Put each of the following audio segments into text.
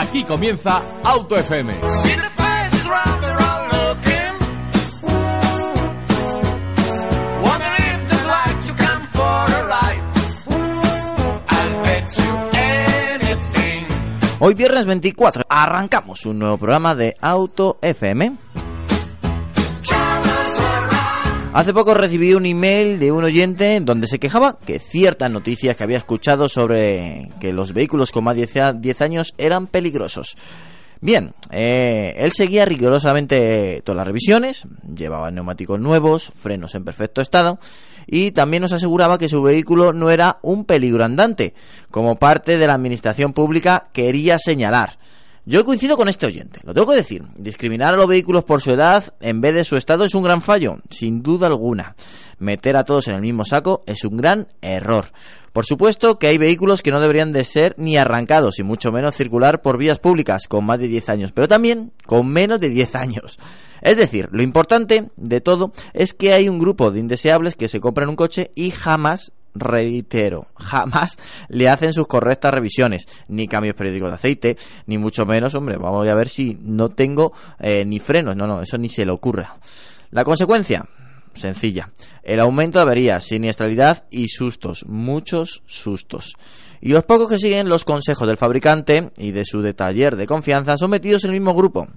Aquí comienza Auto FM. Hoy viernes 24 arrancamos un nuevo programa de Auto FM. Hace poco recibí un email de un oyente donde se quejaba que ciertas noticias que había escuchado sobre que los vehículos con más de 10 años eran peligrosos. Bien, eh, él seguía rigurosamente todas las revisiones, llevaba neumáticos nuevos, frenos en perfecto estado y también nos aseguraba que su vehículo no era un peligro andante, como parte de la administración pública quería señalar. Yo coincido con este oyente, lo tengo que decir. Discriminar a los vehículos por su edad en vez de su estado es un gran fallo, sin duda alguna. Meter a todos en el mismo saco es un gran error. Por supuesto que hay vehículos que no deberían de ser ni arrancados y mucho menos circular por vías públicas con más de 10 años, pero también con menos de 10 años. Es decir, lo importante de todo es que hay un grupo de indeseables que se compran un coche y jamás reitero, jamás le hacen sus correctas revisiones, ni cambios periódicos de aceite, ni mucho menos, hombre, vamos a ver si no tengo eh, ni frenos, no, no, eso ni se le ocurra. La consecuencia, sencilla, el aumento de averías, siniestralidad y sustos, muchos sustos. Y los pocos que siguen los consejos del fabricante y de su taller de confianza son metidos en el mismo grupo.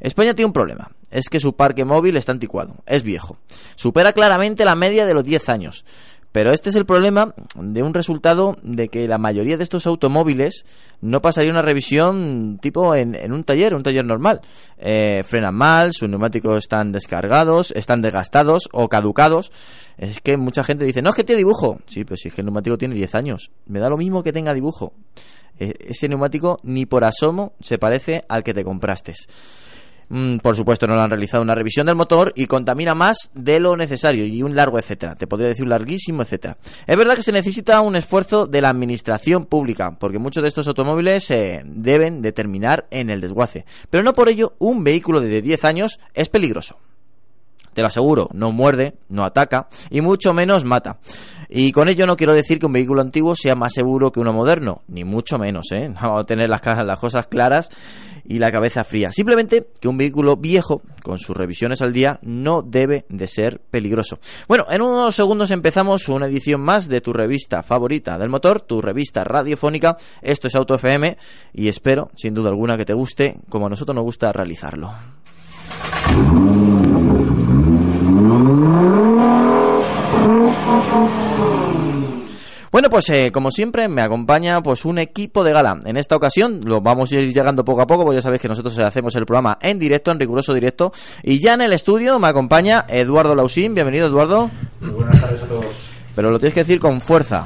España tiene un problema, es que su parque móvil está anticuado, es viejo, supera claramente la media de los 10 años. Pero este es el problema de un resultado de que la mayoría de estos automóviles no pasaría una revisión tipo en, un taller, un taller normal. Eh, frenan mal, sus neumáticos están descargados, están desgastados o caducados. Es que mucha gente dice, no, es que tiene dibujo. Sí, pero si es que el neumático tiene 10 años. Me da lo mismo que tenga dibujo. Eh, ese neumático ni por asomo se parece al que te compraste. Mm, por supuesto, no le han realizado una revisión del motor y contamina más de lo necesario y un largo etcétera. Te podría decir un larguísimo etcétera. Es verdad que se necesita un esfuerzo de la administración pública, porque muchos de estos automóviles se deben de terminar en el desguace. Pero no por ello un vehículo de 10 años es peligroso. Te lo aseguro, no muerde, no ataca y mucho menos mata. Y con ello no quiero decir que un vehículo antiguo sea más seguro que uno moderno, ni mucho menos, ¿eh? No tener las, las cosas claras y la cabeza fría. Simplemente que un vehículo viejo, con sus revisiones al día, no debe de ser peligroso. Bueno, en unos segundos empezamos una edición más de tu revista favorita del motor, tu revista radiofónica. Esto es Auto FM y espero, sin duda alguna, que te guste como a nosotros nos gusta realizarlo. Bueno, pues eh, como siempre me acompaña pues un equipo de gala. En esta ocasión lo vamos a ir llegando poco a poco, porque ya sabéis que nosotros hacemos el programa en directo, en riguroso directo. Y ya en el estudio me acompaña Eduardo Lausín. Bienvenido, Eduardo. Muy buenas tardes a todos. Pero lo tienes que decir con fuerza.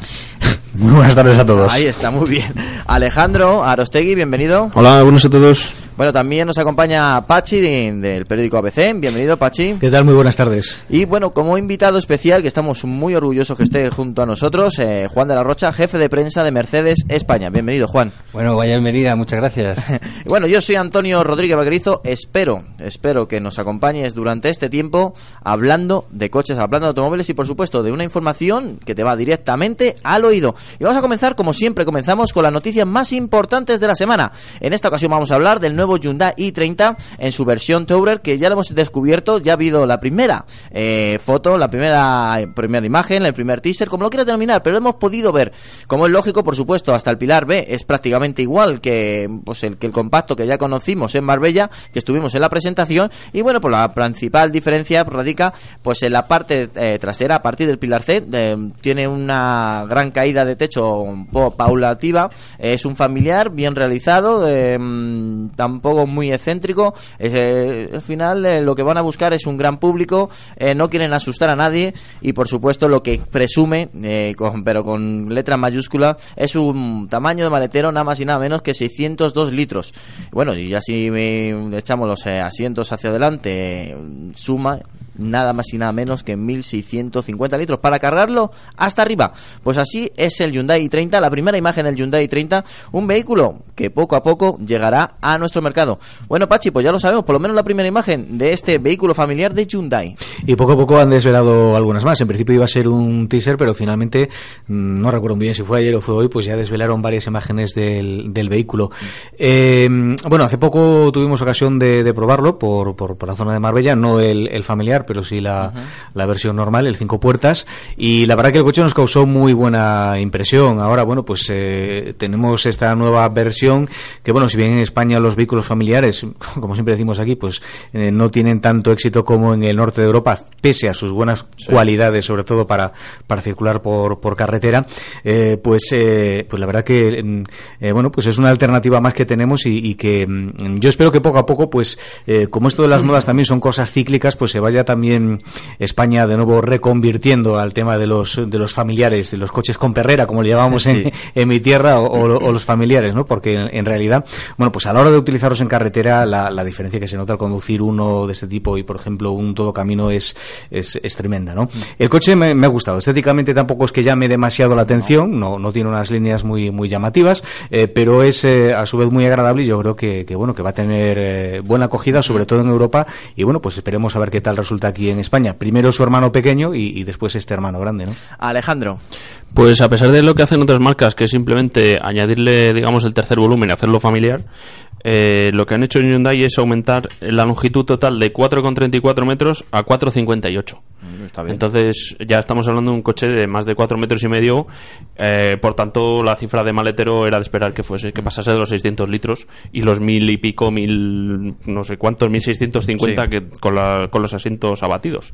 Muy buenas tardes a todos. Ahí está, muy bien. Alejandro Arostegui, bienvenido. Hola, buenos a todos. Bueno, también nos acompaña Pachi del periódico ABC. Bienvenido, Pachi. ¿Qué tal? Muy buenas tardes. Y bueno, como invitado especial, que estamos muy orgullosos que esté junto a nosotros, eh, Juan de la Rocha, jefe de prensa de Mercedes España. Bienvenido, Juan. Bueno, vaya bienvenida, muchas gracias. bueno, yo soy Antonio Rodríguez Vaquerizo. Espero, espero que nos acompañes durante este tiempo hablando de coches, hablando de automóviles y, por supuesto, de una información que te va directamente al oído. Y vamos a comenzar, como siempre, comenzamos con las noticias más importantes de la semana. En esta ocasión vamos a hablar del nuevo nuevo Hyundai i30 en su versión Tourer que ya lo hemos descubierto, ya ha habido la primera eh, foto, la primera, primera imagen, el primer teaser, como lo quieras denominar, pero hemos podido ver. Como es lógico, por supuesto, hasta el Pilar B es prácticamente igual que, pues, el, que el compacto que ya conocimos en Marbella, que estuvimos en la presentación, y bueno, pues la principal diferencia radica pues en la parte eh, trasera, a partir del Pilar C, tiene una gran caída de techo paulativa, es un familiar bien realizado, eh, tampoco muy excéntrico. Eh, al final eh, lo que van a buscar es un gran público, eh, no quieren asustar a nadie y por supuesto lo que presume, con, pero con letra mayúscula, es un tamaño de maletero nada más y nada menos que 602 litros. Bueno, y ya si echamos los asientos hacia adelante, suma nada más y nada menos que 1.650 litros para cargarlo hasta arriba. Pues así es el Hyundai i30, la primera imagen del Hyundai i30, un vehículo que poco a poco llegará a nuestro mercado. Bueno, Pachi, pues ya lo sabemos, por lo menos la primera imagen de este vehículo familiar de Hyundai. Y poco a poco han desvelado algunas más. En principio iba a ser un teaser, pero finalmente, mm, no recuerdo muy bien si fue ayer o fue hoy, pues ya desvelaron varias imágenes del, vehículo. Eh, bueno, hace poco tuvimos ocasión de, probarlo por, por, la zona de Marbella, no el familiar, pero sí la, la versión normal, el cinco puertas. Y la verdad que el coche nos causó muy buena impresión. Ahora, bueno, pues eh, tenemos esta nueva versión que, bueno, si bien en España los vehículos familiares, como siempre decimos aquí, pues eh, no tienen tanto éxito como en el norte de Europa, pese a sus buenas cualidades, sobre todo para, para circular por, por carretera, eh, pues, pues la verdad que, mm, bueno, pues es una alternativa más que tenemos y, y que mm, yo espero que poco a poco, pues, como esto de las modas también son cosas cíclicas, pues se vaya también España de nuevo reconvirtiendo al tema de los, de los familiares, de los coches con perrera, como le llamamos en, en, mi tierra, o, los familiares, ¿no? Porque en, realidad, bueno, pues a la hora de utilizarlos en carretera, la, la, diferencia que se nota al conducir uno de este tipo y, por ejemplo, un todo camino es, es, es tremenda, ¿no? El coche me, me, ha gustado. Estéticamente tampoco es que llame demasiado la atención, no, no tiene unas líneas muy, muy llamativas, eh, pero es eh, a su vez muy agradable y yo creo que, que bueno, que va a tener eh, buena acogida, sobre todo en Europa, y bueno, pues esperemos a ver qué tal resulta aquí en España. Primero su hermano pequeño y, después este hermano grande, ¿no? Alejandro. Pues a pesar de lo que hacen otras marcas, que es simplemente añadirle, digamos, el tercer volumen y hacerlo familiar, eh, lo que han hecho en Hyundai es aumentar la longitud total de 4,34 metros a 4,58. Entonces ya estamos hablando de un coche de más de 4 metros y medio, eh, por tanto la cifra de maletero era de esperar que fuese, que pasase de los 600 litros y los mil y pico, mil, no sé cuántos, 1650 que, con, con los asientos abatidos.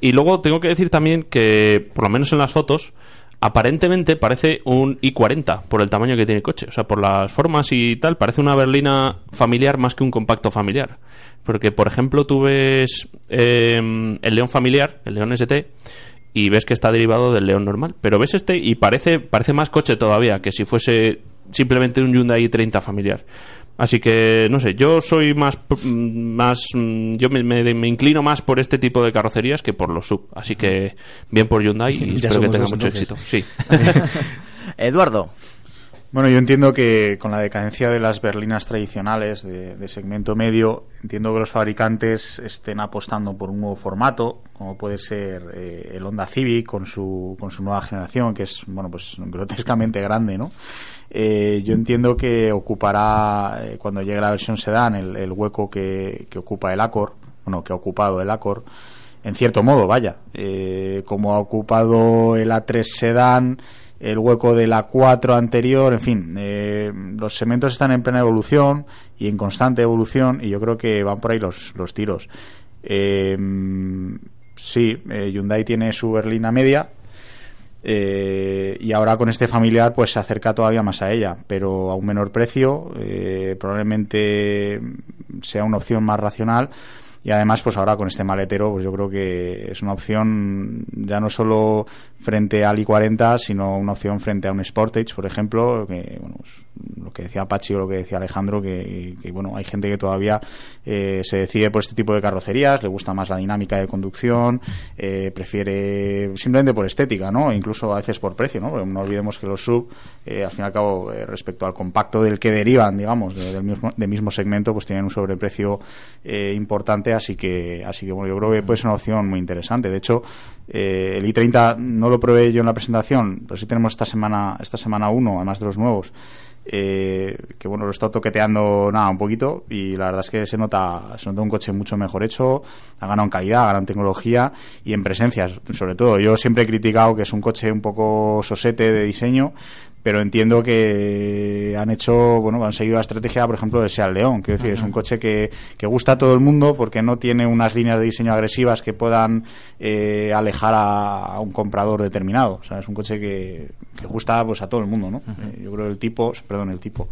Y luego tengo que decir también que, por lo menos en las fotos, aparentemente parece un i40 por el tamaño que tiene el coche. O sea, por las formas y tal, parece una berlina familiar más que un compacto familiar. Porque, por ejemplo, tú ves em, el León familiar, el León ST, y ves que está derivado del León normal. Pero ves este y parece, parece más coche todavía que si fuese simplemente un Hyundai 30 familiar. Así que, no sé, yo soy más, más yo me, me, inclino más por este tipo de carrocerías que por los sub. Así que, bien por Hyundai y espero que tenga mucho éxito. Sí. Eduardo. Bueno, yo entiendo que con la decadencia de las berlinas tradicionales de, segmento medio, entiendo que los fabricantes estén apostando por un nuevo formato, como puede ser eh, el Honda Civic con su, con su nueva generación, que es, bueno, pues grotescamente grande, ¿no? Eh, yo entiendo que ocupará, eh, cuando llegue la versión sedán, el, hueco que, ocupa el Accord, bueno, que ha ocupado el Accord, en cierto modo, vaya, eh, como ha ocupado el A3 sedán, el hueco del A4 anterior, en fin, los segmentos están en plena evolución y en constante evolución y yo creo que van por ahí los, los tiros. sí, Hyundai tiene su berlina media, eh, y ahora con este familiar pues se acerca todavía más a ella, pero a un menor precio, eh, probablemente sea una opción más racional y además pues ahora con este maletero pues yo creo que es una opción ya no solo frente al i40 sino una opción frente a un Sportage por ejemplo que bueno, pues, lo que decía Pachi o lo que decía Alejandro, que, bueno, hay gente que todavía eh, se decide por este tipo de carrocerías, le gusta más la dinámica de conducción, eh, prefiere simplemente por estética, ¿no? incluso a veces por precio, ¿no? no olvidemos que los sub, eh, al fin y al cabo, respecto al compacto del que derivan, digamos, del, mismo, del mismo segmento, pues tienen un sobreprecio importante, así que, así que bueno, yo creo que puede ser una opción muy interesante. De hecho, el i30 no lo probé yo en la presentación, pero sí tenemos esta semana, esta semana uno, además de los nuevos. Eh, que bueno, lo he estado toqueteando nada, un poquito y la verdad es que se nota, se nota un coche mucho mejor hecho, ha ganado en calidad, ha ganado en tecnología y en presencia, sobre todo. Yo siempre he criticado que es un coche un poco sosete de diseño, pero entiendo que han hecho, bueno, han seguido la estrategia, por ejemplo, de Seat León. Quiero decir, es un coche que, que gusta a todo el mundo porque no tiene unas líneas de diseño agresivas que puedan eh, alejar a, un comprador determinado. O sea, es un coche que, que gusta pues a todo el mundo, ¿no? Eh, yo creo el tipo, perdón, el tipo.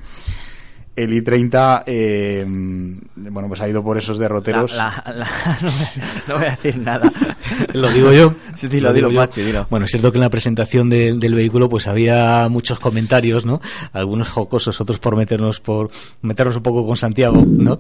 El i30 eh, bueno pues ha ido por esos derroteros La- la- la- no, me- no voy a decir nada. Lo digo yo. Sí, dilo, dilo, yo. Dilo. Bueno, es cierto que en la presentación de- del vehículo pues había muchos comentarios, ¿no? Algunos jocosos, otros por meternos por meternos un poco con Santiago, ¿no?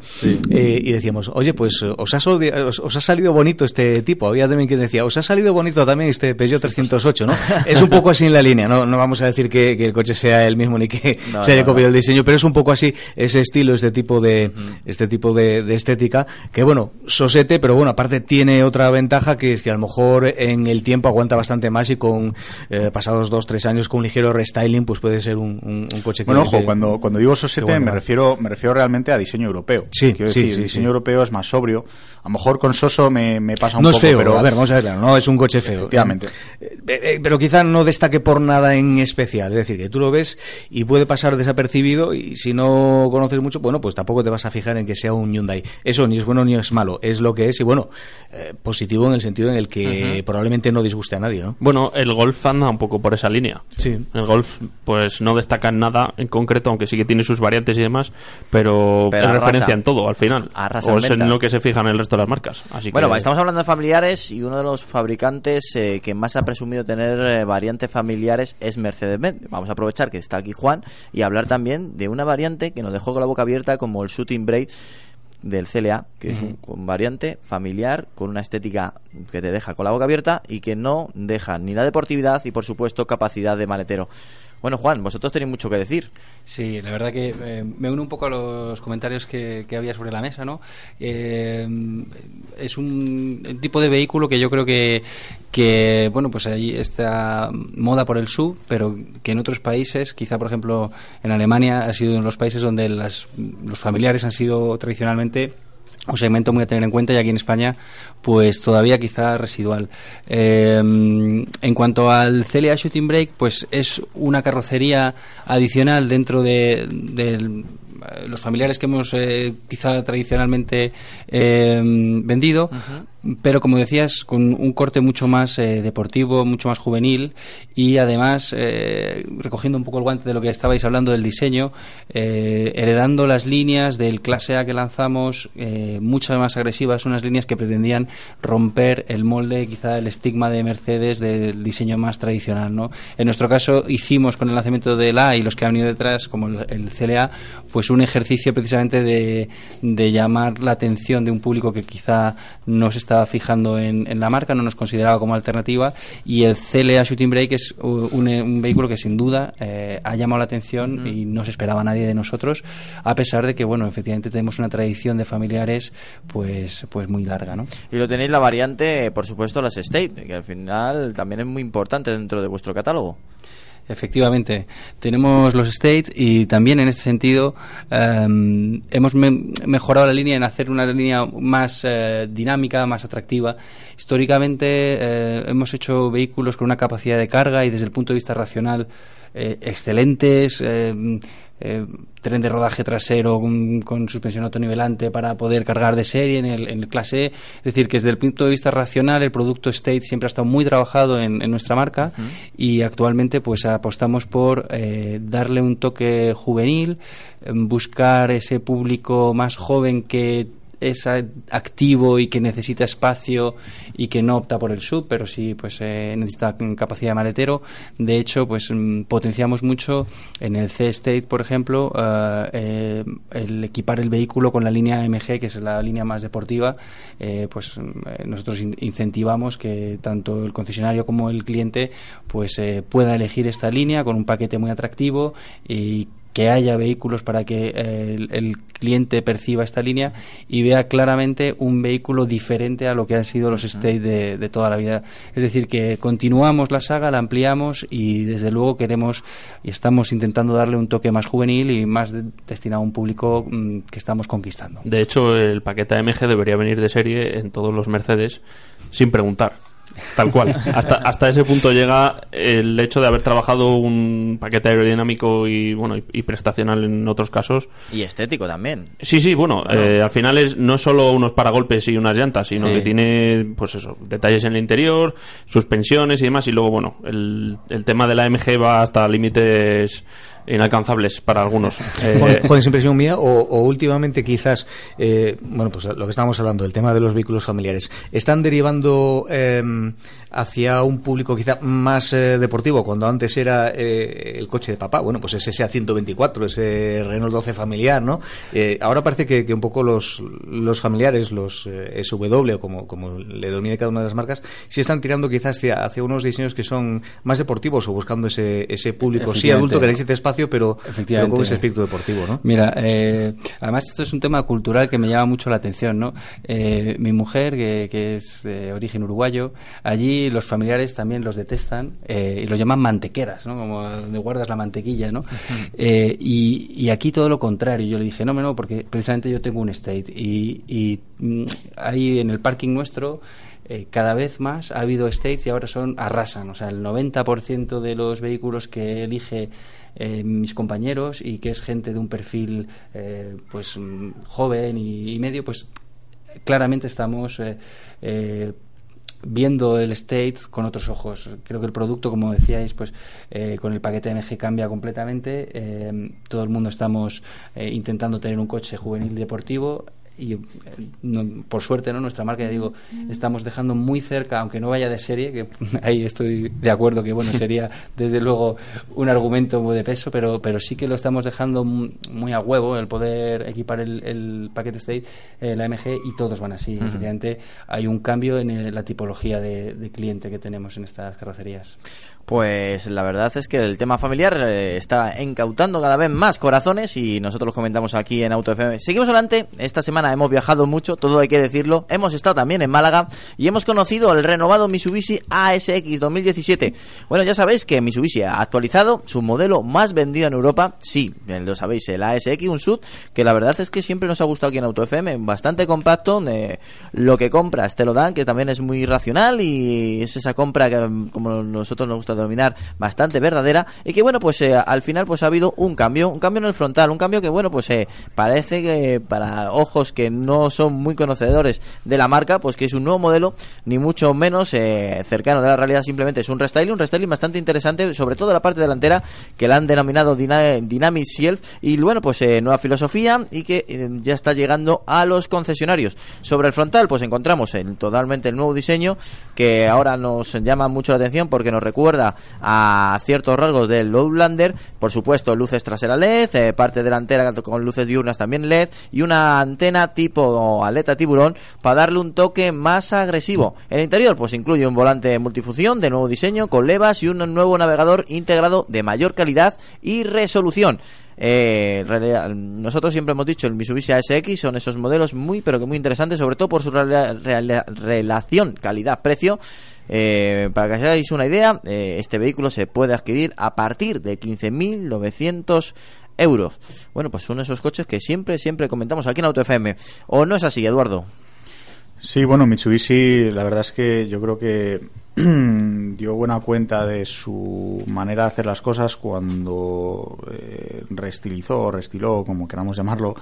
Eh, y decíamos, oye, pues os ha, os, os ha salido bonito este tipo. Había también quien decía, os ha salido bonito también este Peugeot 308, ¿no? es un poco así en la línea, ¿no? No vamos a decir que, que el coche sea el mismo ni que No, se haya no, copiado no. el diseño, pero es un poco así ese estilo, este tipo de este tipo de, de estética que bueno, sosete, pero bueno, aparte tiene otra ventaja que es que a lo mejor en el tiempo aguanta bastante más y con eh, pasados dos tres años con un ligero restyling pues puede ser un, un- un coche que Bueno, ojo, que- cuando, cuando digo sosete me refiero me refiero realmente a diseño europeo. Sí, Quiero sí, decir, sí, diseño sí. europeo es más sobrio. A lo mejor con soso me, me pasa un no poco, es feo, pero a ver, vamos a ver, no es un coche feo. Efectivamente. Eh, eh, pero quizá no destaque por nada en especial. Es decir, que tú lo ves y puede pasar desapercibido y si no conoces mucho, bueno, pues tampoco te vas a fijar en que sea un Hyundai. Eso ni es bueno ni es malo, es lo que es y bueno, eh, positivo en el sentido en el que probablemente no disguste a nadie, ¿no? Bueno, el Golf anda un poco por esa línea. Sí. El Golf, pues no destaca en nada en concreto, aunque sí que tiene sus variantes y demás, pero, Pero es arrasa. referencia en todo al final. Arrasa o en es en lo que se fijan el resto de las marcas. Así Bueno, que... estamos hablando de familiares y uno de los fabricantes eh, que más ha presumido tener eh, variantes familiares es Mercedes-Benz. Vamos a aprovechar que está aquí Juan y hablar también de una variante que nos dejó con la boca abierta como el Shooting Brake del CLA, que es un, un variante familiar con una estética que te deja con la boca abierta y que no deja ni la deportividad y por supuesto capacidad de maletero. Bueno, Juan, vosotros tenéis mucho que decir. Sí, la verdad que eh, me uno un poco a los comentarios que, que había sobre la mesa, ¿no? Eh, es un tipo de vehículo que yo creo que, que bueno, pues ahí está moda por el sub, pero que en otros países, quizá por ejemplo en Alemania, ha sido uno de los países donde las, los familiares han sido tradicionalmente un segmento muy a tener en cuenta y aquí en España pues todavía quizá residual. Eh, en cuanto al CLA Shooting Brake pues es una carrocería adicional dentro de, eh, los familiares que hemos eh, quizá tradicionalmente eh, vendido pero como decías con un corte mucho más eh, deportivo mucho más juvenil y además eh, recogiendo un poco el guante de lo que estabais hablando del diseño eh, heredando las líneas del clase A que lanzamos eh, muchas más agresivas unas líneas que pretendían romper el molde quizá el estigma de Mercedes del diseño más tradicional ¿no? en nuestro caso hicimos con el lanzamiento del A y los que han venido detrás como el, el CLA pues un ejercicio precisamente de, de llamar la atención de un público que quizá no se estaba fijando en, en la marca, no nos consideraba como alternativa y el CLA Shooting Brake es un, un vehículo que sin duda eh, ha llamado la atención y no se esperaba nadie de nosotros a pesar de que bueno efectivamente tenemos una tradición de familiares pues pues muy larga ¿no? Y lo tenéis la variante, por supuesto, las State, que al final también es muy importante dentro de vuestro catálogo. Efectivamente, tenemos los State y también en este sentido em, hemos me- mejorado la línea en hacer una línea más eh, dinámica, más atractiva. Históricamente eh, hemos hecho vehículos con una capacidad de carga y desde el punto de vista racional eh, excelentes. Eh, tren de rodaje trasero con, con suspensión autonivelante para poder cargar de serie en el, en el clase E. Es decir, que desde el punto de vista racional el producto State siempre ha estado muy trabajado en, en nuestra marca y actualmente pues apostamos por eh, darle un toque juvenil, em, buscar ese público más joven que es activo y que necesita espacio y que no opta por el sub, pero sí pues eh, necesita capacidad de maletero. De hecho, pues mm, potenciamos mucho en el C-State, por ejemplo, eh, eh, el equipar el vehículo con la línea MG, que es la línea más deportiva. eh, pues mm, nosotros in- incentivamos que tanto el concesionario como el cliente pues pueda elegir esta línea con un paquete muy atractivo y que haya vehículos para que eh, el, el cliente perciba esta línea y vea claramente un vehículo diferente a lo que han sido los State de, de toda la vida. Es decir, que continuamos la saga, la ampliamos y desde luego queremos y estamos intentando darle un toque más juvenil y más de- destinado a un público mm, que estamos conquistando. De hecho, el paquete AMG debería venir de serie en todos los Mercedes sin preguntar. Tal cual. Hasta, hasta ese punto llega el hecho de haber trabajado un paquete aerodinámico y bueno y, y prestacional en otros casos. Y estético también. Sí, sí, bueno, eh, al final es no solo unos paragolpes y unas llantas, sino Sí. que tiene, pues eso, detalles en el interior, suspensiones y demás, y luego, bueno, el, el tema de la MG va hasta límites inalcanzables para algunos. Eh, es impresión mía o, últimamente quizás, eh, bueno, pues lo que estábamos hablando, el tema de los vehículos familiares, están derivando em, hacia un público quizá más eh, deportivo, cuando antes era eh, el coche de papá, bueno, pues ese SEA 124, ese Renault 12 familiar, ¿no? ahora parece que, un poco los, los familiares, los SW o como, como le domine cada una de las marcas, sí están tirando quizás hacia, hacia unos diseños que son más deportivos o buscando ese, ese público, sí adulto que necesita espacio, pero, pero con ese espíritu deportivo, ¿no? Mira, eh, además esto es un tema cultural que me llama mucho la atención, ¿no? Eh, mi mujer, que, es de origen uruguayo, allí los familiares también los detestan eh, y los llaman mantequeras, ¿no? Como donde guardas la mantequilla, ¿no? y, aquí todo lo contrario. Yo le dije, no, no, porque precisamente yo tengo un estate y, y mm, ahí en el parking nuestro cada vez más ha habido estates y ahora son arrasan. O sea, el 90% de los vehículos que elige eh, mis compañeros y que es gente de un perfil eh, pues joven y, medio, pues claramente estamos eh, viendo el state con otros ojos. Creo que el producto, como decíais, pues con el paquete MG cambia completamente. todo el mundo estamos intentando tener un coche juvenil deportivo y eh, por suerte no nuestra marca ya digo estamos dejando muy cerca aunque no vaya de serie que ahí estoy de acuerdo que bueno sería desde luego un argumento de peso pero pero sí que lo estamos dejando muy a huevo el poder equipar el, paquete state eh, la MG y todos van así. Efectivamente hay un cambio en la tipología de, de cliente que tenemos en estas carrocerías pues la verdad es que el tema familiar eh, está encautando cada vez más corazones y nosotros lo comentamos aquí en Auto FM. Seguimos adelante, esta semana hemos viajado mucho, todo hay que decirlo. Hemos estado también en Málaga y hemos conocido el renovado Mitsubishi ASX 2017. Bueno, ya sabéis que Mitsubishi ha actualizado su modelo más vendido en Europa. Sí, lo sabéis, el ASX, un SUV que la verdad es que siempre nos ha gustado aquí en Auto FM. Bastante compacto, lo que compras te lo dan, que también es muy racional y es esa compra que como nosotros nos gusta dominar bastante verdadera y que bueno pues eh, al final pues ha habido un cambio un cambio en el frontal un cambio que bueno pues eh, parece que para ojos que no son muy conocedores de la marca pues que es un nuevo modelo ni mucho menos eh, cercano de la realidad simplemente es un restyling un restyling bastante interesante sobre todo la parte delantera que la han denominado Dynamic Shelf y bueno pues nueva filosofía y que ya está llegando a los concesionarios. Sobre el frontal pues encontramos el, totalmente el nuevo diseño que ahora nos llama mucho la atención porque nos recuerda a ciertos rasgos del Lowlander, por supuesto luces traseras LED, eh, parte delantera con luces diurnas también LED y una antena tipo aleta tiburón para darle un toque más agresivo. El interior pues incluye un volante multifunción de nuevo diseño con levas y un nuevo navegador integrado de mayor calidad y resolución. Eh, nosotros siempre hemos dicho el Mitsubishi ASX son esos modelos muy pero que muy interesantes sobre todo por su relación calidad-precio eh, para que os hagáis una idea, eh, este vehículo se puede adquirir a partir de 15.900 euros. Bueno, pues son esos coches que siempre, siempre comentamos aquí en Auto FM. ¿O no es así, Eduardo? Sí, bueno, Mitsubishi, la verdad es que yo creo que dio buena cuenta de su manera de hacer las cosas cuando eh, reestilizó o restiló, como queramos llamarlo,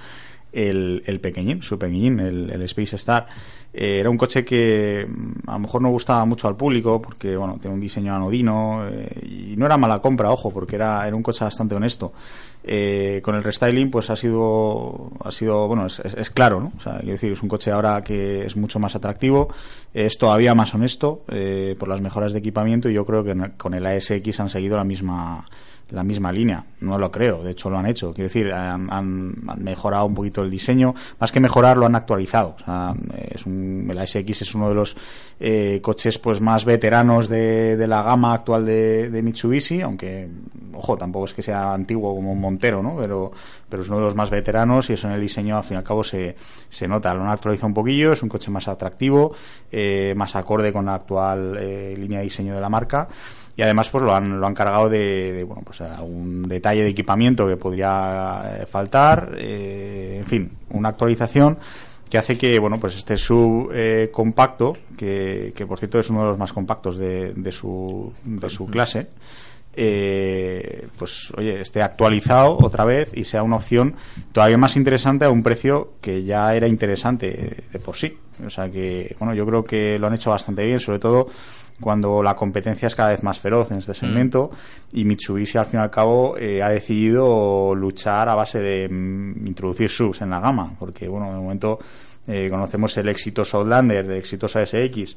el, el pequeñín, su pequeñín, el Space Star. Eh, era un coche que mm, a lo mejor no gustaba mucho al público porque bueno tiene un diseño anodino eh, y no era mala compra ojo porque era, era un coche bastante honesto eh, con el restyling pues ha sido ha sido bueno es, claro no o decir es un coche ahora que es mucho más atractivo es todavía más honesto por las mejoras de equipamiento y yo creo que con el ASX han seguido la misma la misma línea. No lo creo, de hecho lo han hecho. Quiero decir, han, mejorado un poquito el diseño. Más que mejorar, lo han actualizado. es un, el ASX es uno de los eh, coches pues más veteranos de, de la gama actual de, de, Mitsubishi, aunque, ojo, tampoco es que sea antiguo como un Montero, ¿no? Pero, pero es uno de los más veteranos y eso en el diseño, al fin y al cabo, se, se nota. Lo han actualizado un poquillo, es un coche más atractivo, eh, más acorde con la actual eh, línea de diseño de la marca y además pues lo han, lo han cargado de, bueno pues algún detalle de equipamiento que podría eh, faltar eh, en fin una actualización que hace que bueno pues este sub eh, compacto que, que, por cierto es uno de los más compactos de, de su de su clase pues oye esté actualizado otra vez y sea una opción todavía más interesante a un precio que ya era interesante de por sí. O sea que bueno yo creo que lo han hecho bastante bien sobre todo cuando la competencia es cada vez más feroz en este segmento y Mitsubishi al fin y al cabo eh, ha decidido luchar a base de mm, introducir subs en la gama, porque bueno, de momento eh, conocemos el exitoso Outlander, el exitoso SX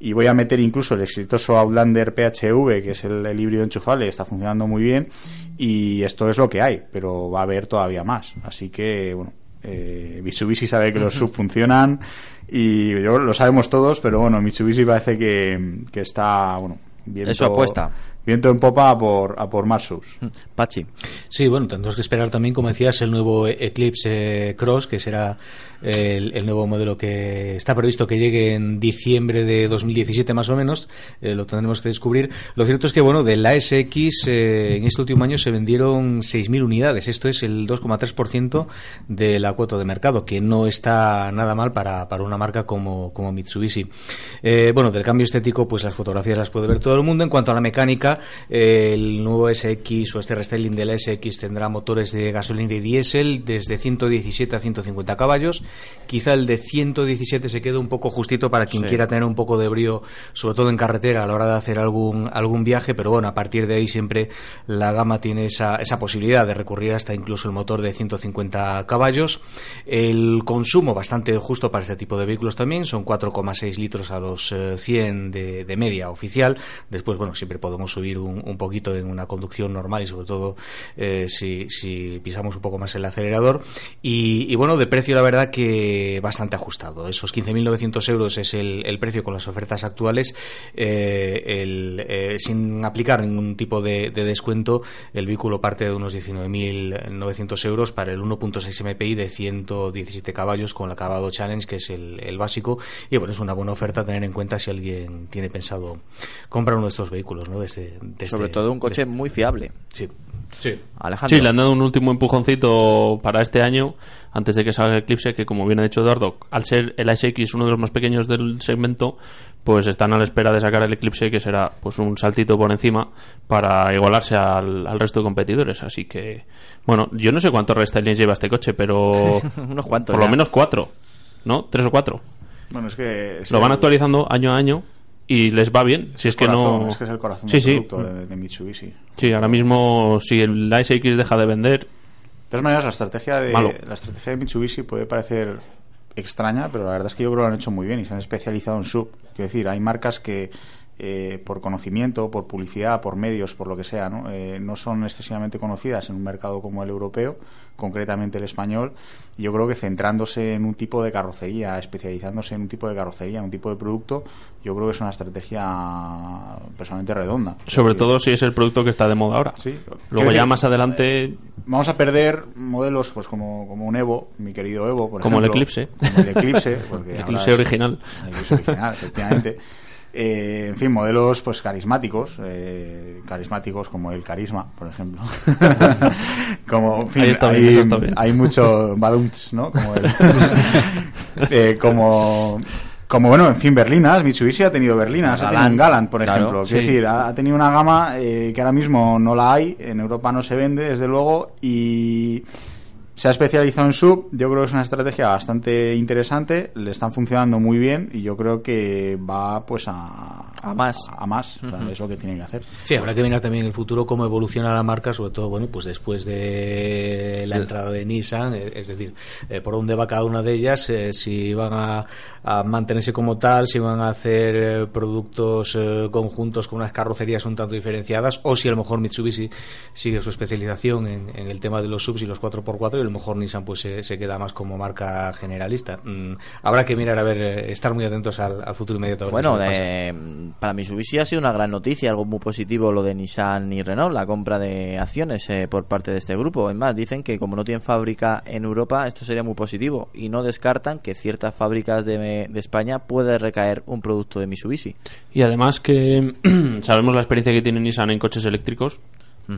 y voy a meter incluso el exitoso Outlander PHV, que es el, el híbrido enchufable, está funcionando muy bien y esto es lo que hay, pero va a haber todavía más. Así que, bueno, eh, Mitsubishi sabe que los sub funcionan y yo, lo sabemos todos, pero bueno, Mitsubishi parece que, que está, bueno, viento, Eso apuesta. viento en popa a por, a por más subs. Pachi. Sí, bueno, tendremos que esperar también, como decías, el nuevo Eclipse Cross, que será el, nuevo modelo que está previsto que llegue en diciembre de 2017 más o menos. Eh, lo tendremos que descubrir. Lo cierto es que, bueno, del ASX eh, en este último año se vendieron 6.000 unidades. Esto es el 2,3% de la cuota de mercado, que no está nada mal para, para una marca como, como Mitsubishi. Eh, bueno, del cambio estético, pues las fotografías las puede ver todo el mundo. En cuanto a la mecánica, el nuevo SX o este restyling del SX tendrá motores de gasolina y diésel desde 117 a 150 caballos. Quizá el de 117 se quede un poco justito para quien Sí. quiera tener un poco de brío, sobre todo en carretera a la hora de hacer algún, algún viaje, pero bueno, a partir de ahí siempre la gama tiene esa, esa posibilidad de recurrir hasta incluso el motor de 150 caballos. El consumo bastante justo para este tipo de vehículos también, son 4,6 litros a los eh, 100 de, de media oficial. Después, bueno, siempre podemos subir un, un poquito en una conducción normal y sobre todo eh, si, si pisamos un poco más el acelerador. Y, y bueno, de precio la verdad que bastante ajustado. Esos 15.900 euros es el, el precio con las ofertas actuales. Eh, el, eh, sin aplicar ningún tipo de, de descuento, el vehículo parte de unos 19.900 euros para el 1.6 MPI de 117 caballos con el acabado Challenge, que es el, el básico. Y bueno, es una buena oferta a tener en cuenta si alguien tiene pensado comprar uno de estos vehículos. ¿no? De este- de Sobre este- todo un coche este- muy fiable. Sí. Sí. Alejandro. Sí, le han dado un último empujoncito para este año, antes de que salga el Eclipse, que como bien ha dicho Eduardo, al ser el ASX uno de los más pequeños del segmento, pues están a la espera de sacar el Eclipse, que será pues un saltito por encima para igualarse al, al resto de competidores. Así que, bueno, yo no sé cuántos restylings lleva este coche, pero Unos cuantos por lo menos cuatro, ¿no? Tres o cuatro. Bueno, es que... Lo van actualizando año a año y les va bien. Si es que corazón, no... Es que es el corazón sí, del sí. producto de, de Mitsubishi. Sí, ahora mismo si el ASX deja de vender, De todas maneras, la estrategia de Malo. la estrategia de Mitsubishi puede parecer extraña, pero la verdad es que yo creo que lo han hecho muy bien y se han especializado en sub. Quiero decir, hay marcas que eh, por conocimiento, por publicidad, por medios, por lo que sea, ¿no? Eh, no son excesivamente conocidas en un mercado como el europeo, concretamente el español. Yo creo que centrándose en un tipo de carrocería, especializándose en un tipo de carrocería, en un tipo de producto, yo creo que es una estrategia personalmente redonda. sobre todo si es el producto que está de moda ahora. Sí. Luego ya decir, más adelante Vamos a perder modelos pues como, como un Evo, mi querido Evo, por Como el. Eclipse. Como el Eclipse. porque El Eclipse es- original. El Eclipse original, efectivamente. Eh, en fin, modelos pues carismáticos, eh, carismáticos como el carisma, por ejemplo. como, en fin, Ahí está hay, bien, eso está bien. hay mucho badumts, ¿no? Como, el- Eh, como, como bueno, en fin, berlinas. Mitsubishi ha tenido berlinas, ha tenido un Galant, por Claro, ejemplo. sí. Quiero decir, ha, ha tenido una gama eh, que ahora mismo no la hay, en Europa no se vende, desde luego, y se ha especializado en sub. Yo creo que es una estrategia bastante interesante, le están funcionando muy bien y yo creo que va pues a, A más. A, más, o sea, es lo que tiene que hacer. Sí, habrá que mirar también en el futuro cómo evoluciona la marca, sobre todo, bueno, pues después de la entrada de Nissan, eh, es decir, eh, por dónde va cada una de ellas, eh, si van a, a mantenerse como tal, si van a hacer eh, productos eh, conjuntos con unas carrocerías un tanto diferenciadas, o si a lo mejor Mitsubishi sigue su especialización en, en el tema de los subs y los 4x4 y a lo mejor Nissan pues se, se queda más como marca generalista. Mm, habrá que mirar a ver, estar muy atentos al, al futuro inmediato. Bueno, eh, para Mitsubishi ha sido una gran noticia, algo muy positivo lo de Nissan y Renault, la compra de acciones eh, por parte de este grupo. Es más, dicen que como no tienen fábrica en Europa, esto sería muy positivo y no descartan que ciertas fábricas de, de España puede recaer un producto de Mitsubishi. Y además que sabemos la experiencia que tiene Nissan en coches eléctricos.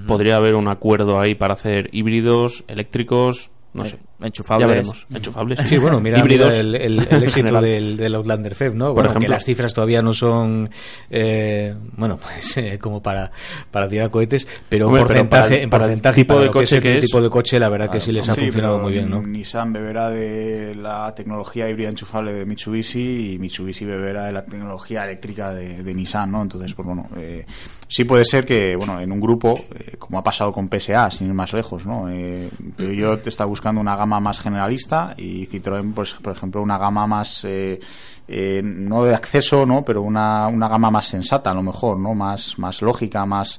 Podría haber un acuerdo ahí para hacer híbridos, eléctricos, no Eh, sé. Enchufables. Ya veremos. Enchufables. Sí, bueno, mira, el, el- el En éxito del, del Outlander FEV, ¿no? Por Bueno, ejemplo. que las cifras todavía no son, eh, bueno, pues eh, como para, para tirar cohetes, pero Hombre, en pero porcentaje, para en porcentaje, tipo para de lo que coche es que el es, tipo de coche, la verdad que sí les ha Sí, funcionado pero muy bien, ¿no? Nissan beberá de la tecnología híbrida enchufable de Mitsubishi y Mitsubishi beberá de la tecnología eléctrica de, de Nissan, ¿no? Entonces, pues bueno, eh, sí puede ser que, bueno, en un grupo, eh, como ha pasado con PSA, sin ir más lejos, ¿no? Eh, yo te está buscando una gama más generalista y Citroën, pues, por ejemplo, una gama más... eh, eh, no de acceso, ¿no? Pero una, una gama más sensata, a lo mejor, ¿no? Más, más lógica, más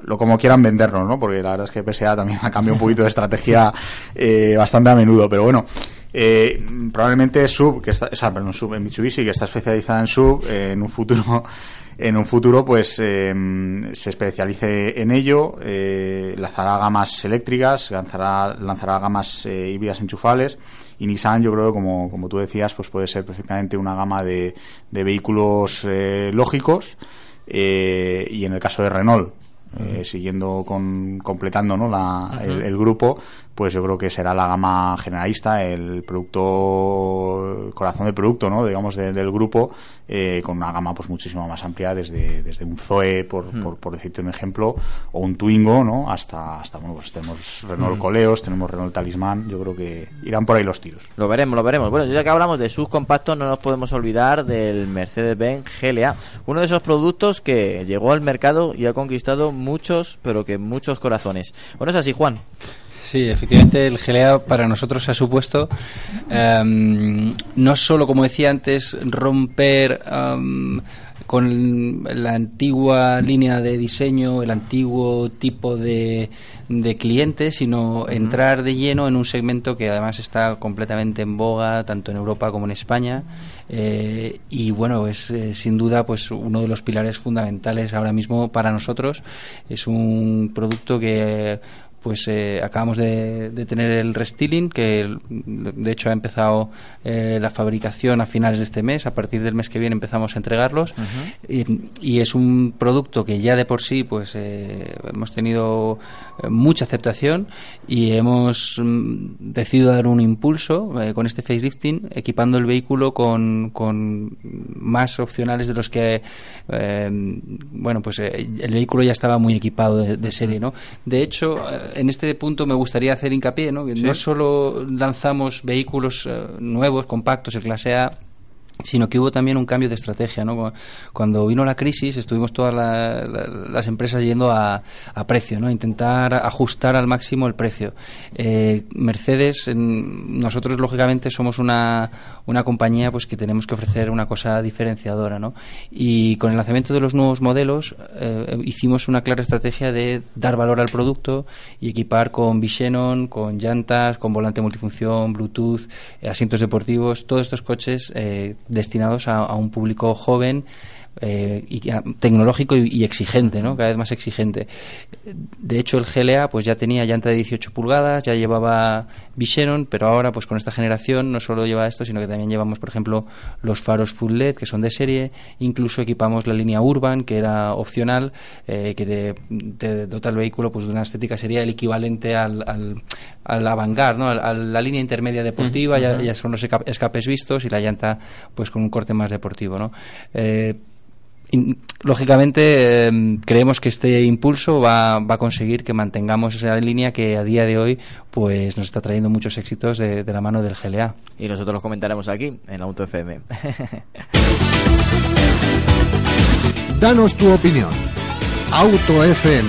lo como quieran vendernos, ¿no? Porque la verdad es que PSA también ha cambiado un poquito de estrategia eh, bastante a menudo, pero bueno. eh, probablemente Sub, que está, o sea, perdón, Sub en Mitsubishi, que está especializada en Sub, eh, en un futuro, en un futuro, pues eh, se especialice en ello, eh, lanzará gamas eléctricas, lanzará, lanzará gamas eh, híbridas enchufables y Nissan, yo creo que como, como tú decías, pues puede ser perfectamente una gama de, de vehículos eh, lógicos eh, y en el caso de Renault, eh, siguiendo con completando ¿no? la, el, el grupo pues yo creo que será la gama generalista el producto el corazón del producto no digamos de- del grupo eh, con una gama pues muchísimo más amplia desde, desde un Zoe por, por, por decirte un ejemplo o un Twingo no hasta hasta bueno pues tenemos Renault Mm. Coleos tenemos Renault Talisman yo creo que irán por ahí los tiros Lo veremos, lo veremos. Bueno, ya que hablamos de subcompactos, no nos podemos olvidar del Mercedes-Benz GLA, uno de esos productos que llegó al mercado y ha conquistado muchos, pero que muchos corazones. Bueno, es así, Juan. Sí, efectivamente el GLA para nosotros ha supuesto em, no solo, como decía antes, romper em, con la antigua línea de diseño, el antiguo tipo de, de cliente, sino entrar de lleno en un segmento que además está completamente en boga, tanto en Europa como en España. Eh, y bueno, es eh, sin duda pues uno de los pilares fundamentales ahora mismo para nosotros. Es un producto que pues eh, acabamos de, de tener el restyling que de hecho ha empezado eh, la fabricación a finales de este mes. A partir del mes que viene empezamos a entregarlos. Y, y es un producto que ya de por sí pues eh, hemos tenido mucha aceptación y hemos mm, decidido dar un impulso eh, con este facelifting equipando el vehículo con, con más opcionales de los que eh, bueno pues eh, el vehículo ya estaba muy equipado de, de serie no de hecho eh, en este punto me gustaría hacer hincapié no Sí. no solo lanzamos vehículos eh, nuevos compactos el clase A sino que hubo también un cambio de estrategia. ¿no? Cu- Cuando vino la crisis, estuvimos todas la- la- las empresas yendo a, a precio, ¿no? intentar ajustar al máximo el precio. Eh, Mercedes, nosotros lógicamente somos una, una compañía pues que tenemos que ofrecer una cosa diferenciadora. ¿no? Y con el lanzamiento de los nuevos modelos eh, hicimos una clara estrategia de dar valor al producto y equipar con Visenon, con llantas, con volante multifunción, Bluetooth, eh, asientos deportivos, todos estos coches eh, destinados a, un público joven eh, y a- tecnológico y, y exigente, ¿no? cada vez más exigente. De hecho, el GLA pues ya tenía llanta de 18 pulgadas, ya llevaba Visenon, pero ahora pues con esta generación no solo lleva esto, sino que también llevamos, por ejemplo, los faros full LED que son de serie, incluso equipamos la línea Urban que era opcional, eh, que te, te dota el vehículo pues de una estética sería el equivalente al, al, al Avantgarde, ¿no? A la línea intermedia deportiva, ya, ya son los esca- escapes vistos y la llanta pues con un corte más deportivo, ¿no? Eh, in- lógicamente eh, creemos que este impulso va, va a conseguir que mantengamos esa línea que a día de hoy pues nos está trayendo muchos éxitos de, de la mano del GLA. Y nosotros los comentaremos aquí, en Auto FM. Danos tu opinión. autofm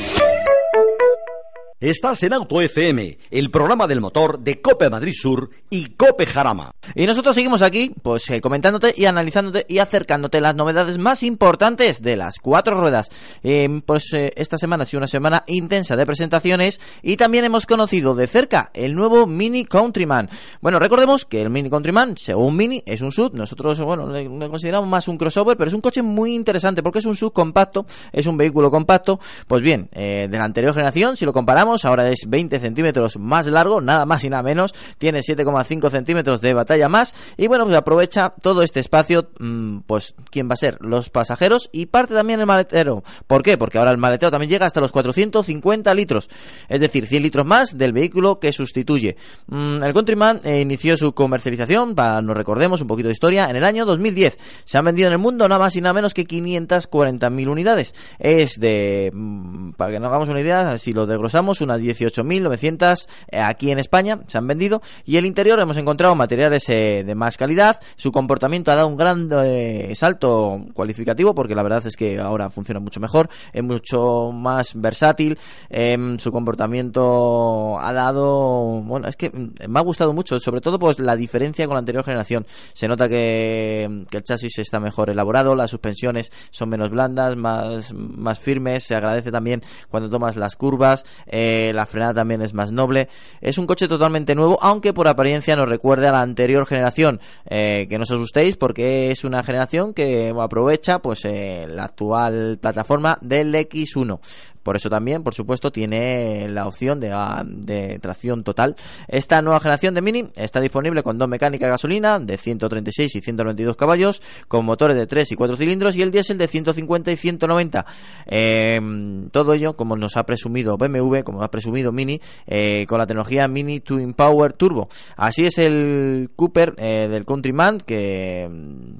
Estás en Auto FM, el programa del motor de Cope Madrid Sur y Cope Jarama. Y nosotros seguimos aquí, pues eh, comentándote y analizándote y acercándote las novedades más importantes de las cuatro ruedas. Eh, pues eh, esta semana ha sido una semana intensa de presentaciones y también hemos conocido de cerca el nuevo Mini Countryman. Bueno, recordemos que el Mini Countryman, según Mini, es un sub. Nosotros, bueno, le, consideramos más un crossover, pero es un coche muy interesante porque es un sub compacto, es un vehículo compacto. Pues bien, de la anterior generación, si lo comparamos, ahora es 20 centímetros más largo, nada más y nada menos, tiene 7,5 centímetros de batalla más y bueno, pues aprovecha todo este espacio, mm, pues ¿quién va a ser? Los pasajeros y parte también el maletero. ¿Por qué? Porque ahora el maletero también llega hasta los 450 litros, es decir, 100 litros más del vehículo que sustituye. Mm, el Countryman eh, inició su comercialización, para nos recordemos un poquito de historia, en el año 2010. Se han vendido en el mundo nada más y nada menos que 540.000 unidades. Es de, mm, para que nos hagamos una idea, si lo desglosamos, unas 18.900 eh, aquí en España se han vendido y el interior hemos encontrado materiales eh, de más calidad. Su comportamiento ha dado un gran eh, salto cualificativo porque la verdad es que ahora funciona mucho mejor, es mucho más versátil. Em, su comportamiento ha dado, bueno, es que mm, me ha gustado mucho, sobre todo pues la diferencia con la anterior generación. Se nota que, que el chasis está mejor elaborado, las suspensiones son menos blandas, más, más firmes. Se agradece también cuando tomas las curvas. Eh, la frenada también es más noble. Es un coche totalmente nuevo, aunque por apariencia nos recuerde a la anterior generación. Eh, que no os asustéis porque es una generación que aprovecha pues eh, la actual plataforma del X1. Por eso también, por supuesto, tiene la opción de, ah, de, tracción total. Esta nueva generación de Mini está disponible con dos mecánicas de gasolina de 136 y 192 caballos, con motores de 3 y 4 cilindros y el diésel de 150 y 190. Eh, todo ello, como nos ha presumido BMW, como ha presumido Mini, eh, con la tecnología Mini Twin Power Turbo. Así es el Cooper eh, del Countryman, que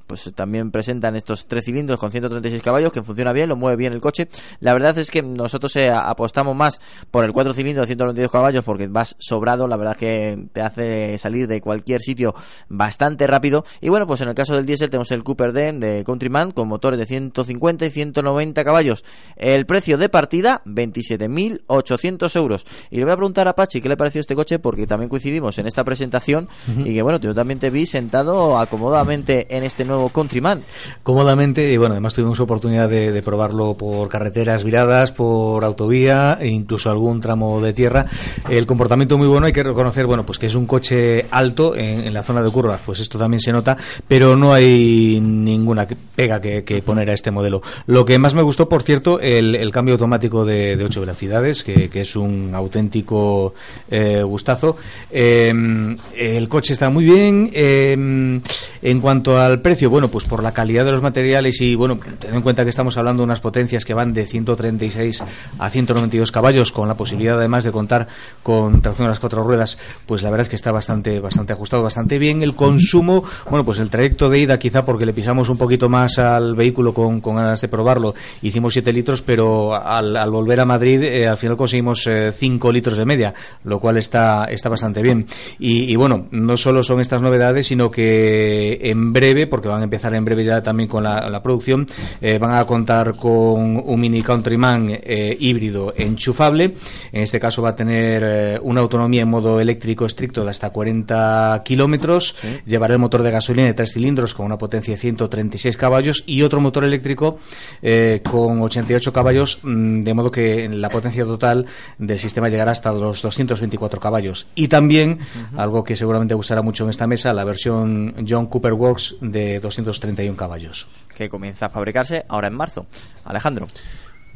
pues también presentan estos tres cilindros con 136 caballos, que funciona bien, lo mueve bien el coche. La verdad es que nos nosotros eh, apostamos más por el 4 cilindros de 192 caballos porque vas sobrado, la verdad que te hace salir de cualquier sitio bastante rápido. Y bueno, pues en el caso del diésel tenemos el Cooper Den de Countryman con motores de 150 y 190 caballos. El precio de partida, 27.800 euros. Y le voy a preguntar a Pachi qué le pareció este coche porque también coincidimos en esta presentación y que bueno, yo también te vi sentado acomodadamente en este nuevo Countryman. Cómodamente y bueno, además tuvimos oportunidad de, de probarlo por carreteras viradas, por por autovía e incluso algún tramo de tierra. El comportamiento muy bueno, hay que reconocer, bueno, pues que es un coche alto en, la zona de curvas, pues esto también se nota, pero no hay ninguna pega que, poner a este modelo. Lo que más me gustó, por cierto, el, cambio automático de, de 8 velocidades, que, es un auténtico eh, gustazo. Em, el coche está muy bien. Em, en cuanto al precio, bueno, pues por la calidad de los materiales y, bueno, ten en cuenta que estamos hablando de unas potencias que van de 136 a 192 caballos, con la posibilidad además de contar con tracción a las cuatro ruedas, pues la verdad es que está bastante, bastante ajustado, bastante bien. El consumo, bueno, pues el trayecto de ida quizá porque le pisamos un poquito más al vehículo con, ganas de probarlo, hicimos 7 litros, pero al, al volver a Madrid eh, al final conseguimos 5 eh, litros de media, lo cual está, está bastante bien. Y, y, bueno, no solo son estas novedades, sino que en breve, porque van a empezar en breve ya también con la, la producción, eh, van a contar con un Mini Countryman eh, híbrido enchufable. En este caso va a tener eh, una autonomía en modo eléctrico estricto de hasta 40 kilómetros. Llevará el motor de gasolina de tres cilindros con una potencia de 136 caballos y otro motor eléctrico eh, con 88 caballos, mm, de modo que la potencia total del sistema llegará hasta los 224 caballos. Y también, algo que seguramente gustará mucho en esta mesa, la versión John Cooper Works de 231 caballos. Que comienza a fabricarse ahora en marzo. Alejandro.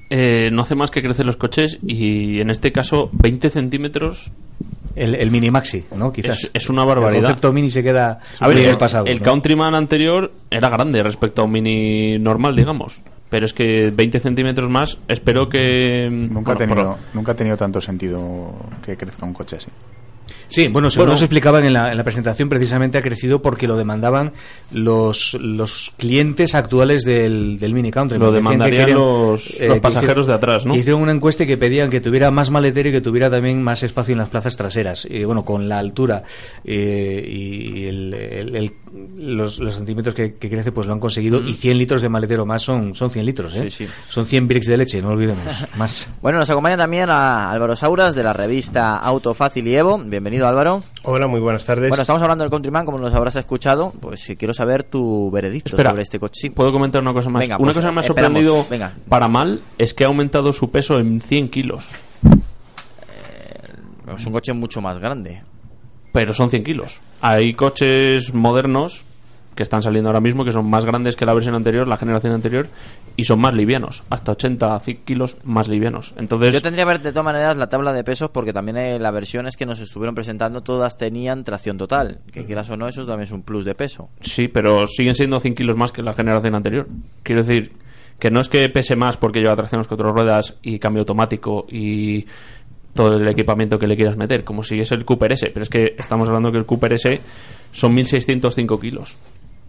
Eh, no hace más que crecer los coches y en este caso 20 centímetros el, mini maxi, ¿no? Quizás. Es, una barbaridad. El concepto mini se queda a ver, el, pasado. El Countryman anterior era grande respecto a un mini normal, digamos. Pero es que 20 centímetros más, espero que. Nunca, ha tenido, nunca ha tenido tanto sentido que crezca un coche así. Sí, bueno, según nos explicaban en la, en la, presentación, precisamente ha crecido porque lo demandaban los, los clientes actuales del, del Mini Country. Lo demandarían los, eh, los pasajeros de atrás, ¿no? Que hicieron una encuesta y que pedían que tuviera más maletero y que tuviera también más espacio en las plazas traseras. Y bueno, con la altura eh, y el, el- el- los, los centímetros que, que crece pues lo han conseguido y 100 litros de maletero más son, son 100 litros, ¿eh? Sí, sí. Son 100 bricks de leche, no olvidemos. más. Bueno, nos acompaña también a Álvaro Sauras de la revista Auto Fácil y Evo. Bienvenido, Álvaro. Hola, muy buenas tardes. Bueno, estamos hablando del Countryman, como nos habrás escuchado. Pues eh, quiero saber tu veredicto Espera, sobre este coche. Sí. ¿Puedo comentar una cosa más? Venga, una pues, cosa que me ha sorprendido Venga. para mal es que ha aumentado su peso en 100 kilos. Es un coche mucho más grande. Pero son 100 kilos. Hay coches modernos que están saliendo ahora mismo que son más grandes que la versión anterior, la generación anterior, y son más livianos. Hasta 80 kilos más livianos. Entonces, Yo tendría que ver de todas maneras la tabla de pesos porque también eh, las versiones que nos estuvieron presentando todas tenían tracción total. Que quieras o no, eso también es un plus de peso. Sí, pero siguen siendo 100 kilos más que la generación anterior. Quiero decir que no es que pese más porque lleva tracción a las cuatro ruedas y cambio automático y todo el equipamiento que le quieras meter, como si es el Cooper S, pero es que estamos hablando que el Cooper S son 1605 kilos.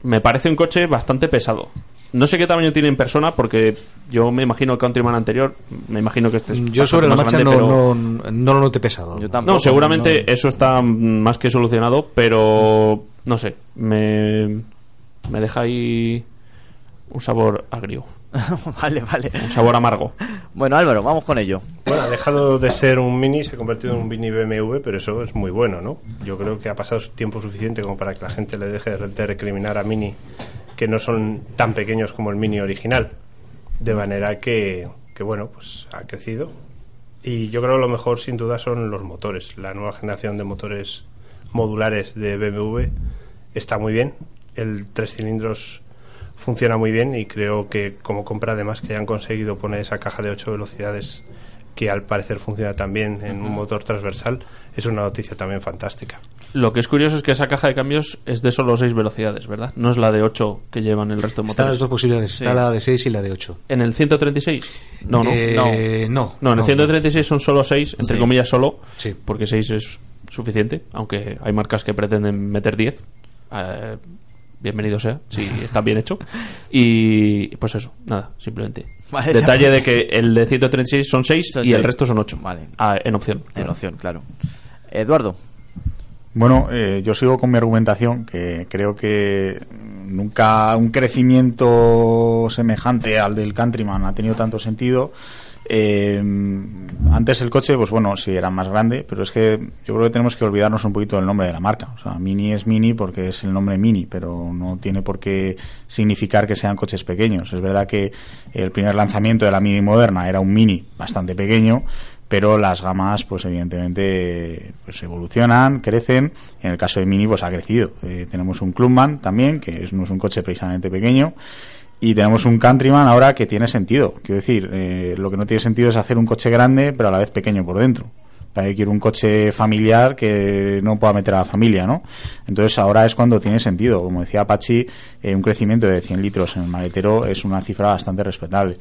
Me parece un coche bastante pesado. No sé qué tamaño tiene en persona porque yo me imagino el Countryman anterior, me imagino que este es Yo sobre la marcha más grande, no, pero- no, no lo noté pesado. Yo tampoco. no, seguramente no. eso está más que solucionado, pero no sé, me, me deja ahí un sabor agrio, vale, vale. un sabor amargo. Bueno, Álvaro, vamos con ello. Bueno, ha dejado de ser un Mini, se ha convertido en un Mini BMW, pero eso es muy bueno, ¿no? Yo creo que ha pasado tiempo suficiente como para que la gente le deje de recriminar a Mini que no son tan pequeños como el Mini original. De manera que, que bueno, pues ha crecido. Y yo creo que lo mejor, sin duda, son los motores. La nueva generación de motores modulares de BMW está muy bien. El tres cilindros funciona muy bien y creo que como compra además que hayan conseguido poner esa caja de 8 velocidades que al parecer funciona también en un motor transversal es una noticia también fantástica. Lo que es curioso es que esa caja de cambios es de solo 6 velocidades, ¿verdad? No es la de 8 que llevan el resto de Están las motores. dos posibilidades, Sí. está la de 6 y la de 8. ¿En el 136? No, no. Eh, no. No, en el no, 136 son solo 6, entre Sí. comillas solo, Sí. porque 6 es suficiente, aunque hay marcas que pretenden meter 10. Eh, bienvenido sea, si está bien hecho. Y pues eso, nada, simplemente. Vale, Detalle ya- de que el de 136 son 6 Son y el resto son 8. Vale. en opción. En opción, claro. Eduardo. Bueno, eh, yo sigo con mi argumentación, que creo que nunca un crecimiento semejante al del Countryman ha tenido tanto sentido. Eh, antes el coche, pues bueno, sí era más grande, pero es que yo creo que tenemos que olvidarnos un poquito del nombre de la marca. O sea, Mini es Mini porque es el nombre Mini, pero no tiene por qué significar que sean coches pequeños. Es verdad que el primer lanzamiento de la Mini moderna era un Mini bastante pequeño, pero las gamas pues evidentemente pues evolucionan, crecen, en el caso de Mini pues ha crecido. Eh, tenemos un Clubman también, que no es un coche precisamente pequeño, y tenemos un Countryman ahora que tiene sentido. Quiero decir, eh, lo que no tiene sentido es hacer un coche grande, pero a la vez pequeño por dentro. Para que quiero un coche familiar que no pueda meter a la familia, ¿no? Entonces ahora es cuando tiene sentido. Como decía Apache, eh, un crecimiento de 100 litros en el maletero es una cifra bastante respetable.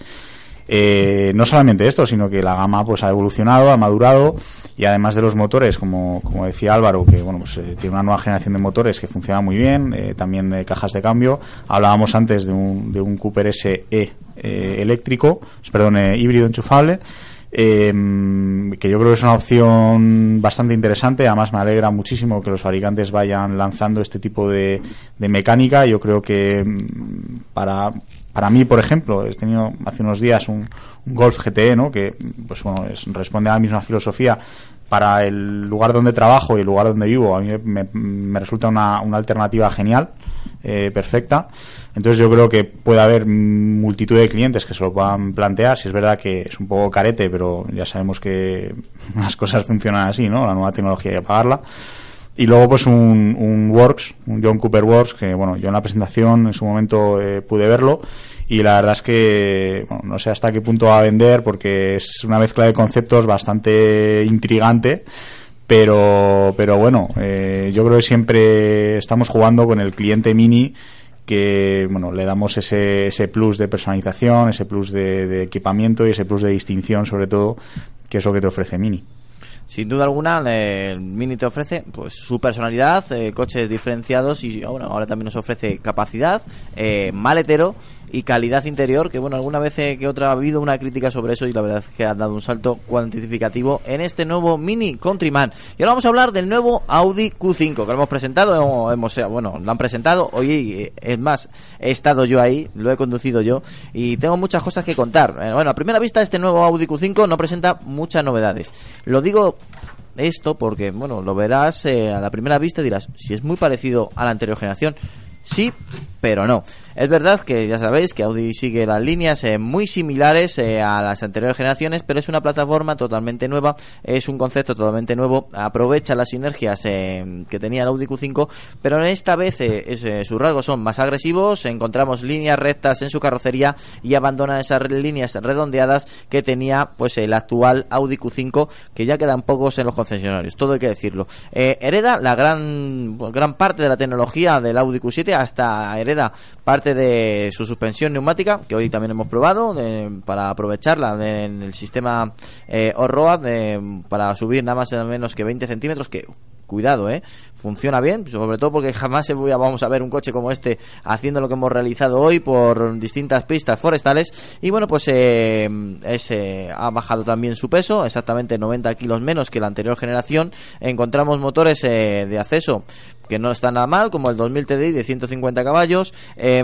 Eh, no solamente esto, sino que la gama pues ha evolucionado, ha madurado y además de los motores, como, como decía Álvaro, que bueno pues eh, tiene una nueva generación de motores que funciona muy bien, eh, también eh, cajas de cambio. Hablábamos antes de un, de un Cooper SE eléctrico, perdón, híbrido enchufable. eh, que yo creo que es una opción bastante interesante. Además, me alegra muchísimo que los fabricantes vayan lanzando este tipo de, de mecánica. Yo creo que mm, para, para mí, por ejemplo, he tenido hace unos días un, un Golf GTE, ¿no? que pues bueno, es- responde a la misma filosofía para el lugar donde trabajo y el lugar donde vivo. A mí me, me resulta una, una alternativa genial, eh, perfecta. Entonces yo creo que puede haber multitud de clientes que se lo puedan plantear. Si es verdad que es un poco carete, pero ya sabemos que las cosas funcionan así, ¿no? La nueva tecnología hay que pagarla. Y luego pues un, un Works, un John Cooper Works, que bueno, yo en la presentación en su momento eh, pude verlo. Y la verdad es que bueno, no sé hasta qué punto va a vender porque es una mezcla de conceptos bastante intrigante. Pero pero bueno eh, yo creo que siempre estamos jugando con el cliente mini que bueno le damos ese, ese plus de personalización ese plus de, de equipamiento y ese plus de distinción sobre todo que es lo que te ofrece mini Sin duda alguna, el Mini te ofrece pues su personalidad, eh, coches diferenciados y bueno, ahora también nos ofrece capacidad, eh, maletero y calidad interior, que bueno, alguna vez eh, que otra ha habido una crítica sobre eso y la verdad es que ha dado un salto cuantificativo en este nuevo Mini Countryman. Y ahora vamos a hablar del nuevo Audi Q5 que lo hemos presentado, hemos, bueno, lo han presentado, hoy eh, es más, he estado yo ahí, lo he conducido yo y tengo muchas cosas que contar. Eh, bueno, a primera vista este nuevo Audi Q5 no presenta muchas novedades. Lo digo esto porque, bueno, lo verás eh, a la primera vista dirás, si es muy parecido a la anterior generación, sí, pero no. Es verdad que ya sabéis que Audi sigue las líneas eh, muy similares eh, a las anteriores generaciones, pero es una plataforma totalmente nueva, es un concepto totalmente nuevo, aprovecha las sinergias eh, que tenía el Audi Q5, pero en esta vez sus rasgos son más agresivos, encontramos líneas rectas en su carrocería y abandonan esas líneas redondeadas que tenía pues el actual Audi Q5, que ya quedan pocos en los concesionarios, todo hay que decirlo. hereda la gran, gran parte de la tecnología del Audi Q7 hasta hereda parte de su suspensión neumática, que hoy también hemos probado, para aprovecharla en el sistema eh, Orroad, para subir nada más y menos que 20 centímetros, que cuidado, ¿eh? Funciona bien, sobre todo porque jamás vamos a ver un coche como este haciendo lo que hemos realizado hoy por distintas pistas forestales. Y bueno, pues eh, ese ha bajado también su peso, exactamente 90 kilos menos que la anterior generación. Encontramos motores eh, de acceso que no está nada mal, como el 2000 TDI de 150 caballos, eh,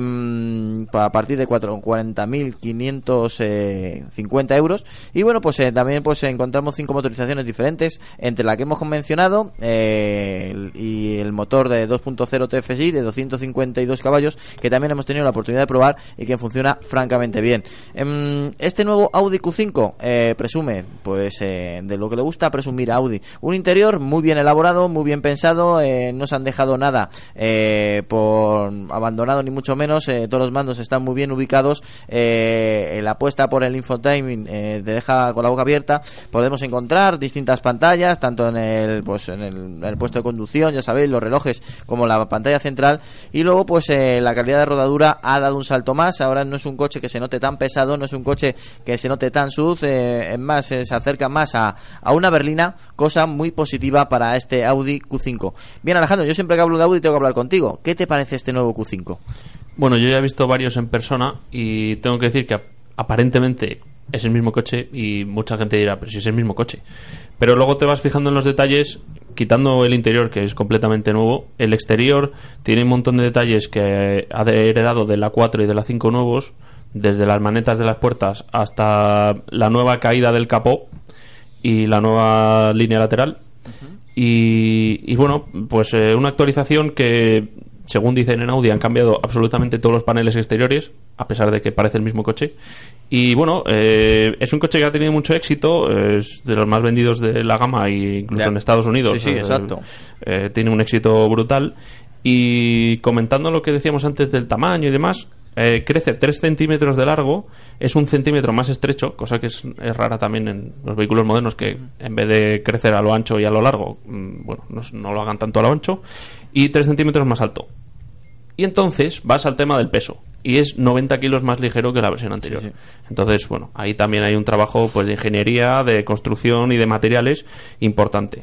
a partir de 40.550 euros. Y bueno, pues eh, también pues encontramos cinco motorizaciones diferentes, entre la que hemos convencionado eh, y el motor de 2.0 TFSI de 252 caballos, que también hemos tenido la oportunidad de probar y que funciona francamente bien. Em, este nuevo Audi Q5 eh, presume, pues, de lo que le gusta presumir a Audi. Un interior muy bien elaborado, muy bien pensado, no se han dejado nada por abandonado ni mucho menos, todos los mandos están muy bien ubicados, la apuesta por el infotainment te deja con la boca abierta, podemos encontrar distintas pantallas, tanto en el, pues, en el, puesto de conducción, ya sabéis, los relojes, como la pantalla central, y luego pues eh, la calidad de rodadura ha dado un salto más, ahora no es un coche que se note tan pesado, no es un coche que se note tan sud, eh, es más, eh, se acerca más a, a una berlina, cosa muy positiva para este Audi Q5. Bien Alejandro, yo siempre que hablo de Audi tengo que hablar contigo, ¿qué te parece este nuevo Q5? Bueno, yo ya he visto varios en persona y tengo que decir que aparentemente es el mismo coche y mucha gente dirá, pero si es el mismo coche. Pero luego te vas fijando en los detalles, quitando el interior que es completamente nuevo, el exterior tiene un montón de detalles que ha heredado de la 4 y de la 5 nuevos, desde las manetas de las puertas hasta la nueva caída del capó y la nueva línea lateral. y, bueno, pues eh, una actualización que según dicen en Audi, han cambiado absolutamente todos los paneles exteriores, a pesar de que parece el mismo coche. Y bueno, eh, es un coche que ha tenido mucho éxito, es de los más vendidos de la gama, e incluso en Estados Unidos. Sí, sí, exacto. Eh, tiene un éxito brutal. Y comentando lo que decíamos antes del tamaño y demás, eh, crece 3 centímetros de largo, es un centímetro más estrecho, cosa que es, rara también en los vehículos modernos que en vez de crecer a lo ancho y a lo largo, mm, bueno, no, lo hagan tanto a lo ancho, y 3 centímetros más alto. Y entonces vas al tema del peso, y es 90 kilos más ligero que la versión anterior. Entonces, bueno, ahí también hay un trabajo pues de ingeniería, de construcción y de materiales importante.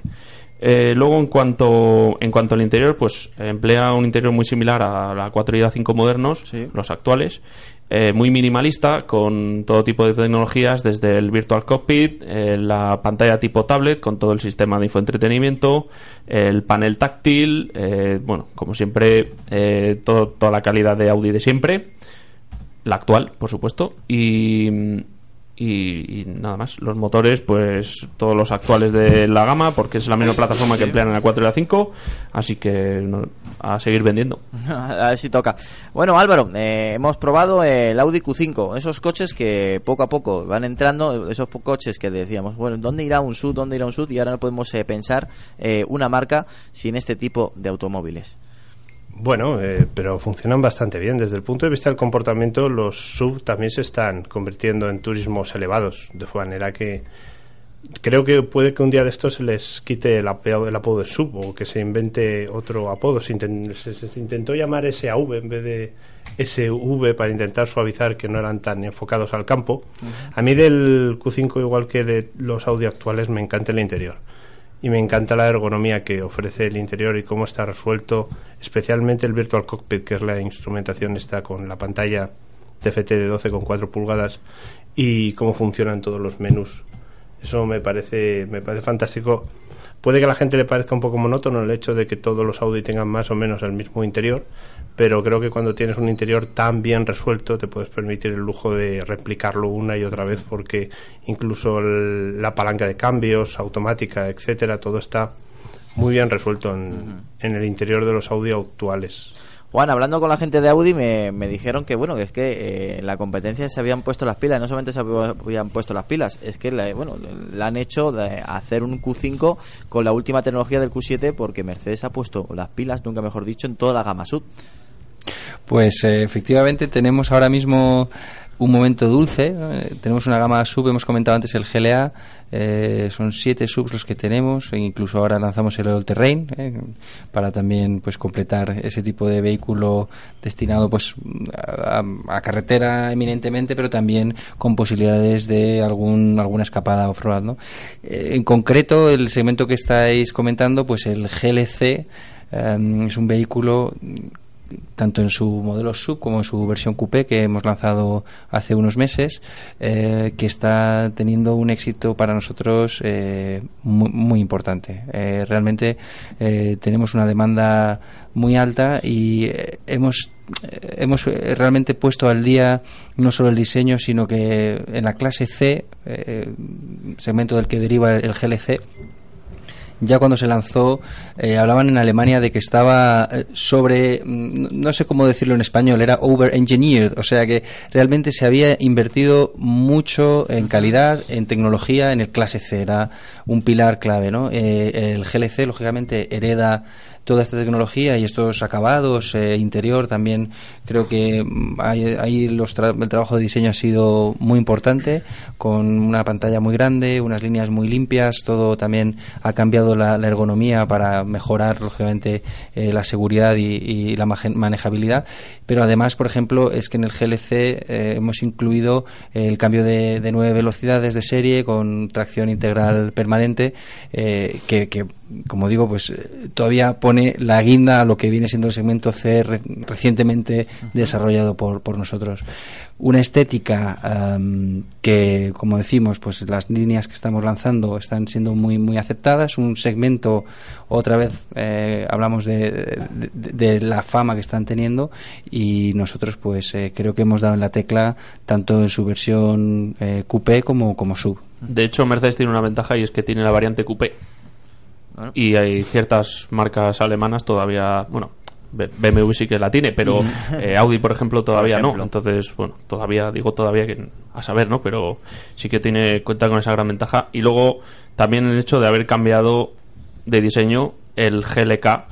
Eh, luego, en cuanto, en cuanto al interior, pues emplea un interior muy similar a la 4 y la 5 modernos, los actuales, eh, muy minimalista, con todo tipo de tecnologías, desde el Virtual Cockpit, eh, la pantalla tipo tablet, con todo el sistema de infoentretenimiento, el panel táctil, bueno, como siempre, toda la calidad de Audi de siempre, la actual, por supuesto, y y, nada más. Los motores, pues todos los actuales de la gama, porque es la misma plataforma que emplean en la 4 y la 5, así que a seguir vendiendo. a ver si toca. Bueno, Álvaro, eh, hemos probado el Audi Q5, esos coches que poco a poco van entrando, esos coches que decíamos, bueno, ¿dónde irá un SUV? ¿Dónde irá un SUV? Y ahora no podemos eh, pensar eh, una marca sin este tipo de automóviles. Bueno, eh, pero funcionan bastante bien. Desde el punto de vista del comportamiento, los sub también se están convirtiendo en turismos elevados, de manera que creo que puede que un día de estos se les quite el apodo, el apodo de sub o que se invente otro apodo. Se, intentó llamar SAV en vez de SV para intentar suavizar que no eran tan enfocados al campo. A mí del Q5, igual que de los Audi actuales, me encanta el interior y me encanta la ergonomía que ofrece el interior y cómo está resuelto, especialmente el Virtual Cockpit, que es la instrumentación está con la pantalla TFT de 12,4 pulgadas y cómo funcionan todos los menús. Eso me parece, me parece fantástico. Puede que a la gente le parezca un poco monótono el hecho de que todos los Audi tengan más o menos el mismo interior, pero creo que cuando tienes un interior tan bien resuelto te puedes permitir el lujo de replicarlo una y otra vez porque incluso el- la palanca de cambios, automática, etcétera, todo está muy bien resuelto en, en el interior de los Audi actuales. Juan, hablando con la gente de Audi, me, me dijeron que bueno que es que eh, en la competencia se habían puesto las pilas, no solamente se habían puesto las pilas, es que la, bueno, la han hecho de hacer un Q5 con la última tecnología del Q7 porque Mercedes ha puesto las pilas, nunca mejor dicho, en toda la gama sub. Pues eh, efectivamente tenemos ahora mismo un momento dulce. eh, tenemos una gama sub, hemos comentado antes el GLA, eh, son siete subs los que tenemos, e incluso ahora lanzamos el All Terrain eh, para también pues completar ese tipo de vehículo destinado pues a, a carretera eminentemente, pero también con posibilidades de algún alguna escapada off-road. ¿no? Eh, en concreto, el segmento que estáis comentando, pues el GLC eh, es un vehículo tanto en su modelo sub como en su versión coupé que hemos lanzado hace unos meses, eh, que está teniendo un éxito para nosotros eh, muy, muy importante. Eh, realmente eh, tenemos una demanda muy alta y eh, hemos hemos realmente puesto al día no solo el diseño, sino que en la clase C, segmento del que deriva el GLC, ya cuando se lanzó eh, hablaban en Alemania de que estaba eh, sobre mm, no sé cómo decirlo en español era over engineered o sea que realmente se había invertido mucho en calidad en tecnología en el clase C era un pilar clave no Eh, el GLC lógicamente hereda toda esta tecnología y estos acabados eh, interior también creo que mm, ahí, los tra- el trabajo de diseño ha sido muy importante con una pantalla muy grande unas líneas muy limpias todo también ha cambiado la, ergonomía para mejorar lógicamente eh, la seguridad y, la manejabilidad pero además por ejemplo es que en el GLC eh, hemos incluido el cambio de, de nueve velocidades de serie con tracción integral permanente eh, que, que, como digo pues eh, todavía pone la guinda a lo que viene siendo el segmento C re- recientemente desarrollado por, por nosotros una estética am, que como decimos pues las líneas que estamos lanzando están siendo muy muy aceptadas. Un segmento otra vez eh, hablamos de, de- de la fama que están teniendo y nosotros pues eh, creo que hemos dado en la tecla tanto en su versión eh, coupé como como sub. De hecho, Mercedes tiene una ventaja y es que tiene la variante coupé. Y hay ciertas marcas alemanas todavía, bueno, BMW sí que la tiene, pero eh, Audi, por ejemplo, todavía Por no. Entonces, bueno, todavía, digo todavía que a saber, ¿no? Pero sí que tiene cuenta con esa gran ventaja. Y luego también el hecho de haber cambiado de diseño el GLK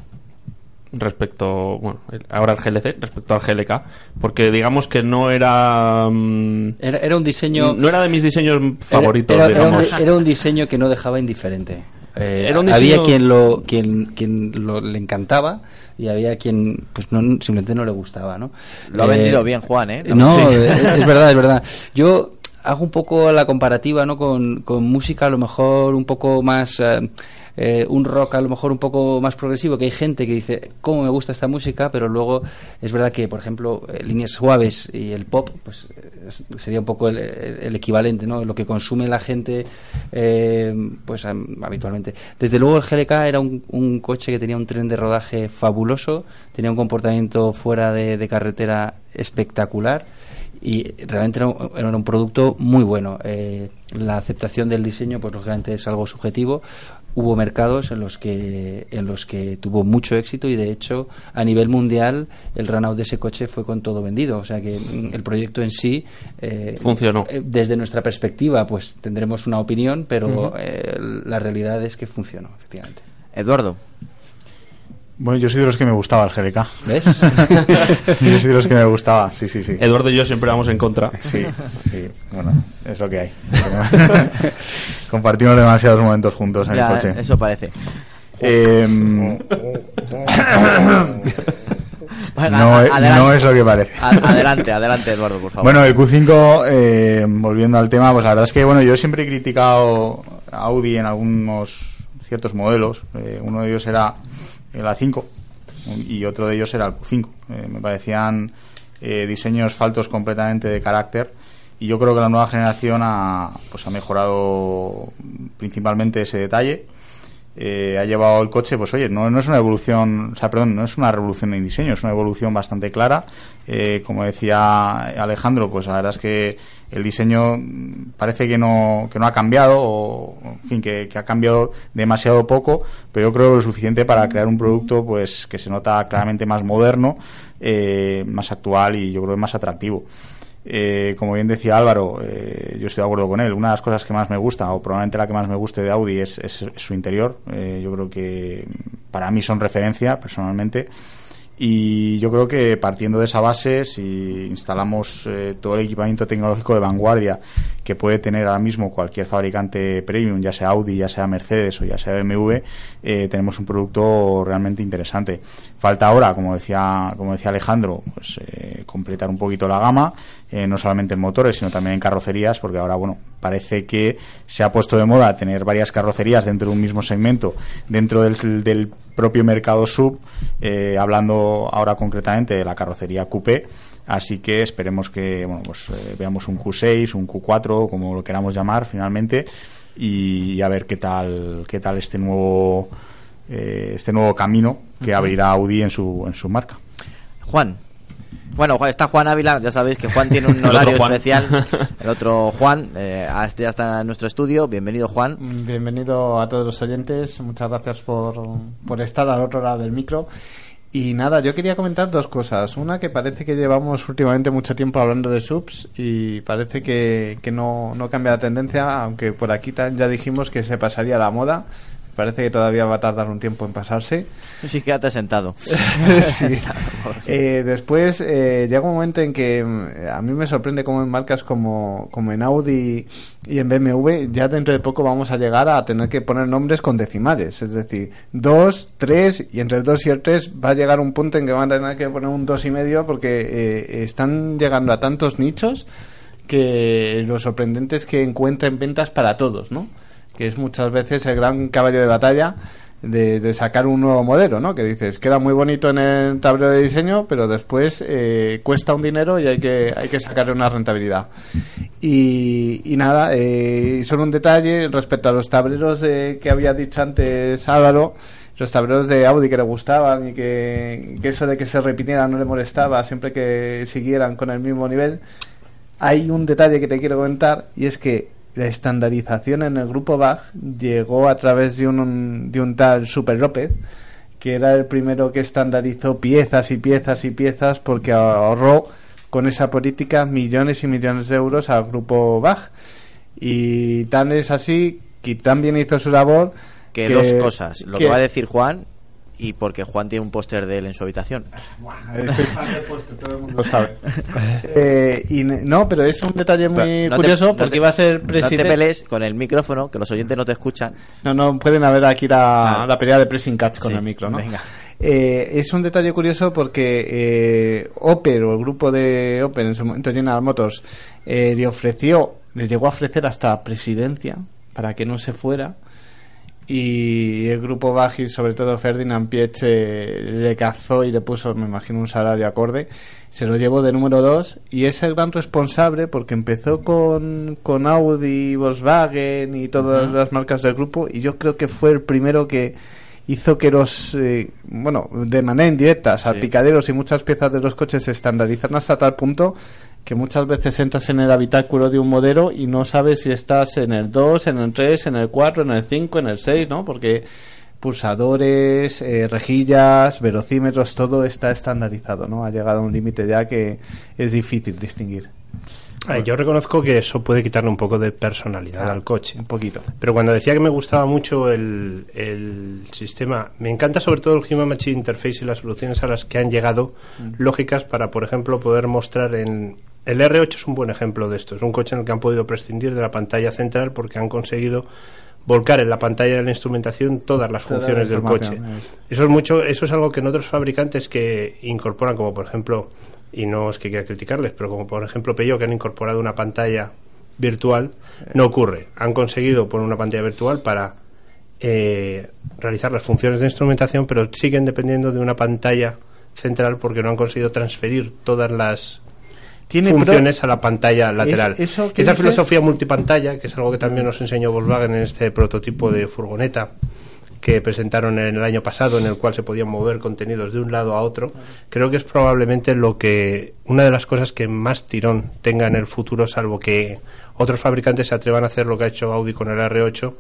respecto, bueno, el- ahora el GLC respecto al GLK, porque digamos que no era mm, era, era un diseño no era de mis diseños favoritos, Era, era un, digamos. era un diseño que no dejaba indiferente. Eh, Era un Había quien lo quien quien lo, le encantaba y había quien pues no simplemente no le gustaba, ¿no? Lo ha vendido bien, Juan, ¿eh? No, Sí. es, es verdad, es verdad. Yo hago un poco la comparativa, ¿no? Con, con música a lo mejor un poco más eh, eh, un rock a lo mejor un poco más progresivo, que hay gente que dice, ¿cómo me gusta esta música? Pero luego es verdad que, por ejemplo, eh, líneas suaves y el pop, pues es- sería un poco el, el equivalente, ¿no? Lo que consume la gente, eh, pues habitualmente. Desde luego el GLK era un, un coche que tenía un tren de rodaje fabuloso, tenía un comportamiento fuera de carretera espectacular y realmente era un, era un producto muy bueno. Eh, la aceptación del diseño, pues lógicamente es algo subjetivo. Hubo mercados en los que en los que tuvo mucho éxito y de hecho a nivel mundial el runout de ese coche fue con todo vendido. O sea que mm, el proyecto en sí eh, Funcionó. eh, desde nuestra perspectiva, pues tendremos una opinión, pero eh, la realidad es que funcionó, efectivamente. Eduardo. Bueno, yo soy de los que me gustaba el GLK. ¿Ves? yo soy de los que me gustaba, sí, sí, sí. Eduardo y yo siempre vamos en contra. Sí, sí, bueno, es lo que hay. Compartimos demasiados momentos juntos en Ya, el coche. eso parece. Em, Venga, no, es- adelante. no es lo que parece. Adelante, adelante, Eduardo, por favor. Bueno, el Q5, eh, volviendo al tema, pues la verdad es que bueno, yo siempre he criticado a Audi en algunos ciertos modelos. Eh, uno de ellos era el A5 y otro de ellos era el Q5. Eh, me parecían eh, diseños faltos completamente de carácter y yo creo que la nueva generación ha, pues ha mejorado principalmente ese detalle. Eh, ha llevado el coche, pues oye, no, no es una evolución, o sea, perdón, no es una revolución en diseño, es una evolución bastante clara. Eh, como decía Alejandro, pues la verdad es que el diseño parece que no, que no ha cambiado, o en fin, que, ha cambiado demasiado poco, pero yo creo lo suficiente para crear un producto pues que se nota claramente más moderno, eh, más actual y yo creo que más atractivo. Eh, como bien decía Álvaro, eh, yo estoy de acuerdo con él. Una de las cosas que más me gusta, o probablemente la que más me guste de Audi, es, es- su interior. Eh, yo creo que para mí son referencia, personalmente. Y yo creo que partiendo de esa base, si instalamos eh, todo el equipamiento tecnológico de vanguardia que puede tener ahora mismo cualquier fabricante premium, ya sea Audi, ya sea Mercedes o ya sea BMW, eh, tenemos un producto realmente interesante. Falta ahora, como decía, como decía Alejandro, pues eh, completar un poquito la gama, eh, no solamente en motores, sino también en carrocerías, porque ahora, bueno, parece que se ha puesto de moda tener varias carrocerías dentro de un mismo segmento, dentro del, propio mercado sub, eh, hablando ahora concretamente de la carrocería coupé. Así que esperemos que bueno, pues, eh, veamos un Q6, un Q4, como lo queramos llamar finalmente, y, y a ver qué tal, qué tal este nuevo, eh, este nuevo camino que abrirá Audi en su, en su marca. Juan. Bueno, Juan- está Juan Ávila, ya sabéis que Juan tiene un horario especial. El otro Juan, eh, este ya está en nuestro estudio. Bienvenido, Juan. Bienvenido a todos los oyentes, muchas gracias por, por estar al otro lado del micro. Y nada, yo quería comentar dos cosas. Una que parece que llevamos últimamente mucho tiempo hablando de subs y parece que, que no, no cambia la tendencia, aunque por aquí ya dijimos que se pasaría la moda. Parece que todavía va a tardar un tiempo en pasarse. Sí, quédate sentado. Sí. Eh, después eh, llega un momento en que mm, a mí me sorprende cómo en marcas como, como en Audi y en BMW ya dentro de poco vamos a llegar a tener que poner nombres con decimales. Es decir, 2, 3 y entre el 2 y el 3 va a llegar un punto en que van a tener que poner un dos y medio porque eh, están llegando a tantos nichos que lo sorprendente es que encuentren ventas para todos, ¿no? Que es muchas veces el gran caballo de batalla de, sacar un nuevo modelo, ¿no? Que dices, queda muy bonito en el tablero de diseño, pero después eh, cuesta un dinero y hay que, hay que sacarle una rentabilidad. Y, y nada, eh, solo un detalle respecto a los tableros de, que había dicho antes Álvaro, los tableros de Audi que le gustaban y que, que eso de que se repitieran no le molestaba siempre que siguieran con el mismo nivel. Hay un detalle que te quiero comentar y es que la estandarización en el grupo Bach llegó a través de un, de un tal Super López que era el primero que estandarizó piezas y piezas y piezas porque ahorró con esa política millones y millones de euros al grupo Bach y tan es así que también hizo su labor Que, dos cosas. Lo que... que- va a decir Juan y porque Juan tiene un póster de él en su habitación. Soy fan del póster, todo el mundo lo sabe. Eh, y no, pero es un detalle muy No te- curioso no porque te- iba a ser No te presidente. pelees con el micrófono, que los oyentes no te escuchan. No, no, pueden haber aquí la, la pelea de pressing catch con Sí, el micro, ¿no? venga. Eh, es un detalle curioso porque eh, Opel o el grupo de Opel en su momento General Motors eh, le ofreció, le llegó a ofrecer hasta presidencia para que no se fuera y el grupo y sobre todo Ferdinand Piech eh, le cazó y le puso, me imagino, un salario acorde. Se lo llevó de número 2 y es el gran responsable porque empezó con, con Audi, Volkswagen y todas las marcas del grupo y yo creo que fue el primero que hizo que los, eh, bueno, de manera indirecta, salpicaderos y muchas piezas de los coches se estandarizaran hasta tal punto que muchas veces entras en el habitáculo de un modelo y no sabes si estás en el 2, en el 3, en el 4, en el 5, en el 6, ¿no? Porque pulsadores, eh, rejillas, velocímetros, todo está estandarizado, ¿no? Ha llegado a un límite ya que es difícil distinguir. Ah, yo reconozco que eso puede quitarle un poco de personalidad al coche. Un poquito. Pero cuando decía que me gustaba mucho el, el sistema, me encanta sobre todo el Human Machine Interface y las soluciones a las que han llegado Mm. lógicas para, por ejemplo, poder mostrar en... El R8 es un buen ejemplo de esto. Es un coche en el que han podido prescindir de la pantalla central porque han conseguido volcar en la pantalla de la instrumentación todas las funciones del coche. es. Eso es mucho, eso es algo que en otros fabricantes que incorporan, como por ejemplo, y no es que quiera criticarles, pero como por ejemplo Peugeot que han incorporado una pantalla virtual, no ocurre. Han conseguido poner una pantalla virtual para eh, realizar las funciones de instrumentación, pero siguen dependiendo de una pantalla central porque no han conseguido transferir todas las Tiene funciones a la pantalla lateral. Es- eso que Esa dices- filosofía multipantalla, que es algo que también nos enseñó Volkswagen en este prototipo de furgoneta que presentaron en el año pasado, en el cual se podían mover contenidos de un lado a otro, creo que es probablemente lo que una de las cosas que más tirón tenga en el futuro, salvo que otros fabricantes se atrevan a hacer lo que ha hecho Audi con el R8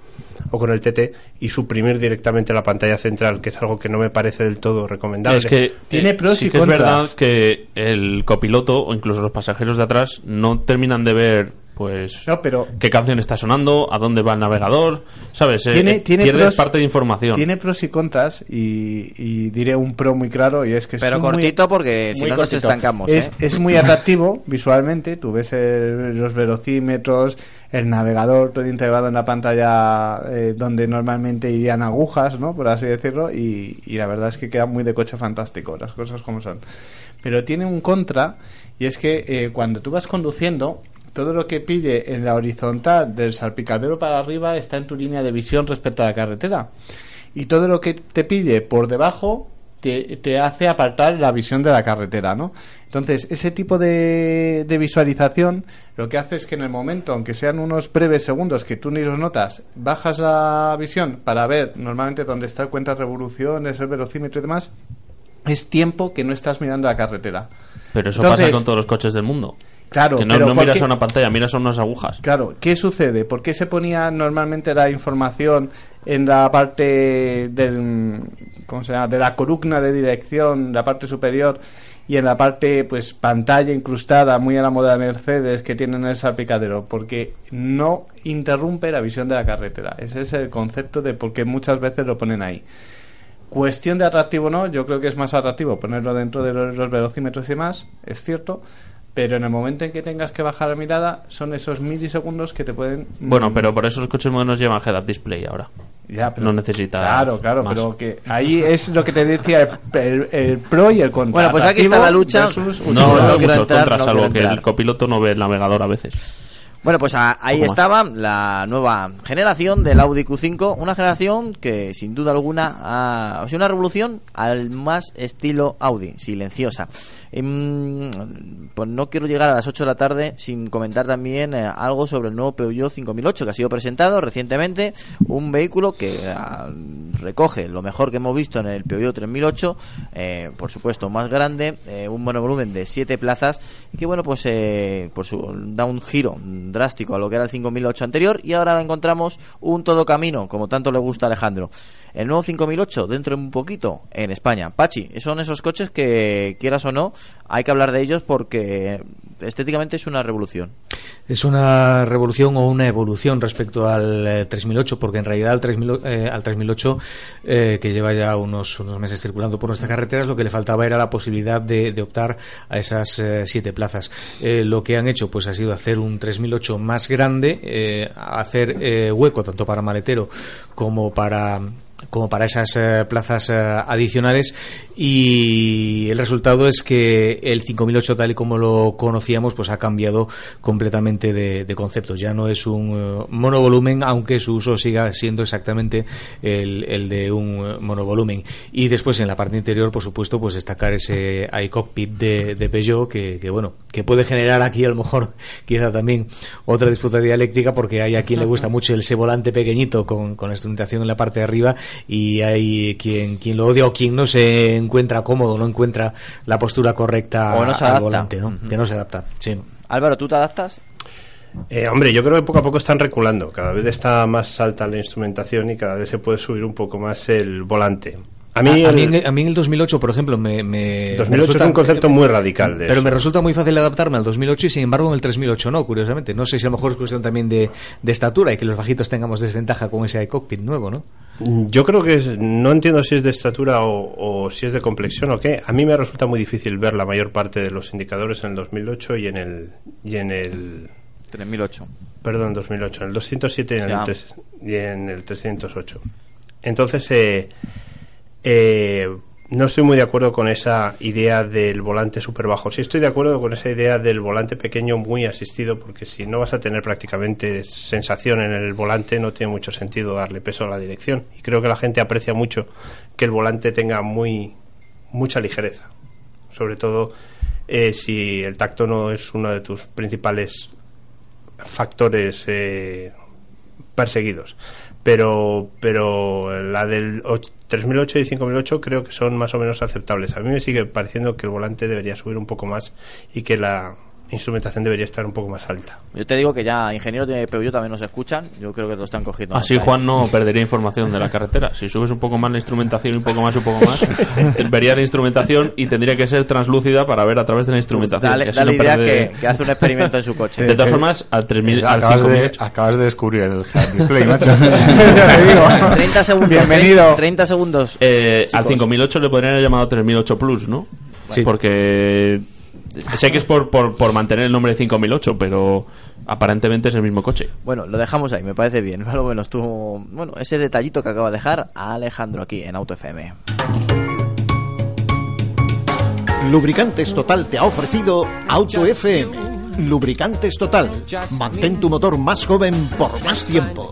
o con el TT y suprimir directamente la pantalla central, que es algo que no me parece del todo recomendable. Es que Tiene eh, pros sí y que es contras. verdad que el copiloto o incluso los pasajeros de atrás no terminan de ver pues No, pero qué canción está sonando, a dónde va el navegador, ¿sabes? Eh, tiene, eh, tiene pierdes pros- parte de información. Tiene pros y contras y, y diré un pro muy claro y es que Pero es muy- cortito porque si muy no nos cortito. estancamos, Es, ¿eh? es muy atractivo visualmente, tú ves el- los velocímetros, el navegador todo integrado en la pantalla eh, donde normalmente irían agujas, ¿no? Por así decirlo y, y la verdad es que queda muy de coche fantástico, las cosas como son. Pero tiene un contra y es que eh, cuando tú vas conduciendo todo lo que pille en la horizontal del salpicadero para arriba está en tu línea de visión respecto a la carretera. Y todo lo que te pille por debajo te, te hace apartar la visión de la carretera, ¿no? Entonces, ese tipo de, de visualización lo que hace es que en el momento, aunque sean unos breves segundos que tú ni los notas, bajas la visión para ver normalmente dónde está el cuenta revoluciones, el velocímetro y demás, es tiempo que no estás mirando la carretera. Pero eso Entonces- pasa con todos los coches del mundo. Claro, que no, pero no ¿por miras a una pantalla, miras a unas agujas. Claro, ¿qué sucede? ¿Por qué se ponía normalmente la información en la parte del, ¿cómo se llama? de la columna de dirección, la parte superior, y en la parte, pues, pantalla incrustada, muy a la moda de Mercedes, que tienen el salpicadero? Porque no interrumpe la visión de la carretera. Ese es el concepto de por qué muchas veces lo ponen ahí. Cuestión de atractivo no, yo creo que es más atractivo ponerlo dentro de los, los velocímetros y demás, es cierto, pero en el momento en que tengas que bajar la mirada son esos milisegundos que te pueden... Bueno, pero por eso los coches modernos llevan head-up display ahora. Ya, pero- no necesita. Claro, claro, más. pero que ahí es lo que te decía el, el- el pro y el contra. Bueno, pues aquí está la lucha. No, no, no quiero mucho entrar, contra, no salvo quiero que el copiloto no ve el navegador a veces. Bueno, pues a- ahí estaba la nueva generación del Audi Q5, una generación que sin duda alguna ha, ha sido una revolución al más estilo Audi, silenciosa. Em, pues no quiero llegar a las 8 de la tarde sin comentar también eh, algo sobre el nuevo Peugeot 5008 que ha sido presentado recientemente, un vehículo que ah, recoge lo mejor que hemos visto en el Peugeot 3008, eh, por supuesto más grande, eh, un monovolumen de 7 plazas y que bueno pues eh, por su, da un giro drástico a lo que era el 5008 anterior y ahora encontramos un todo camino como tanto le gusta a Alejandro. El nuevo 5008 dentro de un poquito en España. Pachi, son esos coches que quieras o no hay que hablar de ellos porque estéticamente es una revolución. Es una revolución o una evolución respecto al eh, 3008, porque en realidad al, 3000, eh, 3008, eh, que lleva ya unos, unos meses circulando por nuestras carreteras, lo que le faltaba era la posibilidad de, de optar a esas eh, siete plazas. Eh, lo que han hecho pues ha sido hacer un 3008 más grande, eh, hacer eh, hueco tanto para maletero como para como para esas eh, plazas eh, adicionales. Y el resultado es que el 5008 tal y como lo conocíamos pues ha cambiado completamente de, de concepto. Ya no es un eh, monovolumen aunque su uso siga siendo exactamente el, el de un eh, monovolumen. Y después en la parte interior por supuesto pues destacar ese iCockpit de, de Peugeot que, que, bueno que puede generar aquí a lo mejor quizá también otra disputa dialéctica porque hay a quien le gusta mucho ese volante pequeñito con, con la instrumentación en la parte de arriba y hay quien, quien lo odia o quien no se encuentra cómodo, no encuentra la postura correcta O no se al adapta. volante, ¿no? que no se adapta. Sí. Álvaro, ¿tú te adaptas? Eh, hombre, yo creo que poco a poco están reculando. Cada vez está más alta la instrumentación y cada vez se puede subir un poco más el volante. A mí, a, el- mí en, a mí en el 2008, por ejemplo, me, me- 2008 me resulta- es un concepto muy radical de Pero eso. me resulta muy fácil adaptarme al 2008 y sin embargo en el 3008 no, curiosamente. No sé si a lo mejor es cuestión también de, de estatura y que los bajitos tengamos desventaja con ese iCockpit nuevo, ¿no? Yo creo que es- no entiendo si es de estatura o, o si es de complexión o qué. A mí me resulta muy difícil ver la mayor parte de los indicadores en el 2008 y en el y en el 3008. perdón, 2008, en el 207 y en, el, ah. tres- y en el 308. Entonces, eh, eh, no estoy muy de acuerdo con esa idea del volante súper bajo. Sí estoy de acuerdo con esa idea del volante pequeño muy asistido, porque si no vas a tener prácticamente sensación en el volante, no tiene mucho sentido darle peso a la dirección. Y creo que la gente aprecia mucho que el volante tenga muy mucha ligereza. sobre todo eh, si el tacto no es uno de tus principales factores eh, perseguidos. Pero, pero la del och- 3008 y 5008 creo que son más o menos aceptables. A mí me sigue pareciendo que el volante debería subir un poco más y que la instrumentación debería estar un poco más alta. Yo te digo que ya ingenieros de Peugeot también nos escuchan. Yo creo que lo están cogiendo. Así ¿eh? Juan no perdería información de la carretera. Si subes un poco más la instrumentación y un poco más, un poco más, vería la instrumentación y tendría que ser translúcida para ver a través de la instrumentación. Dale, dale no idea pierde- que, que hace un experimento en su coche. De todas formas, al 3000, al acabas, de, 5008. acabas de descubrir el display, macho. Ya te digo. 30 segundos. Bienvenido. 30 segundos. Eh, al Chicos. 5008 le podrían haber llamado 3008 Plus, ¿no? Sí. Porque sé que es por, por, por mantener el nombre de 5008, pero aparentemente es el mismo coche. Bueno, lo dejamos ahí, me parece bien. Más o menos tú, bueno, ese detallito que acaba de dejar a Alejandro aquí en Auto FM. Lubricantes Total te ha ofrecido Auto FM. Lubricantes Total. Mantén tu motor más joven por más tiempo.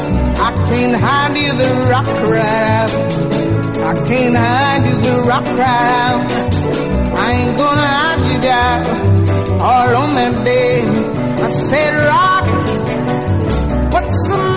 I can't hide you, the rock out. I can't hide you, the rock out. I ain't gonna hide you down all on that day. I said, Rock, what's the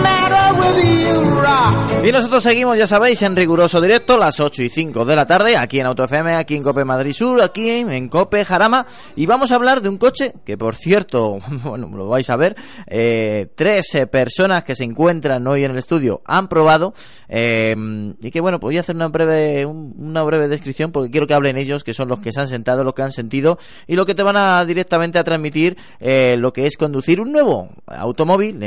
Y nosotros seguimos, ya sabéis, en riguroso directo, las 8 y 5 de la tarde, aquí en Auto FM, aquí en Cope Madrid Sur, aquí en Cope Jarama, y vamos a hablar de un coche que, por cierto, bueno, lo vais a ver, eh, tres eh, personas que se encuentran hoy en el estudio han probado, eh, y que, bueno, voy a hacer una breve, un- una breve descripción porque quiero que hablen ellos, que son los que se han sentado, los que han sentido, y lo que te van a directamente a transmitir eh, lo que es conducir un nuevo automóvil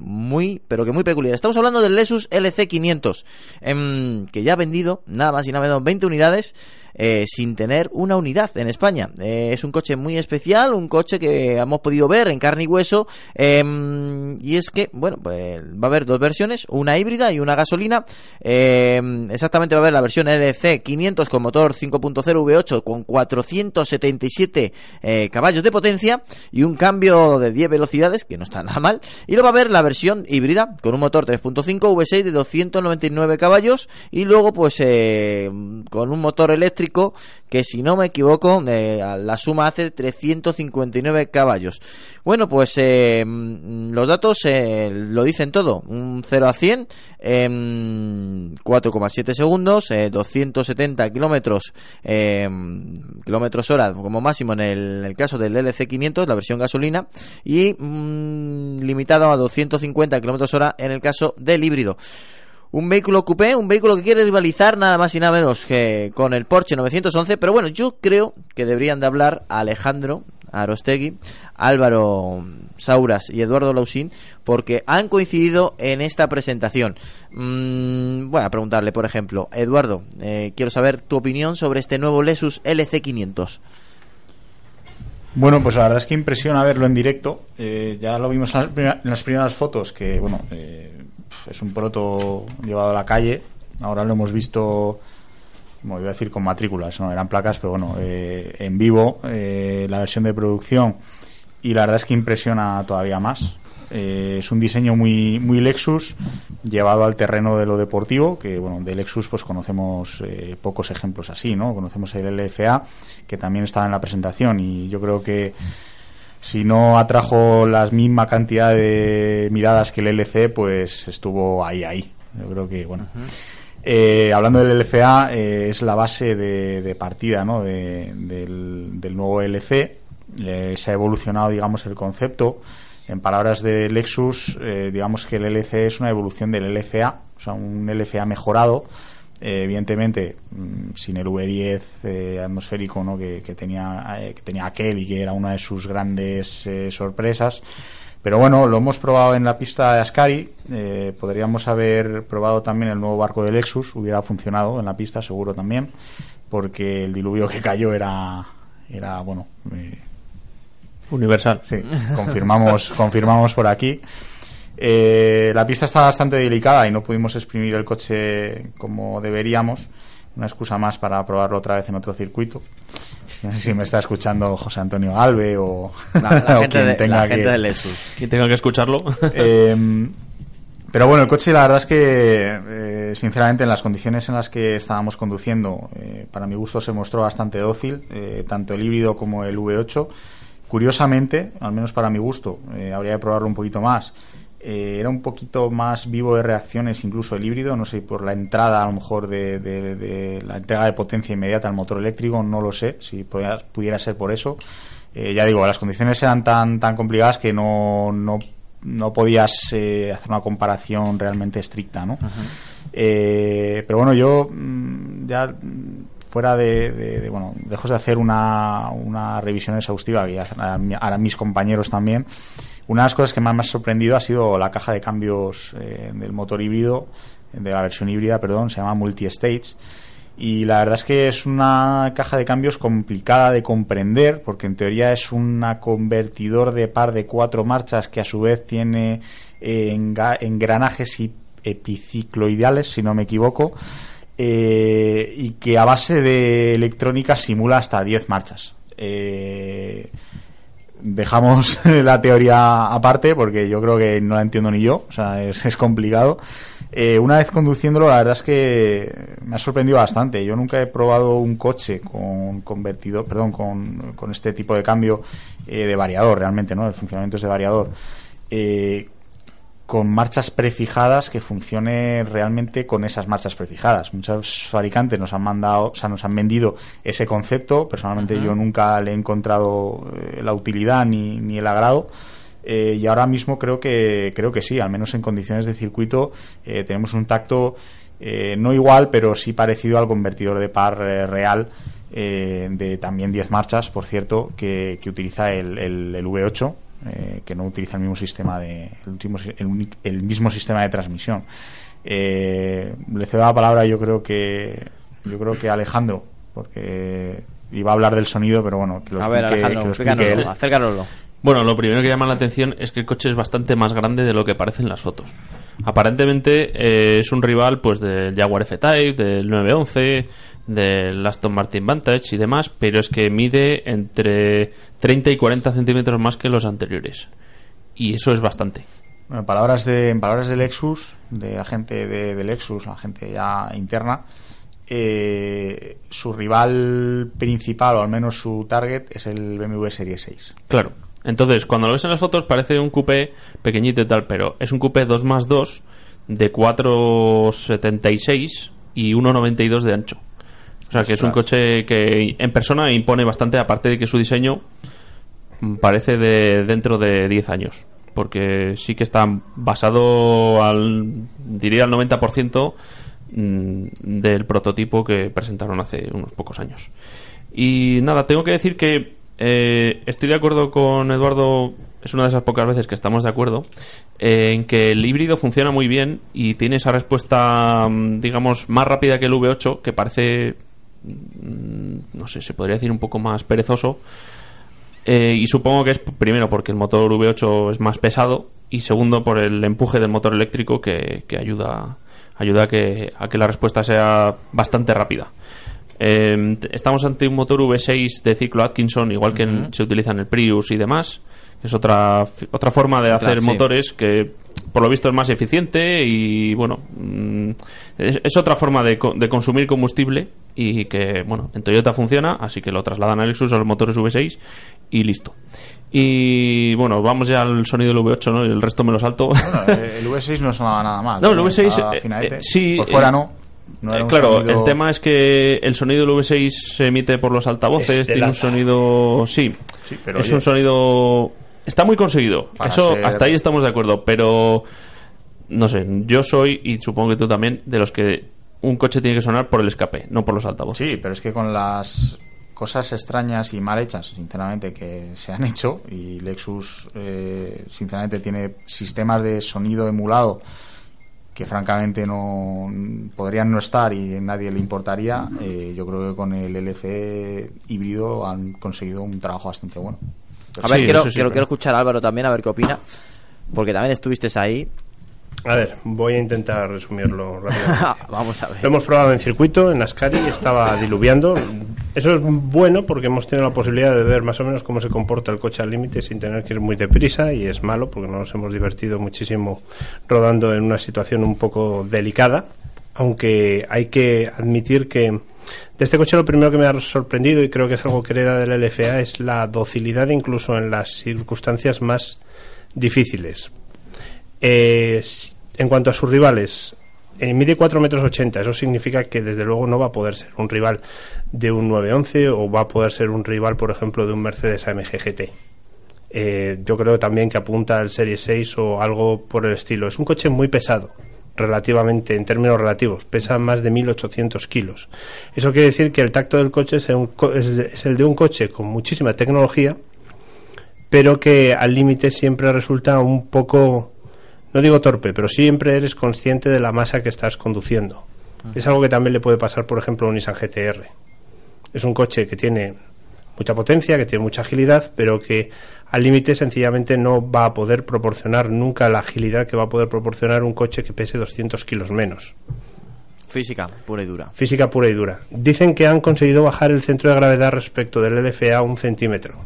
muy, pero que muy peculiar. Estamos hablando del Lexus LC500, em, que ya ha vendido nada más y nada menos 20 unidades eh, sin tener una unidad en España. Eh, es un coche muy especial, un coche que hemos podido ver en carne y hueso, em, y es que, bueno, pues va a haber dos versiones, una híbrida y una gasolina. Em, exactamente va a haber la versión LC500 con motor 5.0 V8 con 477 eh, caballos de potencia y un cambio de 10 velocidades, que no está nada mal. Y luego va a haber la versión híbrida con un motor 3.5 V6 de 299 caballos y luego pues eh, con un motor eléctrico que si no me equivoco eh, la suma hace 359 caballos. Bueno pues eh, mm, los datos eh, lo dicen todo. Un 0 a 100 en 4,7 segundos, eh, 270 kilómetros eh, kilómetros hora como máximo en el, en el caso del LC500, la versión gasolina, y mm, limitado a 250 kilómetros hora en el caso del híbrido. Un vehículo coupé, un vehículo que quiere rivalizar nada más y nada menos que con el Porsche 911, pero bueno, yo creo que deberían de hablar Alejandro Arostegui, Álvaro Sauras y Eduardo Lausín, porque han coincidido en esta presentación. Mm, voy a preguntarle, por ejemplo, Eduardo, eh, quiero saber tu opinión sobre este nuevo Lexus LC500. Bueno, pues la verdad es que impresiona verlo en directo. Eh, ya lo vimos en las, prima- en las primeras fotos, que bueno, eh, es un proto llevado a la calle. Ahora lo hemos visto, como iba a decir, con matrículas, no eran placas, pero bueno, eh, en vivo, eh, la versión de producción. Y la verdad es que impresiona todavía más. Eh, es un diseño muy, muy Lexus, llevado al terreno de lo deportivo, que bueno, de Lexus pues conocemos eh, pocos ejemplos así, ¿no? Conocemos el LFA, que también estaba en la presentación, y yo creo que si no atrajo la misma cantidad de miradas que el LC, pues estuvo ahí, ahí. Yo creo que, bueno. Eh, hablando del LFA, eh, es la base de, de partida ¿no? de- del, del nuevo LC. Eh, se ha evolucionado, digamos, el concepto. En palabras de Lexus, eh, digamos que el LC es una evolución del LCA, o sea, un LCA mejorado, Eh, evidentemente, mm, sin el V10 eh, atmosférico ¿no? que, que tenía, eh, que tenía aquel y que era una de sus grandes eh, sorpresas. Pero bueno, lo hemos probado en la pista de Ascari. eh, podríamos haber probado también el nuevo barco de Lexus. Hubiera funcionado en la pista, seguro también. Porque el diluvio que cayó era, era bueno, eh, Universal. Sí, confirmamos, confirmamos por aquí. Eh, la pista está bastante delicada y no pudimos exprimir el coche como deberíamos. Una excusa más para probarlo otra vez en otro circuito. No sé si me está escuchando José Antonio Galve o, La- la o gente quien de- tenga la que... gente de Lexus. Quien tenga que escucharlo. Eh, pero bueno, el coche la verdad es que, eh, sinceramente, en las condiciones en las que estábamos conduciendo, eh, para mi gusto se mostró bastante dócil, eh, tanto el híbrido como el V8. Curiosamente, al menos para mi gusto, eh, habría que probarlo un poquito más. Eh, era un poquito más vivo de reacciones, incluso el híbrido, no sé, por la entrada a lo mejor de, de- de la entrega de potencia inmediata al motor eléctrico, no lo sé, si pudiera, pudiera ser por eso. Eh, ya digo, las condiciones eran tan, tan complicadas que no, no, no podías eh, hacer una comparación realmente estricta, ¿no? Pero bueno, yo mm, ya mm, fuera de, de- de, bueno, lejos de hacer una, una revisión exhaustiva que ya harán mis compañeros también, una de las cosas que más me ha sorprendido ha sido la caja de cambios eh, del motor híbrido, de la versión híbrida, perdón, se llama multi-stage. Y la verdad es que es una caja de cambios complicada de comprender, porque en teoría es un convertidor de par de cuatro marchas que a su vez tiene eh, engranajes y si no me equivoco, eh, y que a base de electrónica simula hasta 10 marchas. Eh, dejamos la teoría aparte porque yo creo que no la entiendo ni yo, o sea, es, es complicado. Eh, una vez conduciéndolo, la verdad es que me ha sorprendido bastante. Yo nunca he probado un coche con convertido, perdón, con, con este tipo de cambio eh, de variador, realmente, ¿no? El funcionamiento es de variador. Eh, con marchas prefijadas que funcione realmente con esas marchas prefijadas. Muchos fabricantes nos han mandado, o sea, nos han vendido ese concepto. Personalmente yo nunca le he encontrado eh, la utilidad ni, ni el agrado. Eh, y ahora mismo creo que creo que sí, al menos en condiciones de circuito eh, tenemos un tacto eh, no igual, pero sí parecido al convertidor de par real de también 10 marchas, por cierto, que, que utiliza el, el- el V8, eh, que no utiliza el mismo sistema de el, último, el, mismo sistema de transmisión. Eh, le cedo la palabra, yo creo que yo creo que a Alejandro, porque iba a hablar del sonido, pero bueno, que lo A ver, Alejandro, que lo explique explícanoslo, él. acércanoslo. Bueno, lo primero que llama la atención es que el coche es bastante más grande de lo que parece en las fotos. Aparentemente eh, es un rival pues del Jaguar F-Type, del 911, del Aston Martin Vantage y demás, pero es que mide entre 30 y 40 centímetros más que los anteriores. Y eso es bastante. Bueno, en palabras de, en palabras de Lexus, de la gente de, de Lexus, la gente ya interna, eh, su rival principal, o al menos su target, es el BMW Serie 6. Claro. Entonces, cuando lo ves en las fotos parece un coupé pequeñito y tal, pero es un coupé 2 más 2 de 4,76 y 1,92 de ancho. O sea, que es un coche que en persona impone bastante, aparte de que su diseño mm, parece de dentro de 10 años. Porque sí que está basado al, diría al 90% mm, del prototipo que presentaron hace unos pocos años. Y nada, tengo que decir que eh, estoy de acuerdo con Eduardo, es una de esas pocas veces que estamos de acuerdo, eh, en que el híbrido funciona muy bien y tiene esa respuesta, mm, digamos, más rápida que el V8, que parece, no sé, se podría decir un poco más perezoso. Eh, y supongo que es primero porque el motor V8 es más pesado y segundo por el empuje del motor eléctrico que, que ayuda, ayuda a, que, a que la respuesta sea bastante rápida. Eh, t- estamos ante un motor V6 de ciclo Atkinson, igual que en- se utiliza en el Prius y demás. Es otra, otra forma de hacer Claro, sí. motores que, por lo visto, es más eficiente y, bueno, mm, es, es otra forma de, co- de consumir combustible y que, bueno, en Toyota funciona, así que lo trasladan a Lexus a los motores V6 y listo. Y, bueno, vamos ya al sonido del V8, ¿no? El resto me lo salto. Bueno, eh, el V6 no sonaba nada mal. No, el ¿no? V6 Estaba eh, eh, sí. Por fuera eh, no. Eh, claro, sonido- el tema es que el sonido del V6 se emite por los altavoces, tiene un sonido. Sí, Sí, pero es oye. un sonido. Está muy conseguido. Para Eso, ser- hasta ahí estamos de acuerdo, pero. No sé, yo soy, y supongo que tú también, de los que un coche tiene que sonar por el escape, no por los altavoces. Sí, pero es que con las cosas extrañas y mal hechas, sinceramente, que se han hecho, y Lexus, eh, sinceramente, tiene sistemas de sonido emulado que francamente no podrían no estar y nadie le importaría, eh, yo creo que con el LC híbrido han conseguido un trabajo bastante bueno. A ver, quiero, quiero, quiero escuchar a Álvaro también, a ver qué opina. Porque también estuviste ahí. A ver, voy a intentar resumirlo rápidamente. Vamos a ver. Lo hemos probado en circuito, en Ascari, estaba diluviando. Eso es bueno porque hemos tenido la posibilidad de ver más o menos cómo se comporta el coche al límite sin tener que ir muy deprisa y es malo porque nos hemos divertido muchísimo rodando en una situación un poco delicada. Aunque hay que admitir que de este coche lo primero que me ha sorprendido y creo que es algo que hereda del LFA es la docilidad incluso en las circunstancias más difíciles. Eh, en cuanto a sus rivales, eh, mide 4 metros 80. Eso significa que desde luego no va a poder ser un rival de un 911 o va a poder ser un rival, por ejemplo, de un Mercedes AMG GT. Eh, yo creo también que apunta al Serie 6 o algo por el estilo. Es un coche muy pesado, relativamente, en términos relativos. Pesa más de 1800 kilos. Eso quiere decir que el tacto del coche es, un co- es- es el de un coche con muchísima tecnología, pero que al límite siempre resulta un poco, no digo torpe, pero siempre eres consciente de la masa que estás conduciendo. Es algo que también le puede pasar, por ejemplo, a un Nissan GTR. Es un coche que tiene mucha potencia, que tiene mucha agilidad, pero que al límite sencillamente no va a poder proporcionar nunca la agilidad que va a poder proporcionar un coche que pese 200 kilos menos. Física, pura y dura. Física pura y dura. Dicen que han conseguido bajar el centro de gravedad respecto del LFA un centímetro,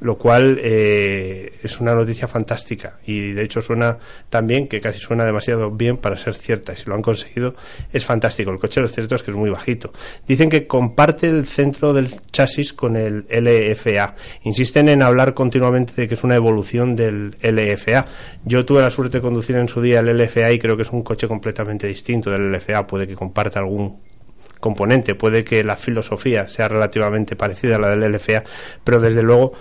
lo cual eh, es una noticia fantástica y de hecho suena tan bien que casi suena demasiado bien para ser cierta. Y si lo han conseguido es fantástico. El coche lo cierto es que es muy bajito. Dicen que comparte el centro del chasis con el LFA. Insisten en hablar continuamente de que es una evolución del LFA. Yo tuve la suerte de conducir en su día el LFA y creo que es un coche completamente distinto del LFA. Puede que comparte algún componente, puede que la filosofía sea relativamente parecida a la del LFA, pero desde luego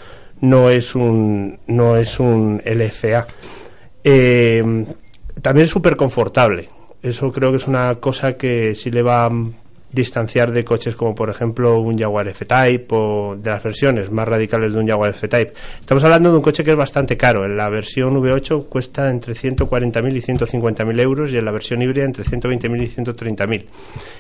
no es un no es un LFA. Eh, también es súper confortable. Eso creo que es una cosa que sí le va distanciar de coches como por ejemplo un Jaguar F-Type o de las versiones más radicales de un Jaguar F-Type. Estamos hablando de un coche que es bastante caro. En la versión V8 cuesta entre 140.000 y 150.000 euros y en la versión híbrida entre 120.000 y 130.000.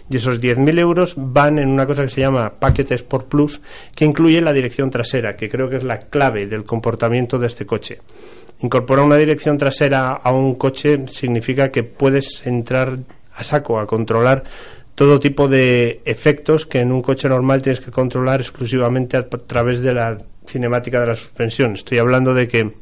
Y esos 10.000 euros van en una cosa que se llama Packet Sport Plus que incluye la dirección trasera, que creo que es la clave del comportamiento de este coche. Incorporar una dirección trasera a un coche significa que puedes entrar a saco a controlar todo tipo de efectos que en un coche normal tienes que controlar exclusivamente a, través de la cinemática de la suspensión. Estoy hablando de que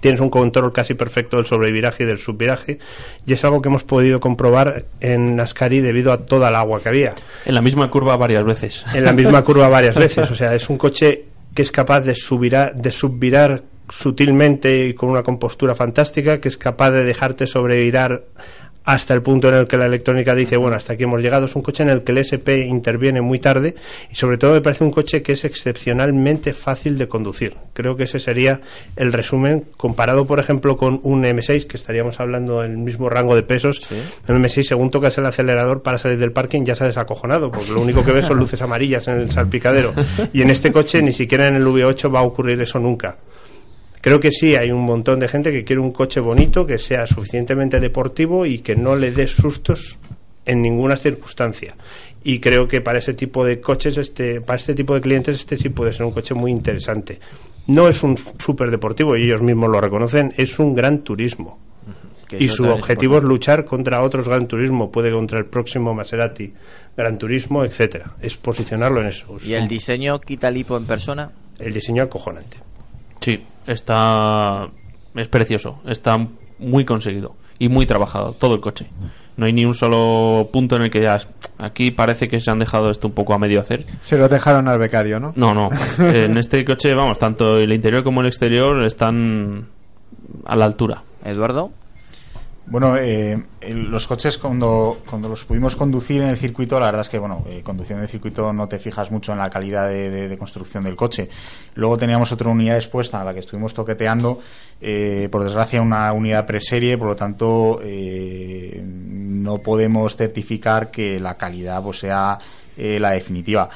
tienes un control casi perfecto del sobreviraje y del subviraje y es algo que hemos podido comprobar en Ascari debido a toda el agua que había. En la misma curva varias veces. En la misma curva varias veces. O sea, es un coche que es capaz de, subira- de subvirar sutilmente y con una compostura fantástica, que es capaz de dejarte sobrevirar hasta el punto en el que la electrónica dice, bueno, hasta aquí hemos llegado. Es un coche en el que el SP interviene muy tarde y sobre todo me parece un coche que es excepcionalmente fácil de conducir. Creo que ese sería el resumen comparado, por ejemplo, con un M6, que estaríamos hablando en el mismo rango de pesos. El M6, según tocas el acelerador para salir del parking, ya sales acojonado, porque lo único que ves son luces amarillas en el salpicadero. Y en este coche, ni siquiera en el V8 va a ocurrir eso nunca. Creo que sí, hay un montón de gente que quiere un coche bonito, que sea suficientemente deportivo y que no le dé sustos en ninguna circunstancia. Y creo que para ese tipo de coches, este, para este tipo de clientes, este sí puede ser un coche muy interesante. No es un súper deportivo, y ellos mismos lo reconocen, es un gran turismo. Y su objetivo es luchar contra otros Gran Turismo, puede contra el próximo Maserati Gran Turismo, etcétera. Es posicionarlo en eso. ¿Y el diseño quita lipo en persona? El diseño acojonante. Sí, está. Es precioso. Está muy conseguido y muy trabajado todo el coche. No hay ni un solo punto en el que ya. Aquí parece que se han dejado esto un poco a medio hacer. Se lo dejaron al becario, ¿no? No, no. en este coche, vamos, tanto el interior como el exterior están a la altura. Eduardo. Bueno, eh, los coches cuando, cuando los pudimos conducir en el circuito, la verdad es que, bueno, eh, conduciendo en el circuito no te fijas mucho en la calidad de, de- de construcción del coche. Luego teníamos otra unidad expuesta a la que estuvimos toqueteando, eh, por desgracia una unidad preserie, por lo tanto eh, no podemos certificar que la calidad pues sea eh, la definitiva.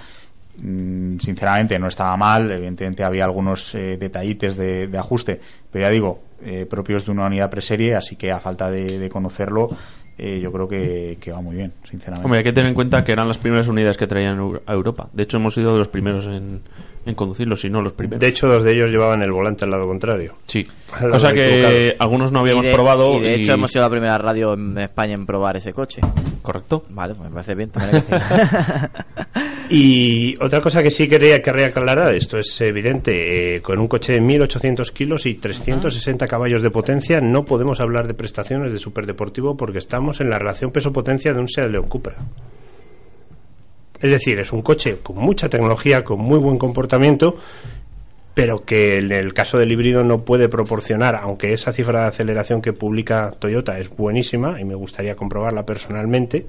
Mm, sinceramente no estaba mal, evidentemente había algunos eh, detallites de, de ajuste, pero ya digo, eh, propios de una unidad preserie, así que a falta de, conocerlo, eh, yo creo que, va muy bien, sinceramente. Hay que tener en cuenta que eran las primeras unidades que traían a Europa. De hecho, hemos sido de los primeros en, en conducirlos, si no los primeros. De hecho, dos de ellos llevaban el volante al lado contrario. Sí. Al lado Cosa que equivocado. algunos no habíamos Y de- probado. Y de hecho hemos sido la primera radio en España en probar ese coche. Correcto. Vale, pues me parece bien. También. Y otra cosa que sí quería, querría aclarar, esto es evidente, eh, con un coche de 1800 kilos y 360 caballos de potencia no podemos hablar de prestaciones de superdeportivo porque estamos en la relación peso-potencia de un Seat León Cupra. Es decir, es un coche con mucha tecnología, con muy buen comportamiento, pero que en el caso del híbrido no puede proporcionar, aunque esa cifra de aceleración que publica Toyota es buenísima y me gustaría comprobarla personalmente,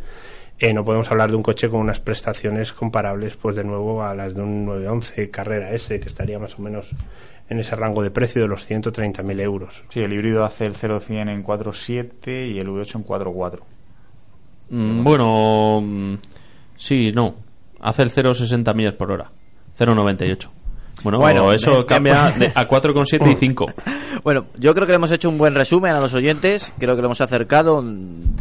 eh, no podemos hablar de un coche con unas prestaciones comparables, pues de nuevo, a las de un 911 Carrera S, que estaría más o menos en ese rango de precio de los 130.000 euros. Sí, el híbrido hace el 0-100 en 4.7 y el V8 en 4.4. Mm, bueno, mm, sí, no. Hace el 0,60 millas por hora. 0,98. Bueno, Bueno, eso de- cambia de- a 4,7 y 5. Bueno, yo creo que le hemos hecho un buen resumen a los oyentes, creo que le hemos acercado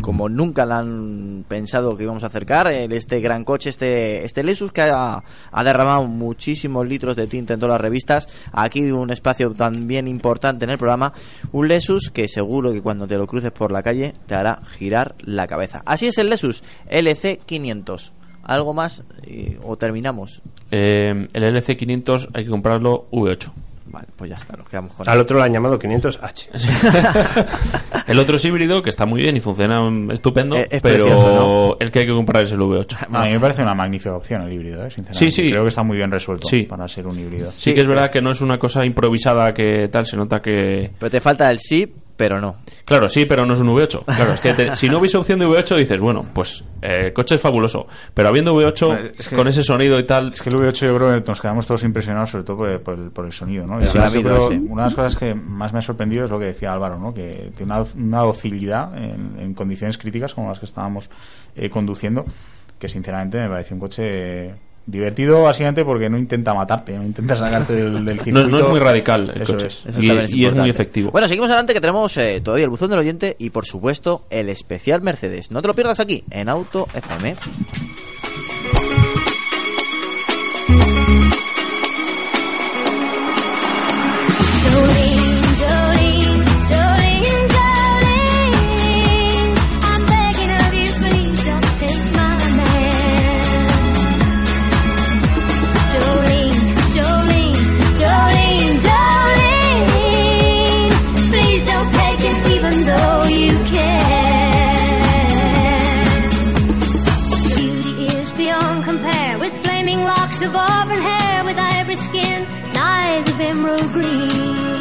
como nunca le han pensado que íbamos a acercar el- este gran coche, este este Lexus que ha, ha derramado muchísimos litros de tinta en todas las revistas, aquí un espacio también importante en el programa, un Lexus que seguro que cuando te lo cruces por la calle te hará girar la cabeza. Así es el Lexus LC500. ¿Algo más eh, o terminamos? Eh, el LC500 hay que comprarlo V8. Vale, pues ya está, nos quedamos con Al eso. otro lo han llamado 500H. El otro es híbrido, que está muy bien y funciona estupendo, es pero precioso, ¿no? el que hay que comprar es el V8. A mí me parece una magnífica opción el híbrido, ¿eh? sinceramente. Sí, sí. Creo que está muy bien resuelto Sí. para ser un híbrido. Sí, que es verdad que no es una cosa improvisada que tal, se nota que... Pero te falta el sí, pero no. Claro, sí, pero no es un V8. Claro, es que te- si no hubiese opción de V8 dices, bueno, pues eh, el coche es fabuloso, pero habiendo V8 Es que- con ese sonido y tal... Es que el V8 yo creo que nos quedamos todos impresionados sobre todo por el, por el, por el sonido, ¿no? Y Sí, habido creo- una de las cosas que más me ha sorprendido es lo que decía Álvaro, ¿no? Que tiene una, una docilidad en, en condiciones críticas como las que estábamos eh, conduciendo, que sinceramente me parece un coche divertido básicamente porque no intenta matarte, no intenta sacarte del, del No, circuito. no es muy radical el Eso coche. es. Eso Y- también y es muy efectivo. Bueno, seguimos adelante que tenemos eh, todavía el buzón del oyente y por supuesto el especial Mercedes. No te lo pierdas aquí en Auto FM. grow green.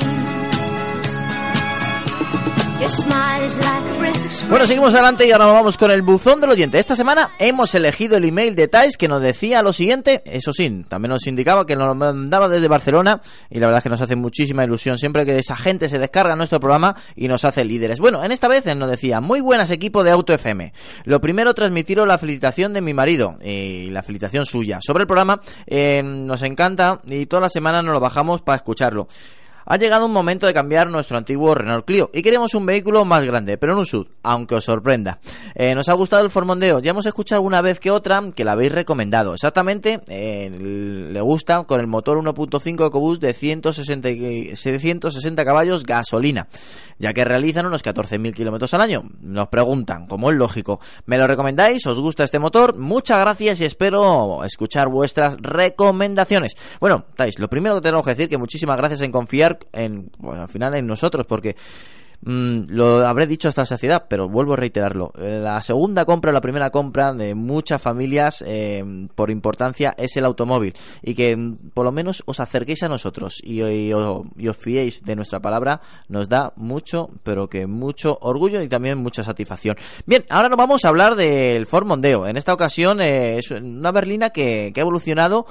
Your smile is like a breath Bueno, seguimos adelante y ahora vamos con el buzón del oyente. Esta semana hemos elegido el email de Thais que nos decía lo siguiente. Eso sí, también nos indicaba que nos lo mandaba desde Barcelona y la verdad es que nos hace muchísima ilusión siempre que esa gente se descarga nuestro programa y nos hace líderes. Bueno, en esta vez nos decía, muy buenas equipo de Auto FM. Lo primero, transmitiros la felicitación de mi marido y la felicitación suya. Sobre el programa, eh, nos encanta y todas las semanas nos lo bajamos para escucharlo. Ha llegado un momento de cambiar nuestro antiguo Renault Clio y queremos un vehículo más grande, pero en un SUV, aunque os sorprenda. Eh, nos ha gustado el Formondeo, ya hemos escuchado alguna vez que otra que la habéis recomendado. Exactamente, eh, le gusta con el motor 1.5 EcoBoost de 160, y- 160 caballos gasolina, ya que realizan unos 14.000 kilómetros al año. Nos preguntan, como es lógico, ¿me lo recomendáis? ¿Os gusta este motor? Muchas gracias y espero escuchar vuestras recomendaciones. Bueno, Tais, lo primero que tenemos que decir que muchísimas gracias en confiar en, al final en nosotros, porque mm, lo habré dicho hasta la saciedad, pero vuelvo a reiterarlo. Eh, La segunda compra o la primera compra de muchas familias, eh, por importancia, es el automóvil. Y que mm, por lo menos os acerquéis a nosotros y, y- o- y os fiéis de nuestra palabra, nos da mucho, pero que mucho orgullo y también mucha satisfacción. Bien, ahora nos vamos a hablar del Ford Mondeo. En esta ocasión eh, es una berlina que, que ha evolucionado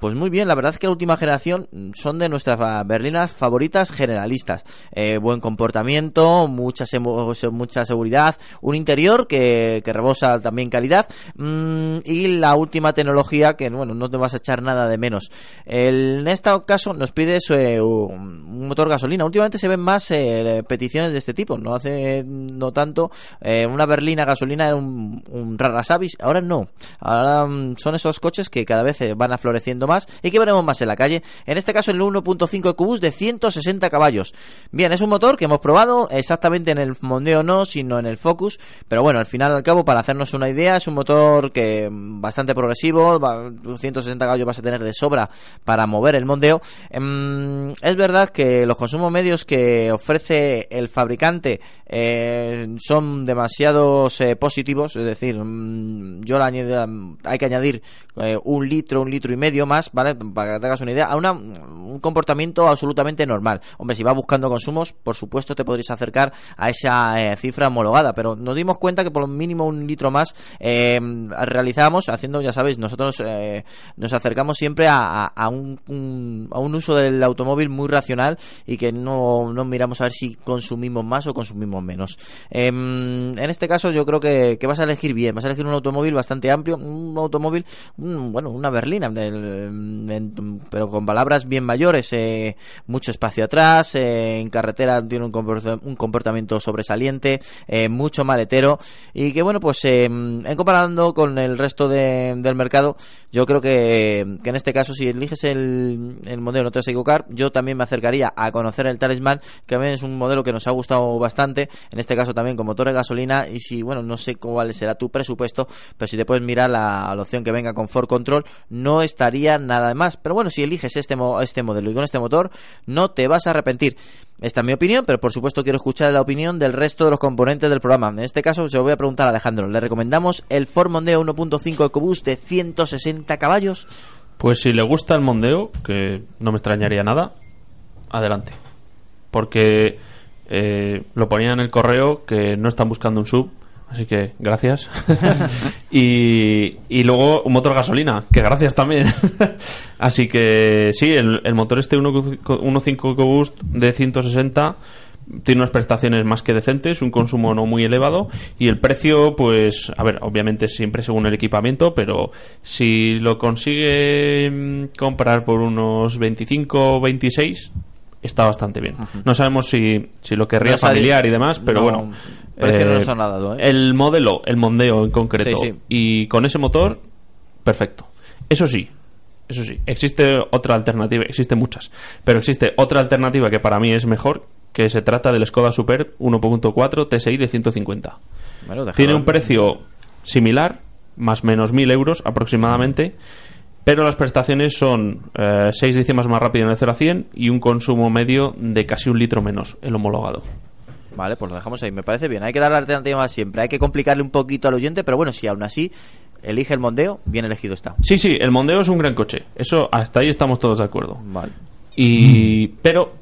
Pues muy bien, la verdad es que la última generación mm, son de nuestras ah, berlinas favoritas generalistas. Eh, buen comportamiento, mucha, mucha seguridad, un interior que, que rebosa también calidad mm, y la última tecnología que, bueno, no te vas a echar nada de menos. En este caso nos pides eh, un motor gasolina. Últimamente se ven más eh, peticiones de este tipo, no hace no tanto. eh, una berlina gasolina era un, un rara avis, ahora no. Ahora mm, son esos coches que cada vez van afloreciendo más y que veremos más en la calle. En este caso el 1.5 EcoBoost de 160 caballos. Bien, es un motor que hemos probado exactamente en el Mondeo no, sino en el Focus, pero bueno, al final al cabo para hacernos una idea es un motor que mm, bastante progresivo, va- 160 caballos vas a tener de sobra para mover el Mondeo. Em, es verdad que los consumos medios que ofrece el fabricante eh, son demasiados eh, positivos, es decir, mm, yo le añado- hay que añadir eh, un litro, un litro y medio más, ¿vale? Para que te hagas una idea, a una- un comportamiento absolutamente normal. Hombre, si vas buscando consumos, por supuesto te podréis acercar a esa eh, cifra homologada, pero nos dimos cuenta que por lo mínimo un litro más eh, realizamos, haciendo, ya sabéis, nosotros eh, nos acercamos siempre a, a- un, a un uso del automóvil muy racional y que no, no miramos a ver si consumimos más o consumimos menos. Em, en este caso yo creo que, que vas a elegir bien, vas a elegir un automóvil bastante amplio, un automóvil, un- bueno, una berlina, en- pero con palabras bien mayores, eh, mucho espacio atrás, eh, en carretera tiene un, comporta- un comportamiento sobresaliente, eh, mucho maletero y que bueno, pues en comparando con el resto de- del mercado, yo creo que, que en este caso si eliges el, el modelo no te vas a equivocar, yo también me acercaría a conocer el Talisman, que también es un modelo que nos ha gustado bastante, en este caso también con motor de gasolina y si, bueno, no sé cuál será tu presupuesto, pero si te puedes mirar la, la opción que venga con Ford Control, no estaría nada más, pero bueno, si eliges este, mo- este modelo y con este motor, no te vas a arrepentir. Esta es mi opinión, pero por supuesto quiero escuchar la opinión del resto de los componentes del programa. En este caso, yo voy a preguntar a Alejandro, ¿le recomendamos el Ford Mondeo 1.5 EcoBoost de 160 caballos? Pues si le gusta el mondeo, que no me extrañaría nada, adelante. Porque eh, lo ponía en el correo que no están buscando un sub, así que gracias. y, y luego un motor gasolina, que gracias también. así que sí, el, el motor este 1.5 1.5 EcoBoost de 160 tiene unas prestaciones más que decentes, un consumo no muy elevado y el precio, pues, a ver, obviamente siempre según el equipamiento, pero si lo consigue mm, comprar por unos 25 o 26, está bastante bien. No sabemos si, si lo querría No familiar y demás, pero no, bueno. Precio no eh, nos han dado, ¿eh? El modelo, el Mondeo en concreto, Sí, sí. y con ese motor, perfecto. Eso sí, eso sí, existe otra alternativa, existen muchas, pero existe otra alternativa que para mí es mejor, que se trata del Skoda Superb 1.4 TSI de 150. Bueno, déjalo. Tiene un precio similar, más menos 1000 euros aproximadamente, pero las prestaciones son 6 décimas más rápido en el 0 a 100 y un consumo medio de casi un litro menos, el homologado. Vale, pues lo dejamos ahí, me parece bien. Hay que dar la alternativa siempre, hay que complicarle un poquito al oyente, pero bueno, si aún así elige el Mondeo, bien elegido está. Sí, sí, el Mondeo es un gran coche. Eso hasta ahí estamos todos de acuerdo. Vale. Y pero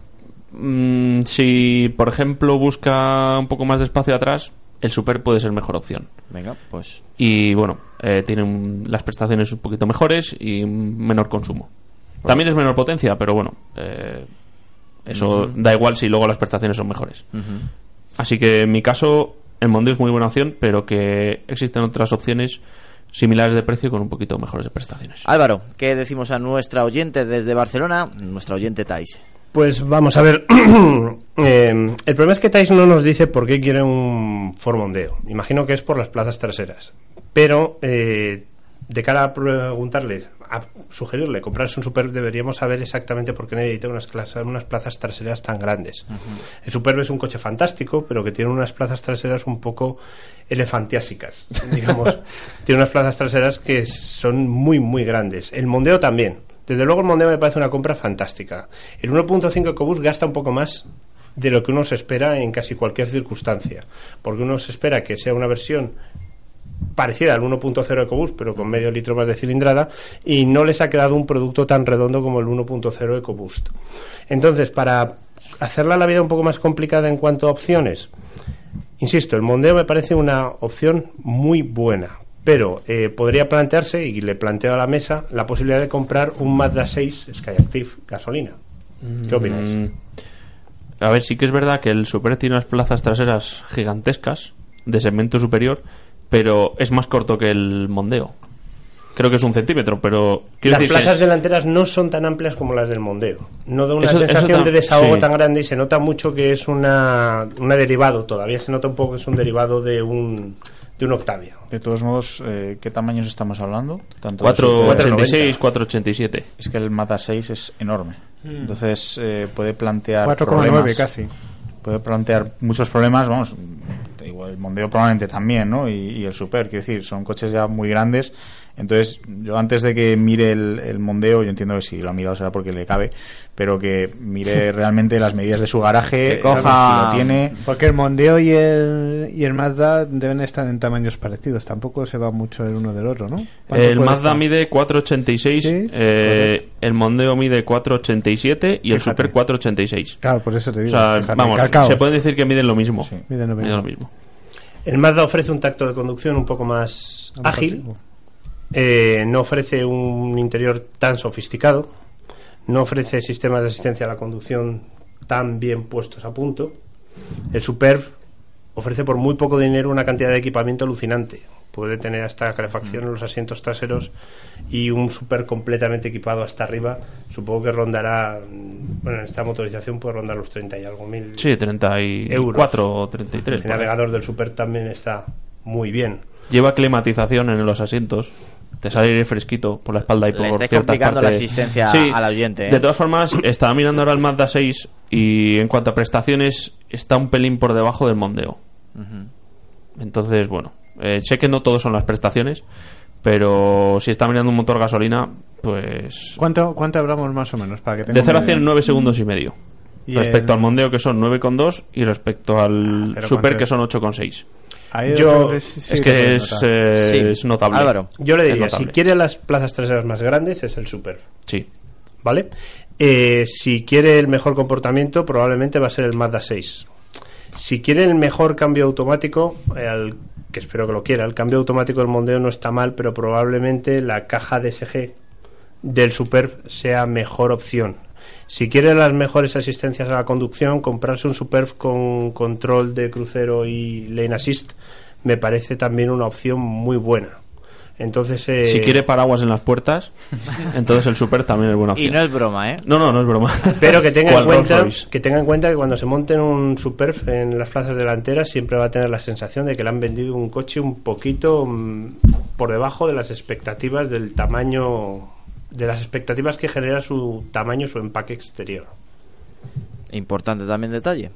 mm, si por ejemplo busca un poco más de espacio atrás, el Super puede ser mejor opción. Venga, pues Y bueno, eh, tiene un- las prestaciones un poquito mejores y menor consumo. También es menor potencia, pero bueno, eh, eso da igual si luego las prestaciones son mejores. Ujú. Así que en mi caso, el Mondeo es muy buena opción, pero que existen otras opciones similares de precio con un poquito mejores de prestaciones. Álvaro, ¿qué decimos a nuestra oyente desde Barcelona? Nuestra oyente Tais. Pues vamos a ver. Eh, el problema es que Thais no nos dice por qué quiere un Ford Mondeo. Imagino que es por las plazas traseras. Pero eh, de cara a preguntarle, a sugerirle comprarse un Superb, deberíamos saber exactamente por qué necesita unas, clas- unas plazas traseras tan grandes. El Superb es un coche fantástico, pero que tiene unas plazas traseras un poco elefantiásicas, digamos. tiene unas plazas traseras que son muy, muy grandes. El Mondeo también. Desde luego el Mondeo me parece una compra fantástica. El 1.5 EcoBoost gasta un poco más de lo que uno se espera en casi cualquier circunstancia, porque uno se espera que sea una versión parecida al 1.0 EcoBoost, pero con medio litro más de cilindrada, y no les ha quedado un producto tan redondo como el 1.0 EcoBoost. Entonces, para hacerla la vida un poco más complicada en cuanto a opciones, insisto, el Mondeo me parece una opción muy buena, pero eh, podría plantearse, y le planteo a la mesa, la posibilidad de comprar un Mazda 6 Skyactiv gasolina. ¿Qué opináis? Mm, A ver, sí que es verdad que el Super tiene unas plazas traseras gigantescas, de segmento superior, pero es más corto que el Mondeo. Creo que es un centímetro, pero... Las decir que- plazas delanteras no son tan amplias como las del Mondeo. No da una Eso- eso sensación de desahogo sí. tan grande y se nota mucho que es una, una derivado. Todavía se nota un poco que es un derivado de un, de un Octavia. De todos modos, eh, ¿qué tamaños estamos hablando? Tanto 486, 487. Es que el Mazda 6 es enorme. Mm. Entonces eh, puede plantear 4,9 problemas. casi. Puede plantear muchos problemas, vamos, el Mondeo probablemente también, ¿no? Y, y el Super, quiero decir, son coches ya muy grandes. Entonces, yo antes de que mire el, el Mondeo, yo entiendo que si lo ha mirado será porque le cabe, pero que mire realmente las medidas de su garaje, Que coja- si lo tiene. Porque el Mondeo y el, y el Mazda deben estar en tamaños parecidos. Tampoco se va mucho el uno del otro, ¿no? ¿Cuánto El Mazda estar? mide 486, Sí, eh, el Mondeo mide 487 y el Fíjate. Super 486. Claro, por eso te digo. O sea, fíjate, vamos, se puede decir que miden lo mismo. Miden lo Miden mismo. El Mazda ofrece un tacto de conducción un poco más ágil. Eh, no ofrece un interior tan sofisticado. No ofrece sistemas de asistencia a la conducción tan bien puestos a punto. El Superb ofrece por muy poco dinero una cantidad de equipamiento alucinante. Puede tener hasta calefacción en los asientos traseros y un Super completamente equipado hasta arriba. Supongo que rondará, mm, bueno, en esta motorización puede rondar los 30 y algo mil Sí, 34 euros. o 33. El navegador del Super también está muy bien. Lleva climatización en los asientos. Te sale aire fresquito por la espalda y Le por estáis ciertas complicando la partes. asistencia Sí, al oyente, ¿eh? De todas formas, estaba mirando ahora el Mazda 6 y en cuanto a prestaciones está un pelín por debajo del Mondeo. Entonces, bueno, eh, sé que no todos son las prestaciones, pero si está mirando un motor gasolina, pues ¿Cuánto, ¿Cuánto hablamos más o menos? Para que de tenga 0 a una 100 idea? 9 segundos y medio. Y respecto el- al Mondeo que son 9,2 y respecto al 0,3. Super que son 8,6. Ahí yo sí- es que es, eh, Sí. es notable. Yo le diría, si quiere las plazas traseras más grandes, es el Super. Sí. ¿Vale? Eh, si quiere el mejor comportamiento, probablemente va a ser el Mazda 6. Si quiere el mejor cambio automático, eh, al- que espero que lo quiera, el cambio automático del Mondeo no está mal, pero probablemente la caja DSG del Superb sea mejor opción. Si quiere las mejores asistencias a la conducción, comprarse un Superb con control de crucero y lane assist me parece también una opción muy buena. Entonces, eh, Si quiere paraguas en las puertas, entonces el Super también es buena Y opción. no es broma, ¿eh? No, no, no es broma. Pero que tenga, en cuenta, que tenga en cuenta que cuando se monten un Superb en las plazas delanteras siempre va a tener la sensación de que le han vendido un coche un poquito mm, por debajo de las expectativas del tamaño de las expectativas que genera su tamaño su empaque exterior. Importante también detalle.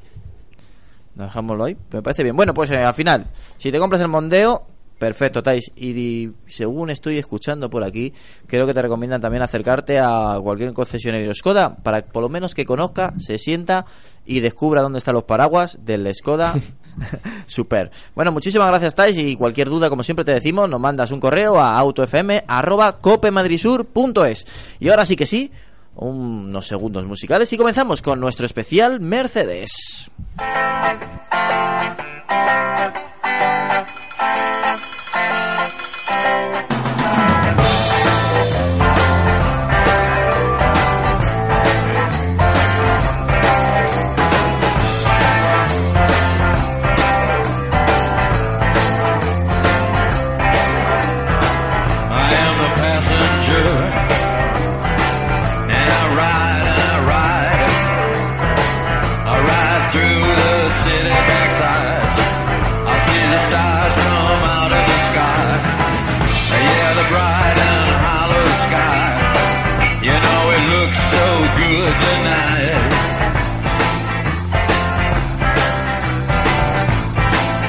Dejámoslo ahí. Me parece bien. Bueno, pues eh, al final, si te compras el Mondeo, perfecto, Tais. Y, di- según estoy escuchando por aquí, creo que te recomiendan también acercarte a cualquier concesionario Skoda para por lo menos que conozca, se sienta y descubra dónde están los paraguas del Skoda Super. Bueno, muchísimas gracias, Tais. Y cualquier duda, como siempre te decimos, nos mandas un correo a autofm.copemadrisur.es. Y ahora sí que sí, unos segundos musicales y comenzamos con nuestro especial Mercedes.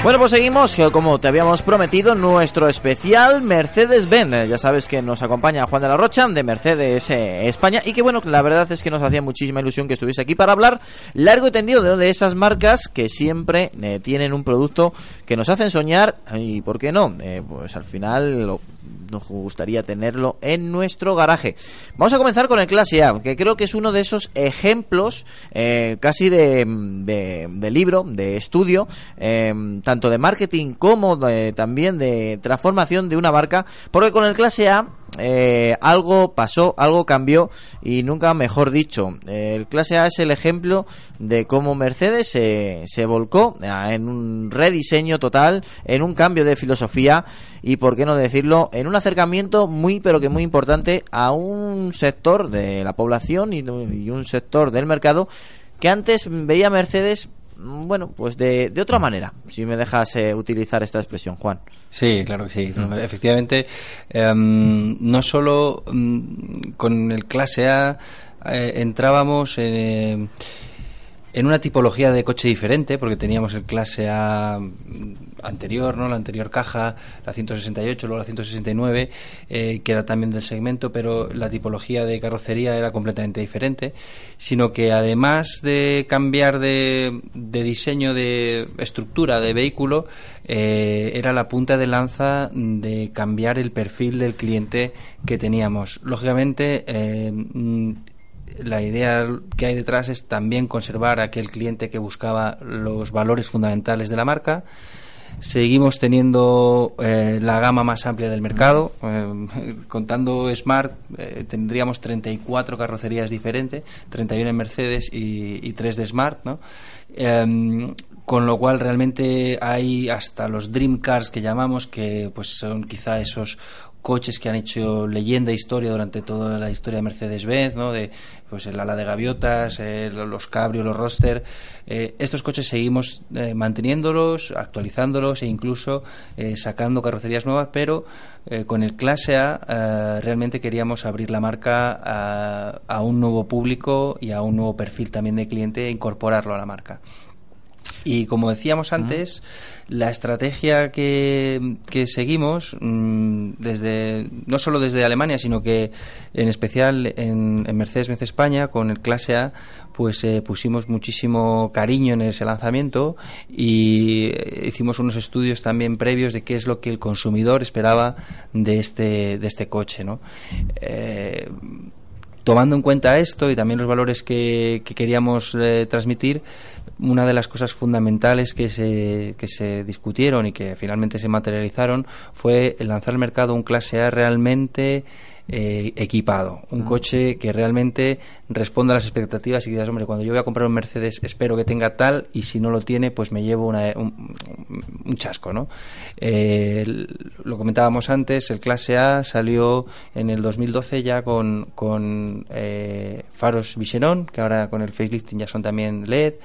Bueno, pues seguimos, como te habíamos prometido, nuestro especial Mercedes-Benz. Ya sabes que nos acompaña Juan de la Rocha de Mercedes eh, España y que bueno, la verdad es que nos hacía muchísima ilusión que estuviese aquí para hablar largo y tendido de, de esas marcas que siempre eh, tienen un producto que nos hacen soñar y, ¿por qué no? Eh, pues al final lo- nos gustaría tenerlo en nuestro garaje. Vamos a comenzar con el Clase A, que creo que es uno de esos ejemplos eh, casi de, de- libro, de estudio, eh, tanto de marketing como de- también de transformación de una marca, porque con el Clase A eh, algo pasó, algo cambió y nunca mejor dicho. El clase A es el ejemplo de cómo Mercedes se, se volcó ah, en un rediseño total, en un cambio de filosofía y, por qué no decirlo, en un acercamiento muy pero que muy importante a un sector de la población y, un sector del mercado que antes veía Mercedes, bueno, pues de, de otra manera, si me dejas eh, utilizar esta expresión, Juan. Sí, claro que sí. Efectivamente, em, no solo mm, con el clase A eh, entrábamos en, en una tipología de coche diferente, porque teníamos el clase A anterior, ¿no? La anterior caja, la 168, luego la 169, eh, que era también del segmento, pero la tipología de carrocería era completamente diferente, sino que además de cambiar de, de diseño, de estructura de vehículo, eh, era la punta de lanza de cambiar el perfil del cliente que teníamos. Lógicamente, eh, la idea que hay detrás es también conservar a aquel cliente que buscaba los valores fundamentales de la marca. Seguimos teniendo eh, la gama más amplia del mercado. Eh, contando Smart, eh, tendríamos 34 carrocerías diferentes, 31 en Mercedes y, y 3 de Smart, ¿no? Em, con lo cual realmente hay hasta los Dream Cars que llamamos, que pues son quizá esos coches que han hecho leyenda e historia durante toda la historia de Mercedes-Benz, ¿no? De pues el ala de gaviotas, eh, lo- los cabrio, los roster. Eh, estos coches seguimos eh, manteniéndolos, actualizándolos e incluso eh, sacando carrocerías nuevas, pero eh, con el clase A eh, realmente queríamos abrir la marca a un nuevo público y a un nuevo perfil también de cliente e incorporarlo a la marca. Y como decíamos antes, la estrategia que, que seguimos, mm, desde, no solo desde Alemania, sino que en especial en, en Mercedes-Benz España, con el Clase A, pues eh, pusimos muchísimo cariño en ese lanzamiento y eh, hicimos unos estudios también previos de qué es lo que el consumidor esperaba de este, de este coche, ¿no? Eh, tomando en cuenta esto y también los valores que, que queríamos eh, transmitir, una de las cosas fundamentales que se, que se discutieron y que finalmente se materializaron fue lanzar al mercado un clase A realmente eh, equipado, un coche que realmente responda a las expectativas y digas, hombre, cuando yo voy a comprar un Mercedes espero que tenga tal y si no lo tiene, pues me llevo una- un, un chasco, ¿no? Eh, lo comentábamos antes, el clase A salió en el 2012 ya con, con eh, faros Visenon, que ahora con el facelifting ya son también LED,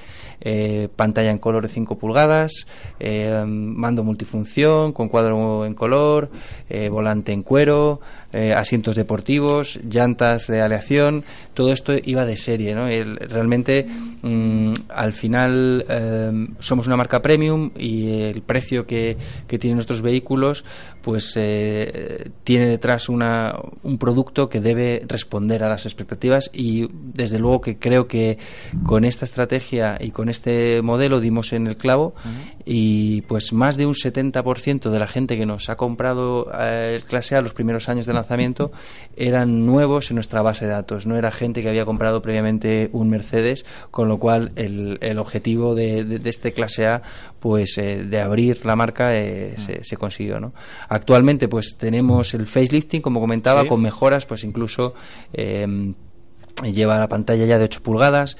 eh, pantalla en color de 5 pulgadas, eh, mando multifunción con cuadro en color, volante en cuero, eh, asientos deportivos, llantas de aleación, todo esto iba de serie, ¿no? El- realmente mm, al final eh, somos una marca premium y el precio que, que tienen nuestros vehículos pues eh, tiene detrás una, un producto que debe responder a las expectativas y desde luego que creo que con esta estrategia y con este modelo dimos en el clavo y pues más de un 70% de la gente que nos ha comprado el clase A los primeros años de lanzamiento eran nuevos en nuestra base de datos, no era gente que había comprado previamente un Mercedes, con lo cual el, el objetivo de, de- de este clase A pues eh, de abrir la marca eh, se, se consiguió, ¿no? Actualmente pues tenemos el facelifting, como comentaba, Sí. con mejoras, pues incluso eh, lleva la pantalla ya de 8 pulgadas,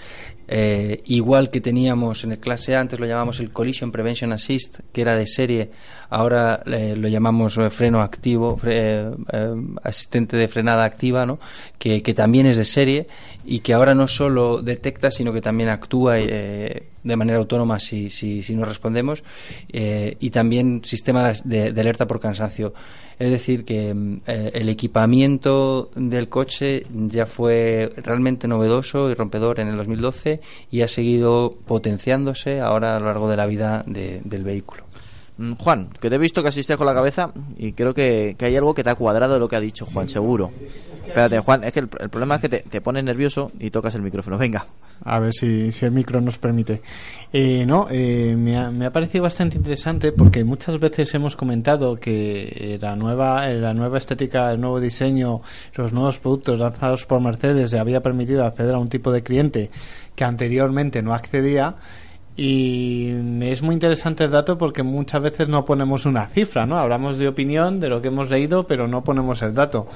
eh, igual que teníamos en el clase antes lo llamamos el Collision Prevention Assist, que era de serie, ahora eh, lo llamamos eh, freno activo, fre- eh, eh, asistente de frenada activa, ¿no? que, también es de serie y que ahora no solo detecta, sino que también actúa eh, de manera autónoma si, si, si no respondemos, y también sistema de alerta por cansancio. Es decir, que mm, eh, el equipamiento del coche ya fue realmente novedoso y rompedor en el 2012 y ha seguido potenciándose ahora a lo largo de la vida de- del vehículo. Mm, Juan, que te he visto que asistías con la cabeza y creo que, que hay algo que te ha cuadrado de lo que ha dicho Juan, seguro. Espérate, Juan, es que el, el problema es que te, te pones nervioso y tocas el micrófono. Venga. A ver si, si el micro nos permite. Eh, no, eh, me, ha, me ha parecido bastante interesante porque muchas veces hemos comentado que la nueva, la nueva estética, el nuevo diseño, los nuevos productos lanzados por Mercedes le había permitido acceder a un tipo de cliente que anteriormente no accedía. Y es muy interesante el dato porque muchas veces no ponemos una cifra, ¿no? Hablamos de opinión, de lo que hemos leído, pero no ponemos el dato.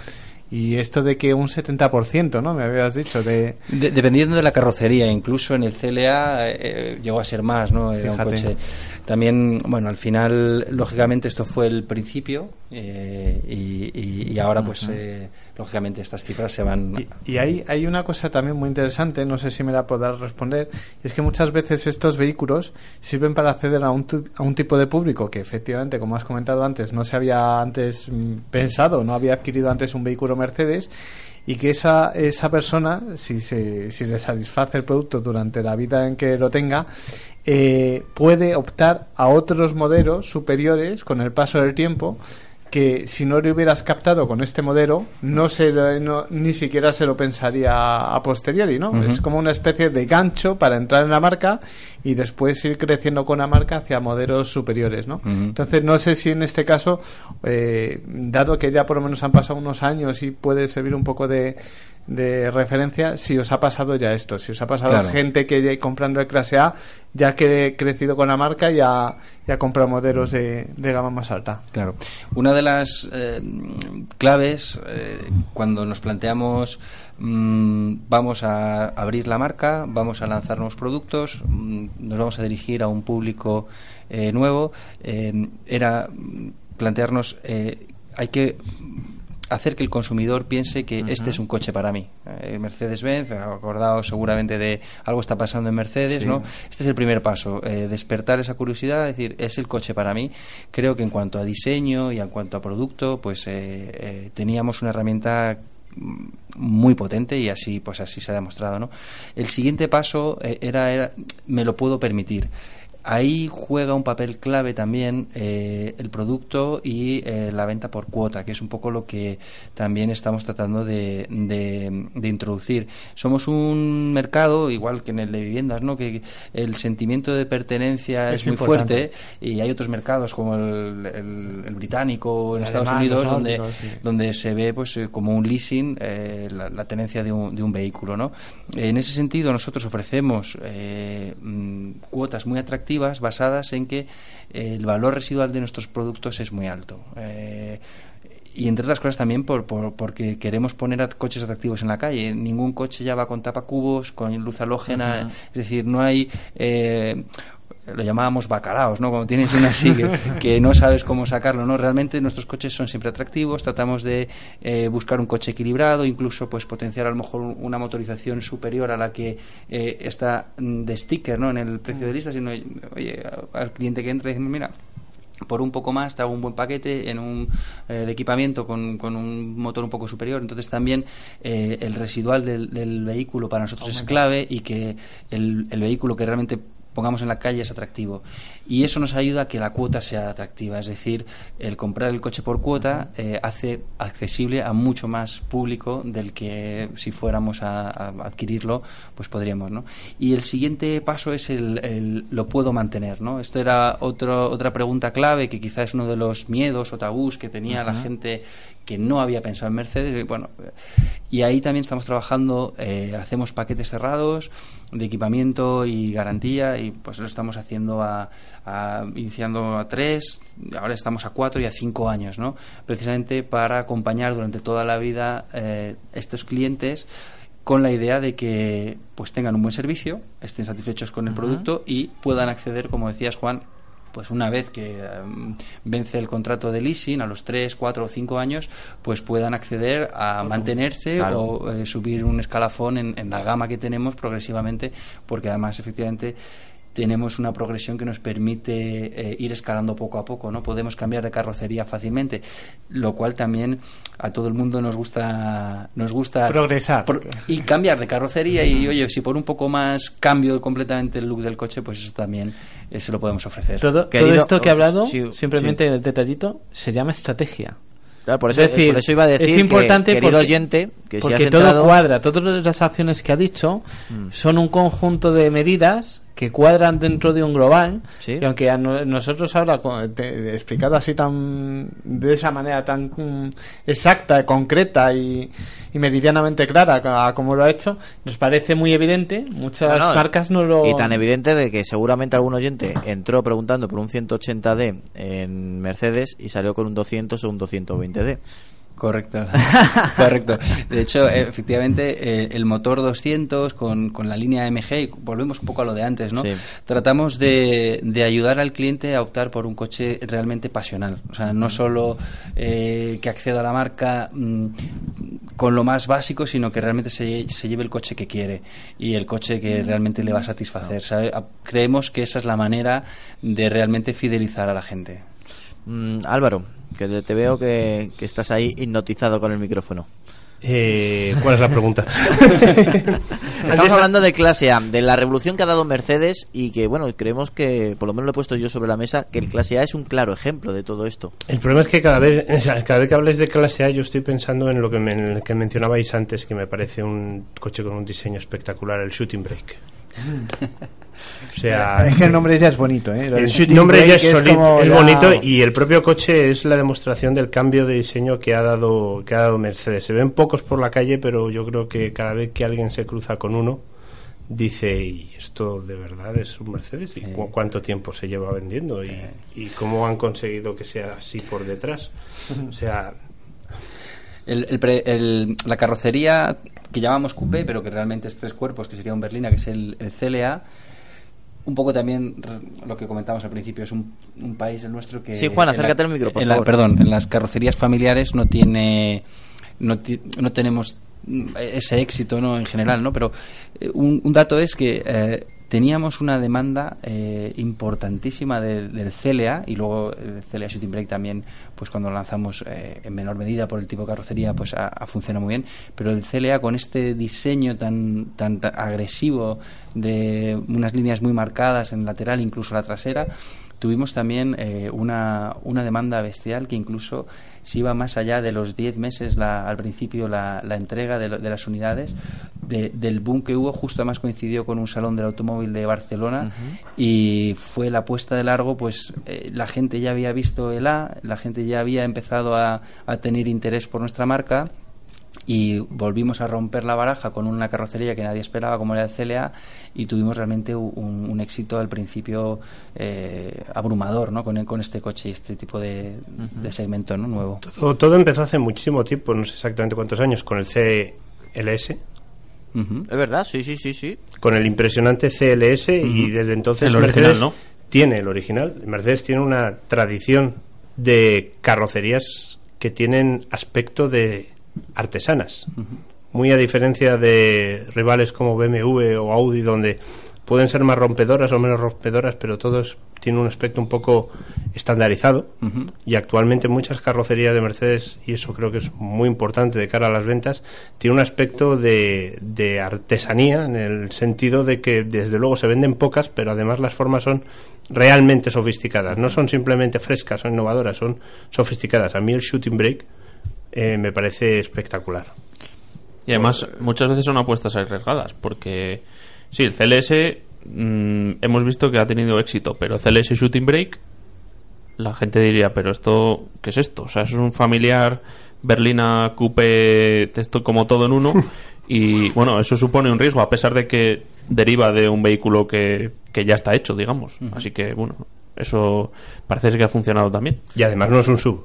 Y esto de que un 70%, ¿no? Me habías dicho de... De- dependiendo de la carrocería, incluso en el CLA eh, llegó a ser más, ¿no? Era un coche. También, bueno, al final, lógicamente, esto fue el principio eh, y, y- y ahora, pues, eh, lógicamente, estas cifras se van. Y hay, hay una cosa también muy interesante, no sé si me la podrás responder, y es que muchas veces estos vehículos sirven para acceder a un, a un tipo de público que efectivamente, como has comentado antes, no se había antes mm, pensado, no había adquirido antes un vehículo Mercedes y que esa, esa persona, si, se, si le satisface el producto durante la vida en que lo tenga, eh, puede optar a otros modelos superiores con el paso del tiempo que si no le hubieras captado con este modelo, no se lo- no- ni siquiera se lo pensaría a posteriori, ¿no? Es como una especie de gancho para entrar en la marca y después ir creciendo con la marca hacia modelos superiores, ¿no? Entonces, no sé si en este caso, eh, dado que ya por lo menos han pasado unos años y puede servir un poco de, de referencia, si os ha pasado ya esto, si os ha pasado Claro. gente que ya comprando el clase A ya que ha crecido con la marca y ha, y ha comprado modelos de, de gama más alta. Claro. Una de las eh, claves eh, cuando nos planteamos mm, vamos a abrir la marca, vamos a lanzar nuevos productos, mm, nos vamos a dirigir a un público eh, nuevo, eh, era plantearnos eh, hay que hacer que el consumidor piense que este es un coche para mí. Eh, Mercedes-Benz, acordado seguramente de algo está pasando en Mercedes, Sí. ¿no? Este es el primer paso, eh, despertar esa curiosidad, decir, es el coche para mí. Creo que en cuanto a diseño y en cuanto a producto, pues eh, eh, teníamos una herramienta muy potente y así pues así se ha demostrado no el siguiente paso era, era me lo puedo permitir Ahí juega un papel clave también eh, el producto y eh, la venta por cuota, que es un poco lo que también estamos tratando de, de- de introducir. Somos un mercado, igual que en el de viviendas, ¿no? que el sentimiento de pertenencia es, Es muy importante. fuerte y hay otros mercados como el, el- el británico en El Estados alemán, Unidos donde, sí. donde se ve pues eh, como un leasing eh, la, la tenencia de un, de un vehículo ¿no? en ese sentido nosotros ofrecemos mm, cuotas muy atractivas basadas en que eh, el valor residual de nuestros productos es muy alto. Eh, y entre otras cosas también por, por- porque queremos poner a coches atractivos en la calle. Ningún coche ya va con tapacubos, con luz halógena, es decir, no hay... eh, lo llamábamos bacalaos, ¿no? Cuando tienes una así que, que no sabes cómo sacarlo, ¿no? Realmente nuestros coches son siempre atractivos, tratamos de eh, buscar un coche equilibrado, incluso pues potenciar a lo mejor un- una motorización superior a la que eh, está mm, de sticker, ¿no? En el precio de lista, sino, oye, al cliente que entra y dice, mira, por un poco más te hago un buen paquete en un eh, de equipamiento con, con un motor un poco superior entonces también eh, el residual del, del vehículo para nosotros es clave y que el, el vehículo que realmente pongamos en la calle es atractivo. Y eso nos ayuda a que la cuota sea atractiva. Es decir el comprar el coche por cuota eh, hace accesible a mucho más público del que si fuéramos a, a adquirirlo pues podríamos no y el siguiente paso es el, el lo puedo mantener no esto era otro, otra pregunta clave que quizá es uno de los miedos o tabús que tenía la gente que no había pensado en Mercedes y bueno y ahí también estamos trabajando eh, hacemos paquetes cerrados de equipamiento y garantía y pues lo estamos haciendo a, a- iniciando a tres ahora estamos a cuatro y a cinco años no precisamente para acompañar durante toda la vida eh, estos clientes con la idea de que pues tengan un buen servicio, estén satisfechos con el producto y puedan acceder, como decías Juan, pues una vez que em, vence el contrato de leasing a los 3, 4 o 5 años, pues puedan acceder a mantenerse Claro. o eh, subir un escalafón en, en la gama que tenemos progresivamente, porque además efectivamente tenemos una progresión que nos permite eh, ir escalando poco a poco, ¿no? Podemos cambiar de carrocería fácilmente, lo cual también a todo el mundo nos gusta nos gusta Progresar. pro- y cambiar de carrocería y oye, si por un poco más cambio completamente el look del coche, pues eso también eh, se lo podemos ofrecer. Todo, todo esto que he hablado, simplemente el detallito, se llama estrategia. Claro, por eso- Es decir, por eso iba a decir es que, importante querido porque, oyente, que si porque has todo cuadra, todas las acciones que ha dicho Mm. son un conjunto de medidas que cuadran dentro de un global y aunque a no- nosotros ahora explicado así tan de esa manera tan mm, exacta, concreta y, y meridianamente clara a- a como lo ha hecho, nos parece muy evidente. Muchas No, no, marcas no lo Y tan evidente de que seguramente algún oyente entró preguntando por un 180D en Mercedes y salió con un 200 o un 220D. Correcto, correcto. De hecho, efectivamente, eh, el motor 200 con, con la línea MG, y volvemos un poco a lo de antes, ¿no? Sí. Tratamos de, de ayudar al cliente a optar por un coche realmente pasional. O sea, no solo eh, que acceda a la marca mm, con lo más básico, sino que realmente se, se lleve el coche que quiere y el coche que realmente le va a satisfacer. Creemos que esa es la manera de realmente fidelizar a la gente. Mm, Álvaro, que te- veo que, que estás ahí hipnotizado con el micrófono. Eh, ¿Cuál es la pregunta? Estamos hablando de clase A, de la revolución que ha dado Mercedes y que, bueno, creemos que, por lo menos lo he puesto yo sobre la mesa, que el clase A es un claro ejemplo de todo esto. El problema es que cada vez, o sea, cada vez que hables de clase A, yo estoy pensando en lo que, me- en el que mencionabais antes, que me parece un coche con un diseño espectacular, el Shooting Brake. O sea, Es que el nombre ya es bonito, ¿eh? El nombre ya es, es soli- como es ya- bonito y el propio coche es la demostración del cambio de diseño que ha dado que ha dado Mercedes. Se ven pocos por la calle, pero yo creo que cada vez que alguien se cruza con uno dice y esto de verdad es un Mercedes y cu- cuánto tiempo se lleva vendiendo y, y cómo han conseguido que sea así por detrás. O sea, El- el pre- el- la carrocería que llamamos coupé, pero que realmente es tres cuerpos, que sería un berlina, que es el, el CLA, un poco también lo que comentamos al principio, es un, un país el nuestro que... Sí, Juan, la- acércate al micro, por en la-. Perdón, en las carrocerías familiares no tiene... No, ti- no tenemos mm, ese éxito no en general no pero eh, un, un dato es que eh, teníamos una demanda eh, importantísima de- del CLA y luego el CLA Shooting Brake también pues cuando lo lanzamos eh, en menor medida por el tipo de carrocería pues ha, ha funcionado muy bien. Pero el CLA con este diseño tan, tan tan agresivo de unas líneas muy marcadas en lateral incluso la trasera tuvimos también eh, una, una demanda bestial que incluso se iba más allá de los 10 meses la- al principio la, la entrega de, lo- de las unidades de- del boom que hubo justo además coincidió con un salón del automóvil de Barcelona y fue la puesta de largo pues eh, la gente ya había visto el A la gente ya había empezado a, a tener interés por nuestra marca y volvimos a romper la baraja con una carrocería que nadie esperaba como era el CLA y tuvimos realmente un, un éxito al principio eh, abrumador ¿no? con, con este coche y este tipo de, de segmento ¿no? nuevo. todo, todo empezó hace muchísimo tiempo, no sé exactamente cuántos años, con el CLS. Es verdad, sí, sí, sí, sí. con el impresionante CLS y Ujú. desde entonces El original, Mercedes ¿no? tiene el original. Mercedes tiene una tradición de carrocerías que tienen aspecto de artesanas. Muy a diferencia de rivales como BMW o Audi donde pueden ser más rompedoras o menos rompedoras, pero todos tienen un aspecto un poco estandarizado y actualmente muchas carrocerías de Mercedes, y eso creo que es muy importante de cara a las ventas, tiene un aspecto de, de artesanía en el sentido de que desde luego se venden pocas, pero además las formas son realmente sofisticadas, no son simplemente frescas o innovadoras, son sofisticadas. A mí el shooting brake eh, me parece espectacular. Y además, muchas veces son apuestas arriesgadas, porque sí, el CLS mm, hemos visto que ha tenido éxito, pero CLS Shooting Brake, la gente diría, pero esto, ¿qué es esto? O sea, es un familiar berlina coupe, esto como todo en uno, y bueno, eso supone un riesgo, a pesar de que deriva de un vehículo que, que ya está hecho, digamos. Así que, bueno, eso parece que ha funcionado también. Y además no es un sub.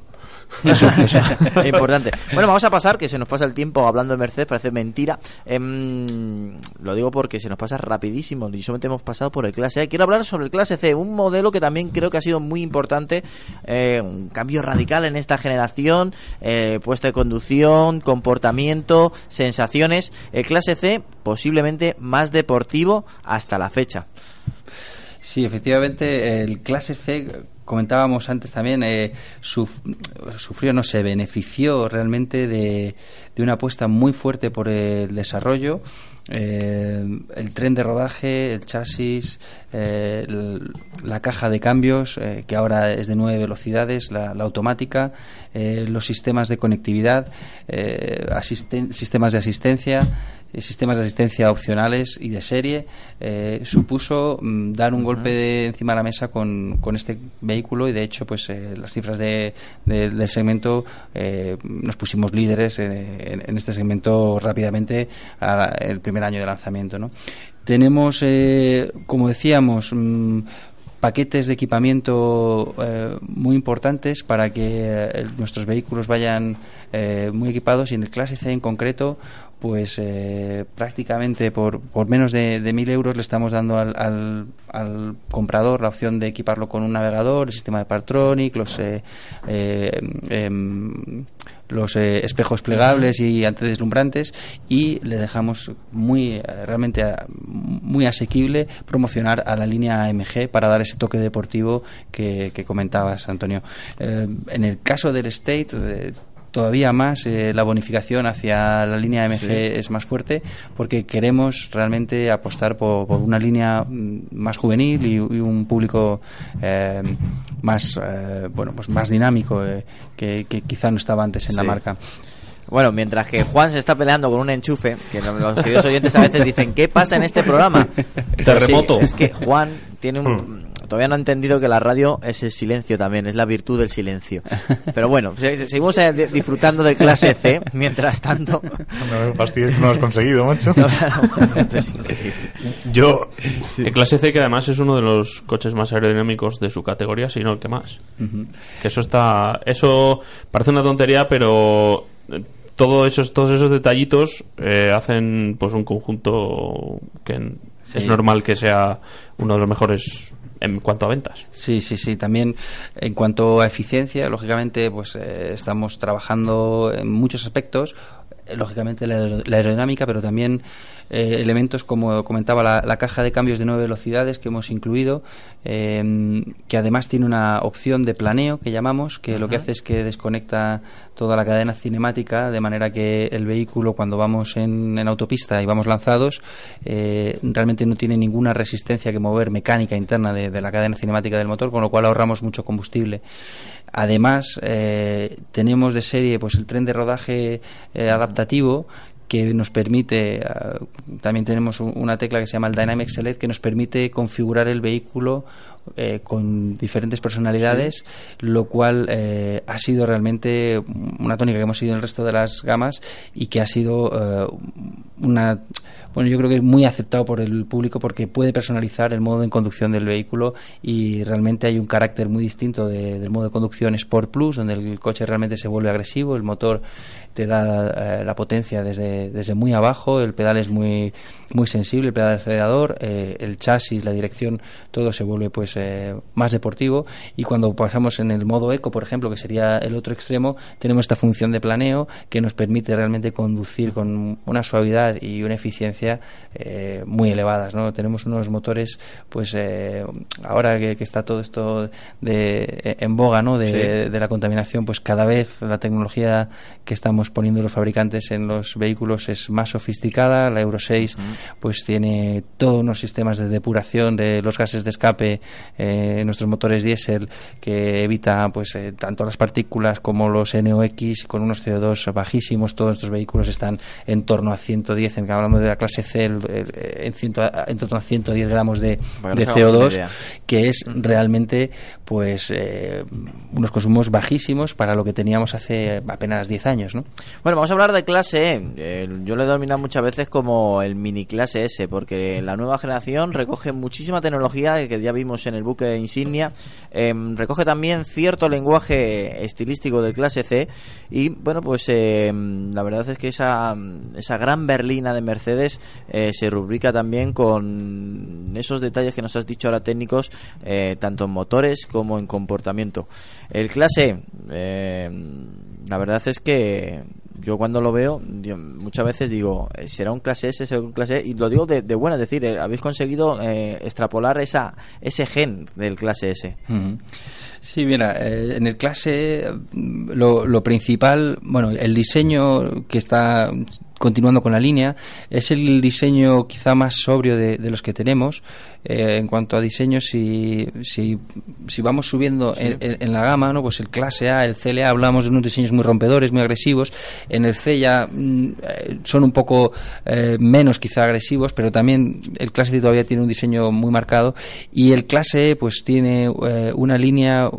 Eso, eso. Importante. Bueno, vamos a pasar, que se nos pasa el tiempo hablando de Mercedes, parece mentira. Em, lo digo porque se nos pasa rapidísimo y solamente hemos pasado por el clase A. Quiero hablar sobre el clase C, un modelo que también creo que ha sido muy importante, eh, un cambio radical en esta generación, eh, puesto de conducción, comportamiento, sensaciones. El clase C posiblemente más deportivo hasta la fecha. Sí, efectivamente, el clase C, comentábamos antes también, eh, suf- sufrió, no se benefició realmente de, de una apuesta muy fuerte por el desarrollo. Eh, el tren de rodaje, el chasis, eh, el- la caja de cambios, eh, que ahora es de nueve velocidades, la, la automática, eh, los sistemas de conectividad, eh, asisten- sistemas de asistencia, sistemas de asistencia opcionales y de serie, eh, supuso mm, dar un golpe de encima de la mesa con, con este vehículo y de hecho pues eh, las cifras de, de- del segmento eh, nos pusimos líderes en, en- este segmento rápidamente. A- el primer año de lanzamiento. ¿no? Tenemos, eh, como decíamos, mm, paquetes de equipamiento eh, muy importantes para que eh, nuestros vehículos vayan eh, muy equipados y en el clase C en concreto pues prácticamente por, menos de, 1.000 euros le estamos dando al, al, al comprador la opción de equiparlo con un navegador, el sistema de Partronic, los em, los eh, espejos plegables y antideslumbrantes y le dejamos muy eh, realmente a- muy asequible promocionar a la línea AMG para dar ese toque deportivo que, que comentabas Antonio. Eh, en el caso del State eh, todavía más eh, la bonificación hacia la línea Sí. es más fuerte porque queremos realmente apostar por, por una línea mm, más juvenil y, y un público eh, más eh, bueno pues más dinámico eh, que, que quizá no estaba antes en la marca Bueno, mientras que Juan se está peleando con un enchufe, que los queridos oyentes a veces dicen, ¿qué pasa en este programa? Sí, Terremoto. es que Juan tiene un... Todavía no ha entendido que la radio es el silencio también, es la virtud del silencio. Pero bueno, se- seguimos eh, di- disfrutando del clase C, mientras tanto... No me fastidies no lo has conseguido, macho. Es increíble. Yo, El clase C que además es uno de los coches más aerodinámicos de su categoría, si no el que más. Ujú. Que eso está, eso parece una tontería, pero eh, todo esos, todos esos detallitos eh, hacen pues un conjunto que en- Sí. es normal que sea uno de los mejores en cuanto a ventas. Sí, sí, sí. También en cuanto a eficiencia, lógicamente, pues eh, estamos trabajando en muchos aspectos. Lógicamente la, aero- la aerodinámica, pero también eh, elementos como comentaba la, la caja de cambios de nueve velocidades que hemos incluido, eh, que además tiene una opción de planeo que llamamos, que lo que hace es que desconecta toda la cadena cinemática de manera que el vehículo cuando vamos en, en autopista y vamos lanzados eh, realmente no tiene ninguna resistencia que mover mecánica interna de, de la cadena cinemática del motor, con lo cual ahorramos mucho combustible. Además, eh, tenemos de serie pues el tren de rodaje eh, adaptativo que nos permite, ah, también tenemos un- una tecla que se llama el Dynamic Select que nos permite configurar el vehículo eh, con diferentes personalidades, lo cual eh, ha sido realmente una tónica que hemos seguido en el resto de las gamas y que ha sido eh, una bueno, yo creo que es muy aceptado por el público porque puede personalizar el modo de conducción del vehículo y realmente hay un carácter muy distinto de- del modo de conducción Sport Plus, donde el coche realmente se vuelve agresivo, el motor te da eh, la potencia desde, desde muy abajo, el pedal es muy, muy sensible, el pedal de acelerador, eh, el chasis, la dirección, todo se vuelve pues eh, más deportivo y cuando pasamos en el modo eco, por ejemplo, que sería el otro extremo, tenemos esta función de planeo que nos permite realmente conducir con una suavidad y una eficiencia eh, muy elevadas, ¿no? Tenemos unos motores, pues eh, ahora que, que está todo esto de, en boga, ¿no? De, Sí. de la contaminación, pues cada vez la tecnología que estamos poniendo los fabricantes en los vehículos es más sofisticada. La Euro 6 pues tiene todos unos sistemas de depuración de los gases de escape eh, en nuestros motores diésel que evita pues eh, tanto las partículas como los NOx con unos CO2 bajísimos. Todos estos vehículos están en torno a 110, en, hablando de la clase C, el- el- en, ciento, en torno a 110 gramos de, Para que de nos hagamos una CO2 idea. que es realmente pues eh, unos consumos bajísimos para lo que teníamos hace apenas 10 años, ¿no? Bueno, vamos a hablar de clase E. Eh, yo lo he denominado muchas veces como el mini clase S, porque la nueva generación recoge muchísima tecnología que ya vimos en el buque insignia. Em, recoge también cierto lenguaje estilístico del clase C. Y bueno, pues em, la verdad es que esa, esa gran berlina de Mercedes eh, se rubrica también con esos detalles que nos has dicho ahora técnicos, eh, tanto en motores como en comportamiento. El clase, eh, la verdad es que yo cuando lo veo, muchas veces digo, eh, será un clase S, será un clase E, y lo digo de, buena, es decir, eh, habéis conseguido eh, extrapolar esa ese gen del clase S. Sí, mira, eh, en el clase mm, lo, lo principal, bueno, el diseño que está continuando con la línea es el diseño quizá más sobrio de, de los que tenemos. Eh, en cuanto a diseño, si, si, si vamos subiendo en, en- en la gama, ¿no? pues el clase A, el CLA, hablamos de unos diseños muy rompedores, muy agresivos. En el C ya mm, eh, son un poco eh, menos quizá agresivos, pero también el clase C todavía tiene un diseño muy marcado. Y el clase E pues tiene eh, una línea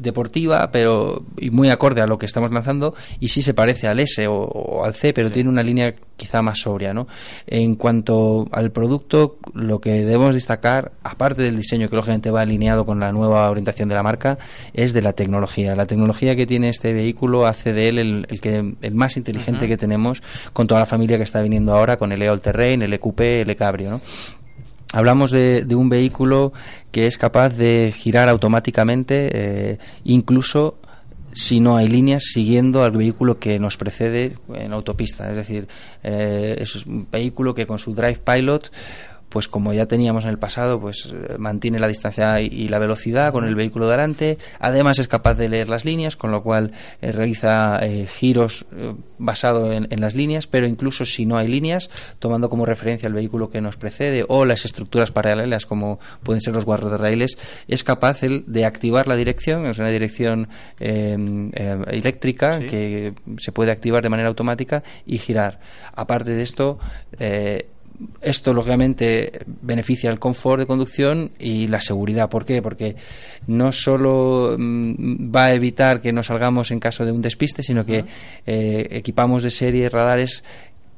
deportiva pero y muy acorde a lo que estamos lanzando y sí se parece al S o, o al C pero tiene una línea quizá más sobria ¿no? en cuanto al producto lo que debemos destacar aparte del diseño que lógicamente va alineado con la nueva orientación de la marca es de la tecnología la tecnología que tiene este vehículo hace de él el, el que el más inteligente que tenemos con toda la familia que está viniendo ahora con el E All Terrain el EQP el E-Cabrio ¿no? Hablamos de, de un vehículo que es capaz de girar automáticamente, eh, incluso si no hay líneas, siguiendo al vehículo que nos precede en autopista. Es decir, eh, es un vehículo que con su Drive Pilot pues como ya teníamos en el pasado, pues eh, mantiene la distancia y, la velocidad con el vehículo delante. Además es capaz de leer las líneas, con lo cual eh, realiza eh, giros eh, basado en, en las líneas, pero incluso si no hay líneas, tomando como referencia el vehículo que nos precede o las estructuras paralelas como pueden ser los guardarraíles, es capaz él de activar la dirección, es una dirección eh, eh, eléctrica Sí. que se puede activar de manera automática y girar. Aparte de esto, eh, esto lógicamente beneficia el confort de conducción y la seguridad. ¿Por qué? Porque no solo mm, va a evitar que nos salgamos en caso de un despiste, sino que eh, equipamos de serie radares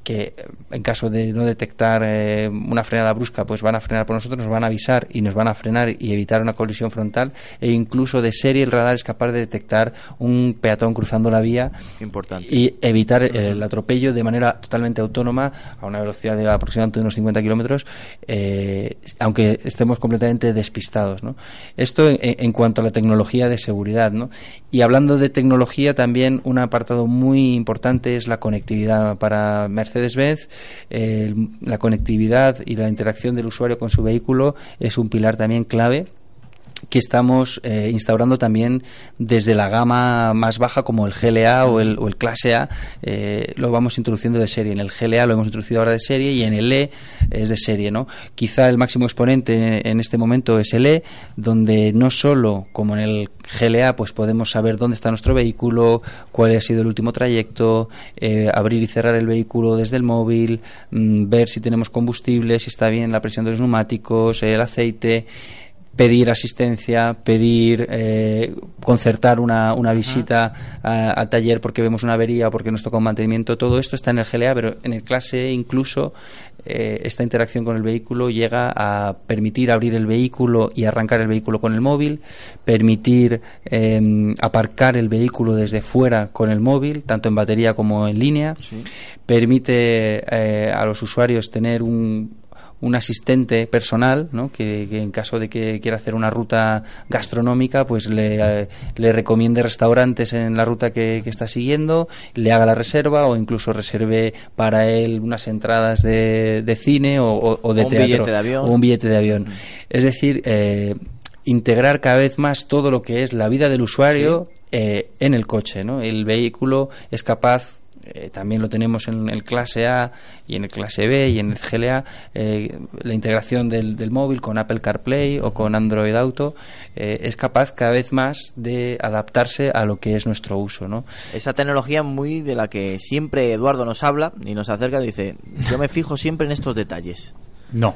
que en caso de no detectar eh, una frenada brusca, pues van a frenar por nosotros, nos van a avisar y nos van a frenar y evitar una colisión frontal e incluso de serie el radar es capaz de detectar un peatón cruzando la vía Importante. y evitar el atropello de manera totalmente autónoma a una velocidad de aproximadamente unos 50 kilómetros, eh, aunque estemos completamente despistados. ¿no? Esto en, en cuanto a la tecnología de seguridad. ¿no? Y hablando de tecnología, también un apartado muy importante es la conectividad para Mercedes-Benz. eh, la conectividad y la interacción del usuario con su vehículo es un pilar también clave que estamos eh, instaurando también desde la gama más baja como el GLA o el, o el clase A eh, lo vamos introduciendo de serie. En el GLA lo hemos introducido ahora de serie y en el E es de serie no quizá el máximo exponente en este momento es el E donde no solo como en el GLA pues podemos saber dónde está nuestro vehículo cuál ha sido el último trayecto eh, abrir y cerrar el vehículo desde el móvil mm, ver si tenemos combustible si está bien la presión de los neumáticos el aceite pedir asistencia, pedir eh, concertar una, una visita al taller porque vemos una avería porque nos toca un mantenimiento, todo esto está en el GLA, pero en el clase E incluso eh, esta interacción con el vehículo llega a permitir abrir el vehículo y arrancar el vehículo con el móvil, permitir eh, aparcar el vehículo desde fuera con el móvil, tanto en batería como en línea, permite eh, a los usuarios tener un un asistente personal, ¿no? que, que en caso de que quiera hacer una ruta gastronómica, pues le, eh, le recomiende restaurantes en la ruta que, que está siguiendo, le haga la reserva o incluso reserve para él unas entradas de, de cine o, o- o de O un teatro billete de avión. o un billete de avión. Es decir, eh, integrar cada vez más todo lo que es la vida del usuario eh, en el coche. ¿no? El vehículo es capaz eh, también lo tenemos en el clase A y en el clase B y en el GLA, eh, la integración del, del móvil con Apple CarPlay o con Android Auto eh, es capaz cada vez más de adaptarse a lo que es nuestro uso. ¿no? Esa tecnología muy de la que siempre Eduardo nos habla y nos acerca y dice, yo me fijo siempre en estos detalles. No.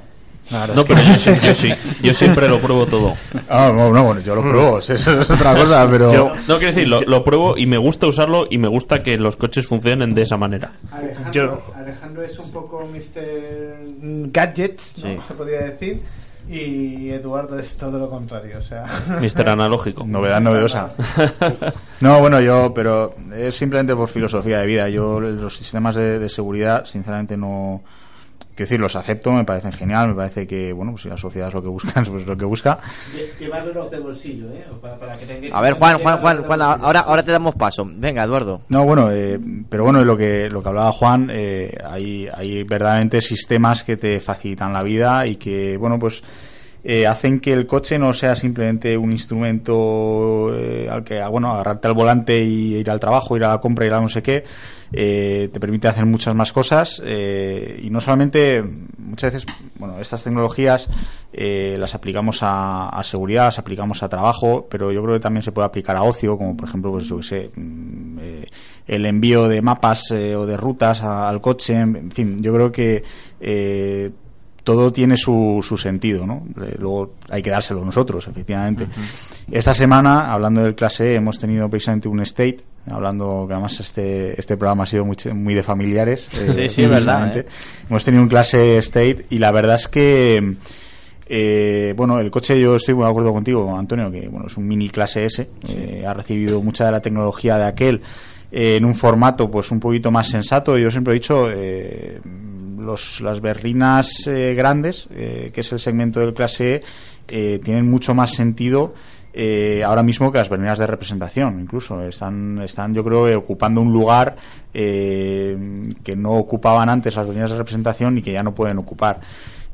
No, pero yo sí, yo sí. Yo siempre lo pruebo todo. Ah, no, no, bueno, yo lo pruebo, eso es otra cosa, pero... Yo- no, quiero decir, lo, lo pruebo y me gusta usarlo y me gusta que los coches funcionen de esa manera. Alejandro, Alejandro es un poco Mr. Gadgets, ¿no? Sí. se podría decir. Y Eduardo es todo lo contrario, o sea. Mister Analógico. Novedad novedosa. No, bueno, yo, pero es simplemente por filosofía de vida. Yo los sistemas de, de seguridad, sinceramente, no decir, los acepto, me parecen genial, me parece que, bueno, pues si la sociedad es lo que busca, pues es lo que busca. Llevarlos de bolsillo, ¿eh? Para, para que tengáis A ver, Juan, Juan, Juan, Juan, ahora, ahora te damos paso. Venga, Eduardo. No, bueno, eh, pero bueno, lo que, lo que hablaba Juan, eh, hay, hay verdaderamente sistemas que te facilitan la vida y que, bueno, pues eh, hacen que el coche no sea simplemente un instrumento eh, al que, bueno, agarrarte al volante y ir al trabajo, ir a la compra, ir a no sé qué. Eh, te permite hacer muchas más cosas eh, y no solamente, muchas veces, bueno, estas tecnologías eh, las aplicamos a, seguridad, las aplicamos a trabajo, pero yo creo que también se puede aplicar a ocio, como por ejemplo, pues yo sé, mm, eh, el envío de mapas eh, o de rutas a- al coche, en fin, yo creo que eh, todo tiene su, su sentido, ¿no? Eh, Luego hay que dárselo nosotros, efectivamente. Esta semana, hablando del clase E, hemos tenido precisamente un state, hablando que además este, este programa ha sido muy, muy de familiares. eh, Sí, sí, es verdad, precisamente. Hemos tenido un clase state y la verdad es que, eh, bueno, el coche yo estoy muy de acuerdo contigo, Antonio, que bueno, es un mini clase S, eh, ha recibido mucha de la tecnología de aquel eh, en un formato pues un poquito más sensato. Yo siempre he dicho, eh, los, las berlinas eh, grandes, eh, que es el segmento del clase E, eh, tienen mucho más sentido eh, ahora mismo que las berlinas de representación, incluso. Están, están yo creo, eh, ocupando un lugar eh, que no ocupaban antes las berlinas de representación y que ya no pueden ocupar.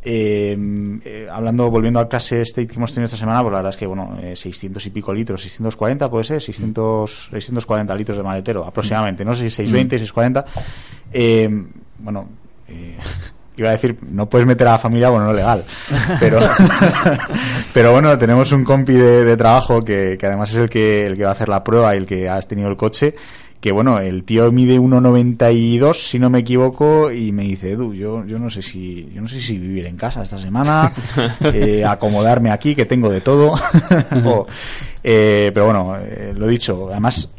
Hablando, volviendo al clase state que hemos tenido esta semana, pues la verdad es que, bueno, eh, 600 y pico litros, 640 puede ser, 600, 640 litros de maletero aproximadamente, no sé si 620, 640. Eh, bueno, eh, iba a decir, no puedes meter a la familia, bueno, no legal, pero, pero bueno, tenemos un compi de, de trabajo que, que además es el que, el que va a hacer la prueba y el que has tenido el coche que bueno, el tío mide 1,92 si no me equivoco y me dice, Edu, yo, yo no sé si yo no sé si vivir en casa esta semana, eh, acomodarme aquí, que tengo de todo. O, eh, pero bueno, eh, lo dicho, además,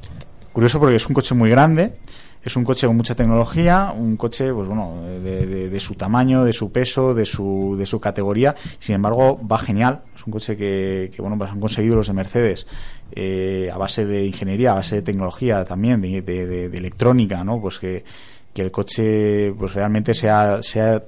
curioso porque es un coche muy grande, es un coche con mucha tecnología, un coche, pues bueno, de, su tamaño, de su peso, de su, de su categoría, sin embargo, va genial. Es un coche que, que bueno, pues han conseguido los de Mercedes eh, a base de ingeniería, a base de tecnología también, de electrónica, ¿no? Pues que, que el coche, pues realmente sea, sea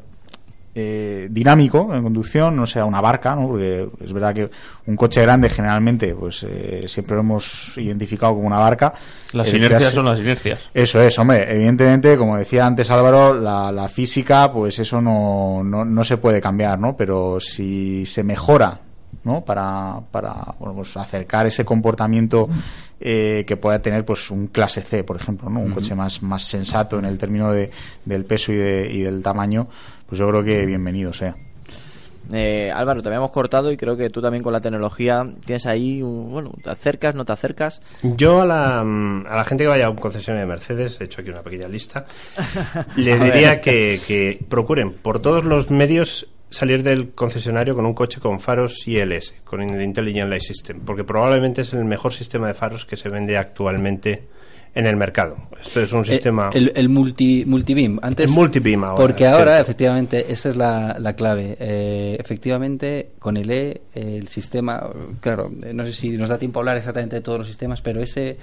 eh, dinámico en conducción, no sea una barca, ¿no? porque es verdad que un coche grande generalmente pues eh, siempre lo hemos identificado como una barca. Las inercias son las inercias. Eso es, hombre, evidentemente, como decía antes Álvaro, la, la física, pues eso no, no, no se puede cambiar, ¿no? Pero si se mejora, ¿no? Para, para bueno, pues acercar ese comportamiento eh, que pueda tener pues un clase C, por ejemplo, ¿no? Un coche más, más sensato en el término de, del peso y, de, y del tamaño, pues yo creo que bienvenido sea. Eh, Álvaro, te habíamos cortado y creo que tú también con la tecnología tienes ahí, un- bueno, te acercas, no te acercas. Yo a la, a la gente que vaya a un concesionario de Mercedes, he hecho aquí una pequeña lista, le A ver. diría que, que procuren por todos los medios salir del concesionario con un coche con faros ILS, con el Intelligent Light System, porque probablemente es el mejor sistema de faros que se vende actualmente en el mercado. Esto es un sistema... Eh, El, el multi, multibeam. Antes, El multibeam ahora, Porque ahora, cierto. efectivamente, esa es la, la clave. Eh, efectivamente, con el E, el sistema, claro, no sé si nos da tiempo a hablar exactamente de todos los sistemas, pero ese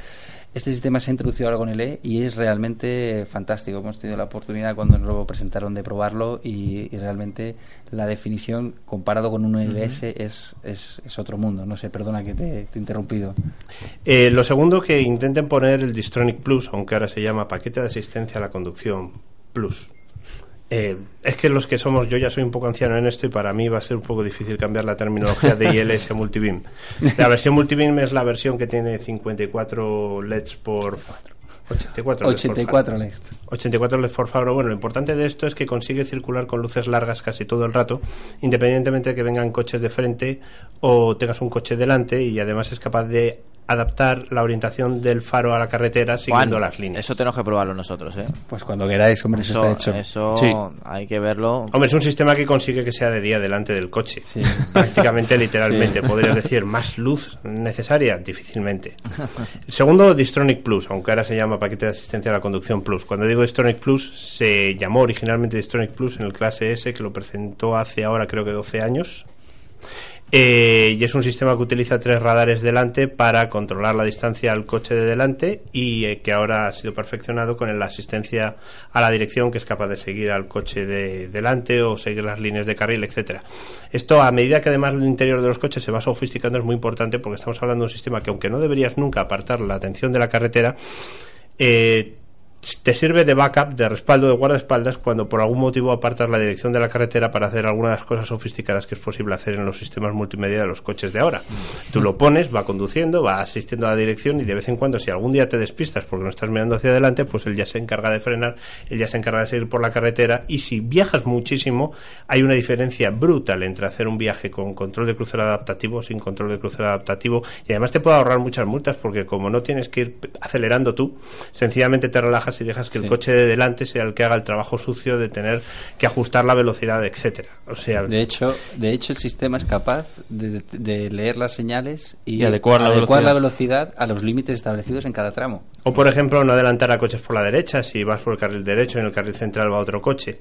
este sistema se ha introducido ahora con el E y es realmente fantástico. Hemos tenido la oportunidad cuando nos lo presentaron de probarlo y, y realmente la definición comparado con un LS es, es, es otro mundo. No sé, perdona que te, te he interrumpido. Eh, lo segundo, que intenten poner el Distronic Plus, aunque ahora se llama paquete de asistencia a la conducción Plus. Eh, es que los que somos, yo ya soy un poco anciano en esto y para mí va a ser un poco difícil cambiar la terminología de ILS Multibeam. La versión Multibeam es la versión que tiene 54 LEDs por 84 LEDs por 84 faro. LEDs. 84 LEDs por faro. Bueno, lo importante de esto es que consigue circular con luces largas casi todo el rato, independientemente de que vengan coches de frente o tengas un coche delante y además es capaz de adaptar la orientación del faro a la carretera siguiendo Juan, las líneas. Eso tenemos que probarlo nosotros, ¿eh? Pues cuando queráis, hombre, eso, está hecho. Eso Sí. hay que verlo. Hombre, es un sistema que consigue que sea de día delante del coche. Prácticamente, literalmente. Sí. Podrías decir, ¿más luz necesaria? Difícilmente. El segundo, Distronic Plus, aunque ahora se llama paquete de asistencia a la conducción Plus. Cuando digo Distronic Plus, se llamó originalmente Distronic Plus en el clase S, que lo presentó hace ahora creo que 12 años. Eh, y es un sistema que utiliza tres radares delante para controlar la distancia al coche de delante y eh, que ahora ha sido perfeccionado con la asistencia a la dirección que es capaz de seguir al coche de delante o seguir las líneas de carril, etcétera. Esto a medida que además el interior de los coches se va sofisticando es muy importante porque estamos hablando de un sistema que aunque no deberías nunca apartar la atención de la carretera, eh, te sirve de backup, de respaldo, de guardaespaldas cuando por algún motivo apartas la dirección de la carretera para hacer algunas de las cosas sofisticadas que es posible hacer en los sistemas multimedia de los coches de ahora. Tú lo pones, va conduciendo, va asistiendo a la dirección y de vez en cuando si algún día te despistas porque no estás mirando hacia adelante, pues él ya se encarga de frenar, él ya se encarga de seguir por la carretera. Y si viajas muchísimo hay una diferencia brutal entre hacer un viaje con control de crucero adaptativo, sin control de crucero adaptativo. Y además te puede ahorrar muchas multas porque como no tienes que ir acelerando tú, sencillamente te relajas y dejas que el coche de delante sea el que haga el trabajo sucio de tener que ajustar la velocidad, etcétera. O sea, De hecho, de hecho el sistema es capaz de, de leer las señales y, Y adecuar la velocidad. velocidad a los límites establecidos en cada tramo. O, por ejemplo, no adelantar a coches por la derecha si vas por el carril derecho y en el carril central va otro coche.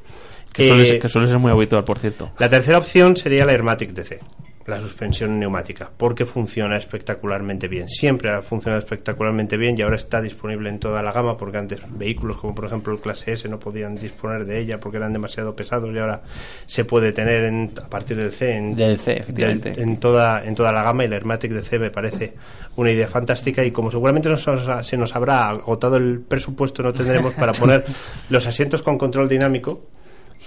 Que, suele, Eh, ser- que suele ser muy habitual, por cierto. La tercera opción sería la Airmatic DC, la suspensión neumática, porque funciona espectacularmente bien. Siempre ha funcionado espectacularmente bien y ahora está disponible en toda la gama, porque antes vehículos como por ejemplo el clase S no podían disponer de ella porque eran demasiado pesados y ahora se puede tener en- a partir del C en, Del C, efectivamente. del- en toda en toda la gama y la Airmatic DC me parece una idea fantástica y como seguramente nos- se nos habrá agotado el presupuesto no tendremos para poner los asientos con control dinámico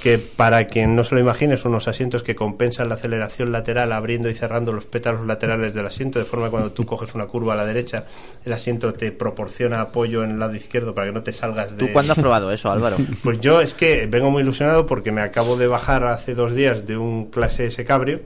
que para quien no se lo imagine son unos asientos que compensan la aceleración lateral abriendo y cerrando los pétalos laterales del asiento de forma que cuando tú coges una curva a la derecha el asiento te proporciona apoyo en el lado izquierdo para que no te salgas de ¿Tú cuándo has probado eso, Álvaro? pues yo es que vengo muy ilusionado porque me acabo de bajar hace dos días de un clase S cabrio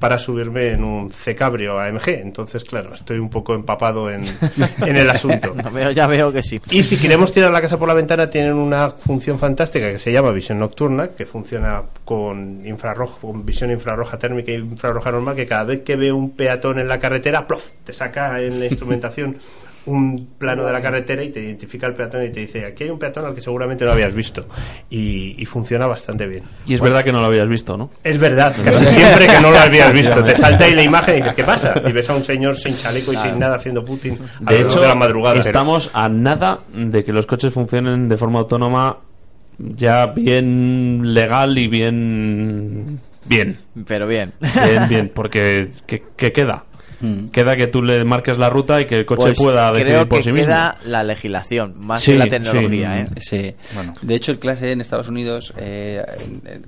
para subirme en un C cabrio AMG entonces claro estoy un poco empapado en, en el asunto No ya veo que sí. y si queremos tirar la casa por la ventana, tienen una función fantástica que se llama visión nocturna, que funciona con infrarrojo, con visión infrarroja térmica y infrarroja normal, que cada vez que ve un peatón en la carretera, ¡plof! te saca en la instrumentación un plano de la carretera y te identifica el peatón y te dice, aquí hay un peatón al que seguramente no habías visto. Y, y funciona bastante bien. Y es Bueno, verdad que no lo habías visto, ¿no? es verdad, casi siempre que no lo habías visto. Te salta ahí la imagen y dices, ¿qué pasa? Y ves a un señor sin chaleco y sin nada haciendo a De hecho, de la madrugada. estamos a nada de que los coches funcionen de forma autónoma ya bien legal y bien... Bien. Pero bien. Bien, bien, porque ¿qué, qué queda? Queda que tú le marques la ruta y que el coche Pues pueda decidir creo por que sí mismo. queda la legislación, más Sí, que la sí. tecnología, ¿eh? Sí. De hecho, el clase E en Estados Unidos, eh,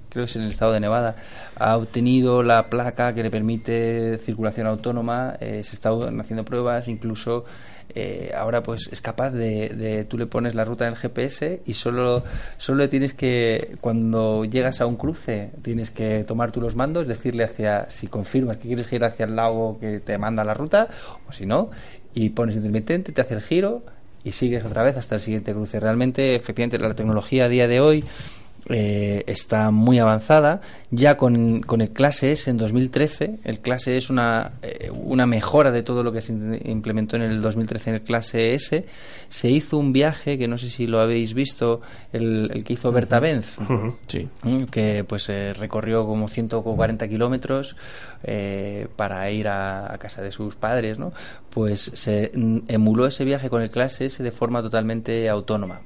creo que es en el estado de Nevada, ha obtenido la placa que le permite circulación autónoma. eh, se están haciendo pruebas, incluso eh, ahora pues es capaz de, de- tú le pones la ruta en el GPS y solo solo tienes que cuando llegas a un cruce tienes que tomar tú los mandos, decirle hacia si confirmas que quieres girar hacia el lago que te manda la ruta o si no y pones intermitente, te hace el giro y sigues otra vez hasta el siguiente cruce. Realmente, efectivamente, la tecnología a día de hoy eh, está muy avanzada. Ya con, con el clase S en 2013, el clase es una, eh, una mejora de todo lo que se implementó en el 2013 en el clase S. Se hizo un viaje que no sé si lo habéis visto, el, el que hizo Berta Benz. Sí. Que pues eh, recorrió como 140 kilómetros eh, para ir a, a casa de sus padres, ¿no? Pues se mm, emuló ese viaje con el clase S de forma totalmente autónoma.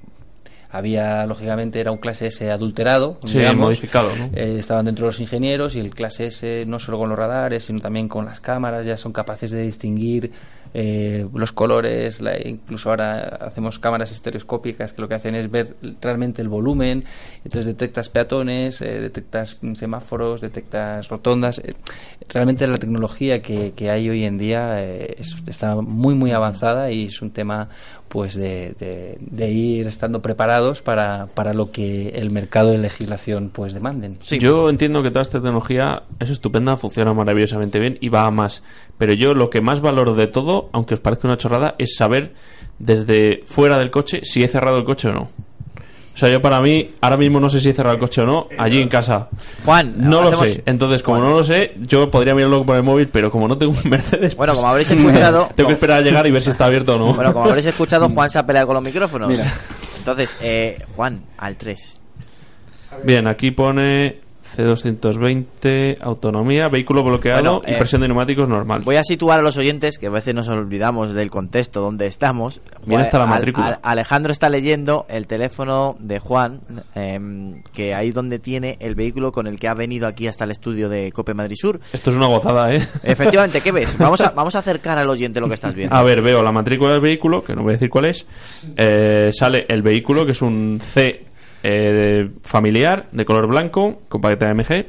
Había, lógicamente, era un clase S adulterado, Sí, digamos. modificado, ¿no? Eh, estaban dentro los ingenieros y el clase S, no solo con los radares, sino también con las cámaras, ya son capaces de distinguir eh, los colores, la- incluso ahora hacemos cámaras estereoscópicas que lo que hacen es ver realmente el volumen, entonces detectas peatones, eh, detectas semáforos, detectas rotondas. eh, realmente la tecnología que, que hay hoy en día eh, es- está muy muy avanzada y es un tema pues de, de- de ir estando preparados para, para lo que el mercado de legislación pues demanden. Yo entiendo que toda esta tecnología es estupenda, funciona maravillosamente bien y va a más. Pero yo lo que más valoro de todo, aunque os parezca una chorrada, es saber desde fuera del coche si he cerrado el coche o no. O sea, yo para mí, ahora mismo no sé si he cerrado el coche o no, allí en casa. Juan, no lo hacemos- sé. Entonces, como no lo sé, yo podría mirarlo por el móvil, pero como no tengo un Mercedes. Bueno, pues, como habréis escuchado- tengo que esperar a llegar y ver si está abierto o no. Bueno, como habréis escuchado, Juan se ha peleado con los micrófonos. Mira. Entonces, eh, Juan, al 3. Bien, aquí pone C220, autonomía, vehículo bloqueado Bueno, y eh, presión de neumáticos normal. Voy a situar a los oyentes, que a veces nos olvidamos del contexto donde estamos. Bien está la matrícula. al- Alejandro está leyendo el teléfono de Juan, em, que ahí donde tiene el vehículo con el que ha venido aquí hasta el estudio de Cope Madrid Sur. Esto es una gozada, ¿eh? Efectivamente, ¿qué ves? Vamos a, vamos a acercar al oyente lo que estás viendo. A ver, veo la matrícula del vehículo, que no voy a decir cuál es. Eh, sale el vehículo, que es un C eh, familiar de color blanco con paquete AMG.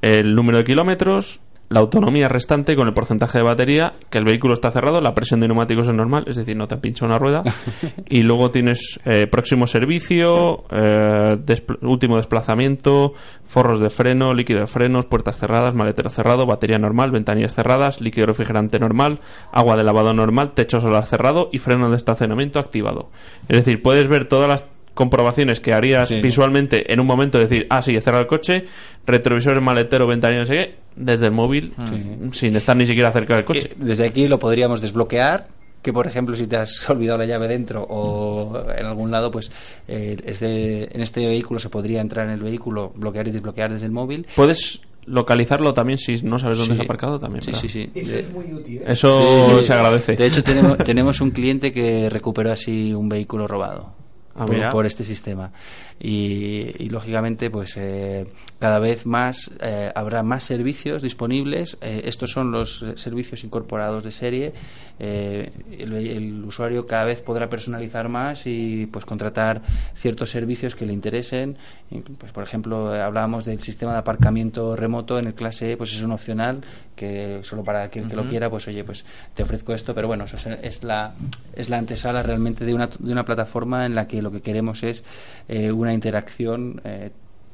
El número de kilómetros, la autonomía restante con el porcentaje de batería, que el vehículo está cerrado, la presión de neumáticos es normal, es decir, no te pincha una rueda. y luego tienes eh, próximo servicio, eh, despl- último desplazamiento, forros de freno, líquido de frenos, puertas cerradas, maletero cerrado, batería normal, ventanillas cerradas, líquido refrigerante normal, agua de lavado normal, techo solar cerrado y freno de estacionamiento activado. Es decir, puedes ver todas las comprobaciones que harías visualmente en un momento decir, ah, sí, he cerrado el coche, retrovisor, maletero, ventanilla, no sé qué, desde el móvil, sin estar ni siquiera cerca del coche. Desde aquí lo podríamos desbloquear. Que por ejemplo, si te has olvidado la llave dentro o en algún lado, pues eh, este- en este vehículo se podría entrar en el vehículo, bloquear y desbloquear desde el móvil. Puedes localizarlo también si no sabes dónde Sí. has aparcado también. Sí, ¿verdad? sí, sí. Eso es muy útil. ¿eh? Eso Sí. se agradece. De hecho, tenemos, tenemos un cliente que recuperó así un vehículo robado Ah, por, mira. por este sistema. Y, y, lógicamente, pues eh, cada vez más eh, habrá más servicios disponibles. Eh, estos son los eh, servicios incorporados de serie. Eh, el, el usuario cada vez podrá personalizar más y pues contratar ciertos servicios que le interesen. Y, pues por ejemplo, hablábamos del sistema de aparcamiento remoto en el clase E, pues es un opcional que solo para aquel que lo quiera, pues oye, pues te ofrezco esto, pero bueno, eso es, es la es la antesala realmente de una de una plataforma en la que lo que queremos es eh, una interacción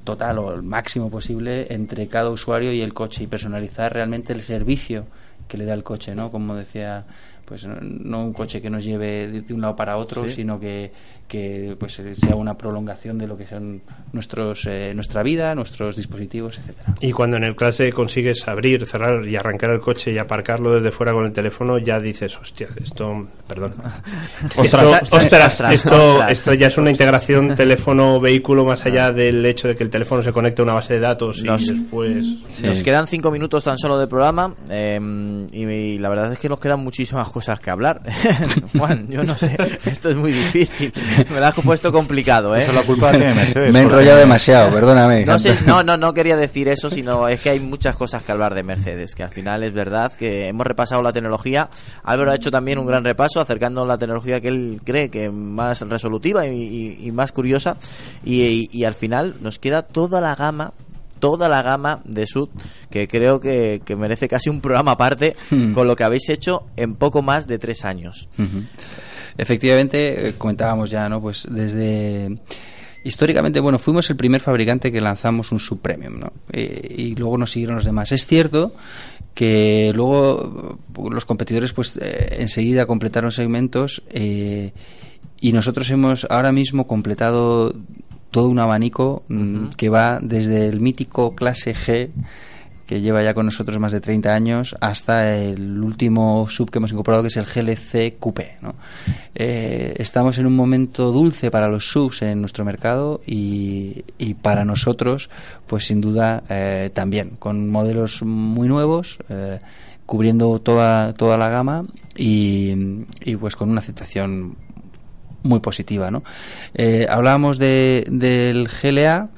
total o el máximo posible entre cada usuario y el coche y personalizar realmente el servicio que le da el coche, ¿no? Como decía, pues no- no un coche que nos lleve de, un lado para otro, Sí. sino que, que pues sea una prolongación de lo que son nuestros eh, nuestra vida, nuestros dispositivos, etcétera. Y cuando en el clase consigues abrir, cerrar y arrancar el coche y aparcarlo desde fuera con el teléfono, ya dices, hostia, esto, perdón. Ostras, esto, ostras, esto, ostras. esto ya es una integración teléfono-vehículo más allá del hecho de que el teléfono se conecte a una base de datos y Nos- después... Nos quedan cinco minutos tan solo de programa eh, y, y la verdad es que nos quedan muchísimas cosas que hablar. Juan, yo no sé, esto es muy difícil. Me lo has puesto complicado, ¿eh? Eso la culpa tiene Mercedes, Me he enrollado demasiado, perdóname. No, sé, no, no, no quería decir eso, sino es que hay muchas cosas que hablar de Mercedes, que al final es verdad que hemos repasado la tecnología. Álvaro ha hecho también un gran repaso acercando la tecnología que él cree que más resolutiva y, y- y más curiosa. Y, y- y al final nos queda toda la gama toda la gama de Sud que creo que, que merece casi un programa aparte Hmm. con lo que habéis hecho en poco más de tres años. Efectivamente, eh, comentábamos ya, ¿no? Pues desde históricamente, bueno, fuimos el primer fabricante que lanzamos un subpremium, ¿no? Eh, y luego nos siguieron los demás. Es cierto que luego eh, los competidores, pues eh, enseguida completaron segmentos eh, y nosotros hemos ahora mismo completado todo un abanico mm, que va desde el mítico clase G que lleva ya con nosotros más de 30 años, hasta el último sub que hemos incorporado, que es el GLC Coupé. ¿no? Eh, estamos en un momento dulce para los subs en nuestro mercado y, y para nosotros, pues sin duda eh, también, con modelos muy nuevos. eh, cubriendo toda, toda la gama y, y pues con una aceptación muy positiva. ¿no? Eh, hablábamos de, del GLA,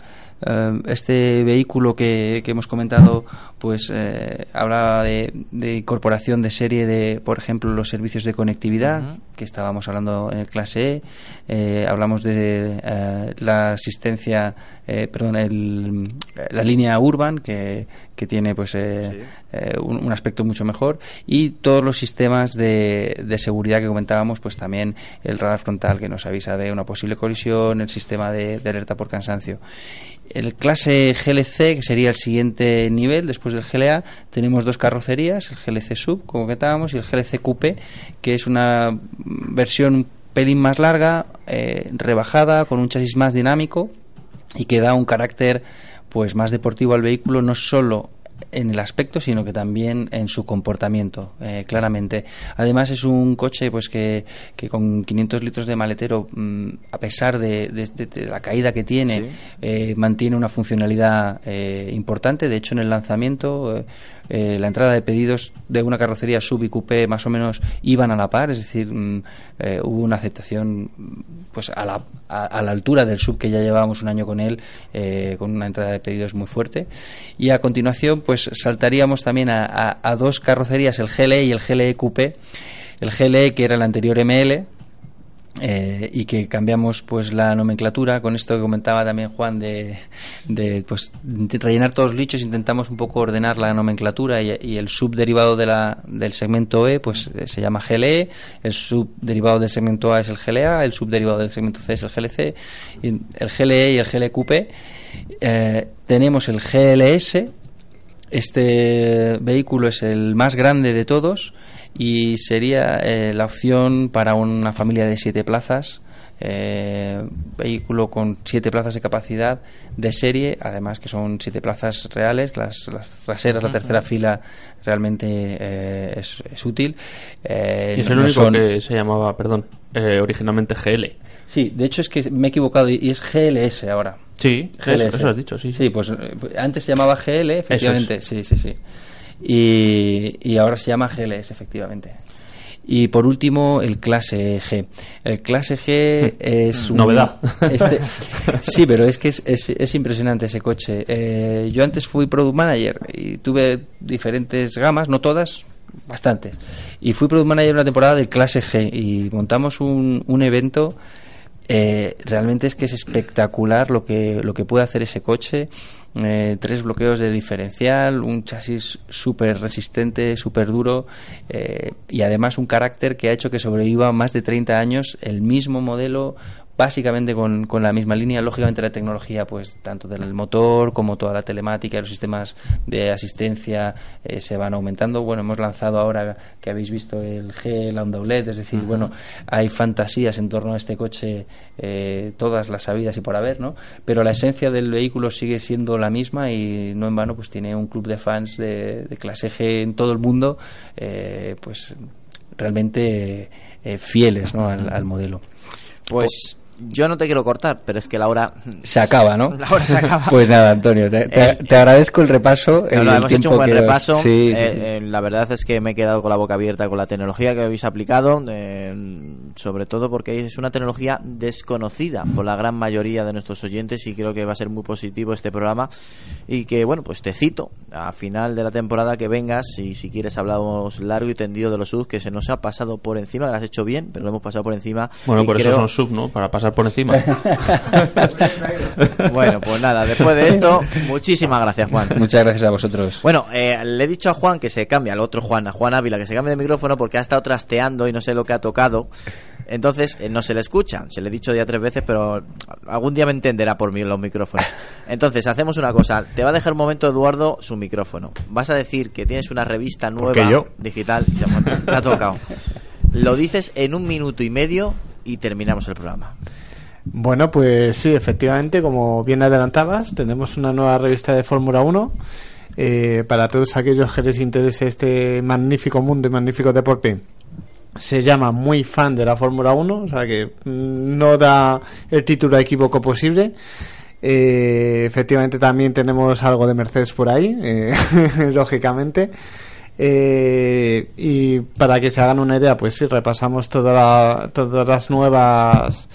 eh, este vehículo que, que hemos comentado, pues eh, hablaba de, de incorporación de serie de, por ejemplo, los servicios de conectividad, que estábamos hablando en el clase E, eh, hablamos de eh, la asistencia, eh, perdón, el, la línea Urban, que, que tiene pues un, un aspecto mucho mejor, y todos los sistemas de, de seguridad que comentábamos, pues también el radar frontal que nos avisa de una posible colisión, el sistema de, de alerta por cansancio. El clase GLC, que sería el siguiente nivel después del GLA, tenemos dos carrocerías, el GLC Sub, como comentábamos, y el GLC Coupe, que es una versión un pelín más larga, eh, rebajada, con un chasis más dinámico y que da un carácter pues más deportivo al vehículo, no solo en el aspecto, sino que también en su comportamiento, eh, claramente. Además es un coche pues que, que con 500 litros de maletero, mm, a pesar de, de- de- de la caída que tiene, eh, mantiene una funcionalidad eh, importante. De hecho, en el lanzamiento, eh, eh, la entrada de pedidos de una carrocería sub y coupé más o menos iban a la par, es decir, mm, eh, hubo una aceptación pues a la, a, a la altura del sub que ya llevábamos un año con él, eh, con una entrada de pedidos muy fuerte. Y a continuación, pues saltaríamos también a, dos carrocerías, el GLE y el GLE Coupé. El GLE, que era el anterior ML, eh, y que cambiamos pues la nomenclatura con esto que comentaba también Juan de, de, pues rellenar todos los lichos intentamos un poco ordenar la nomenclatura y, y el subderivado de la, del segmento E pues eh, se llama GLE el subderivado del segmento A es el GLA el subderivado del segmento C es el GLC y el GLE y el GLQP eh, tenemos el GLS este vehículo es el más grande de todos y sería eh, la opción para una familia de siete plazas. eh, vehículo con siete plazas de capacidad de serie, además que son siete plazas reales, las, las traseras, la tercera fila realmente eh, es, es útil. Eh, Y es no- el no único son- que se llamaba, perdón, eh, originalmente GL. Sí, de hecho es que me he equivocado y es GLS ahora. Sí, eso- eso has dicho, sí, sí. pues eh, antes se llamaba GL, efectivamente, sí, sí, sí. Y, y ahora se llama GLS, efectivamente. Y por último, el clase G. El clase G es un- Novedad. este- sí, pero es que es, es- es impresionante ese coche. Eh, yo antes fui product manager y tuve diferentes gamas, no todas, bastantes. Y fui product manager una temporada del clase G y montamos un, un evento eh, realmente es que es espectacular lo que, lo que puede hacer ese coche. Eh, tres bloqueos de diferencial, un chasis súper resistente, súper duro eh, y además un carácter que ha hecho que sobreviva más de 30 años el mismo modelo básicamente con, con la misma línea. Lógicamente la tecnología, pues tanto del motor como toda la telemática y los sistemas de asistencia eh, se van aumentando. Bueno, hemos lanzado ahora que habéis visto el G, la onda OLED, es decir, bueno, hay fantasías en torno a este coche, eh, todas las sabidas y por haber, ¿no? Pero la esencia del vehículo sigue siendo la misma y no en vano, pues tiene un club de fans de, de clase G en todo el mundo, eh, pues realmente eh, fieles, ¿no? al, al modelo. Pues yo no te quiero cortar, pero es que la hora Se acaba, ¿no? La hora se acaba. Pues nada, Antonio, te, te- Eh, te agradezco el repaso. No, y no, el hemos hecho tiempo un buen os- repaso. Sí, sí, Eh, sí. eh, la verdad es que me he quedado con la boca abierta con la tecnología que habéis aplicado, sobre todo porque es una tecnología desconocida por la gran mayoría de nuestros oyentes y creo que va a ser muy positivo este programa y que, bueno, pues te cito a final de la temporada que vengas y si quieres hablamos largo y tendido de los subs que se nos ha pasado por encima, que lo has hecho bien, pero lo hemos pasado por encima. Bueno, por eso son sub, ¿no? Para pasar por encima. bueno, pues nada, después de esto, muchísimas gracias, Juan. Muchas gracias a vosotros. Bueno, eh, le he dicho a Juan que se cambie, al otro Juan, a Juan Ávila, que se cambie de micrófono porque ha estado trasteando y no sé lo que ha tocado. Entonces, eh, no se le escucha. Se le he dicho ya tres veces, pero algún día me entenderá por mí los micrófonos. Entonces, hacemos una cosa. Te va a dejar un momento, Eduardo, su micrófono. Vas a decir que tienes una revista nueva yo? digital. Te ha tocado. Lo dices en un minuto y medio y terminamos el programa. Bueno, pues sí, efectivamente, como bien adelantabas, tenemos una nueva revista de Fórmula 1 eh, para todos aquellos que les interese este magnífico mundo y magnífico deporte. Se llama Muy fan de la Fórmula 1, o sea que mm, no da el título equívoco posible. Eh, efectivamente también tenemos algo de Mercedes por ahí, eh, lógicamente. Eh, y para que se hagan una idea, pues sí, repasamos toda la- todas las nuevas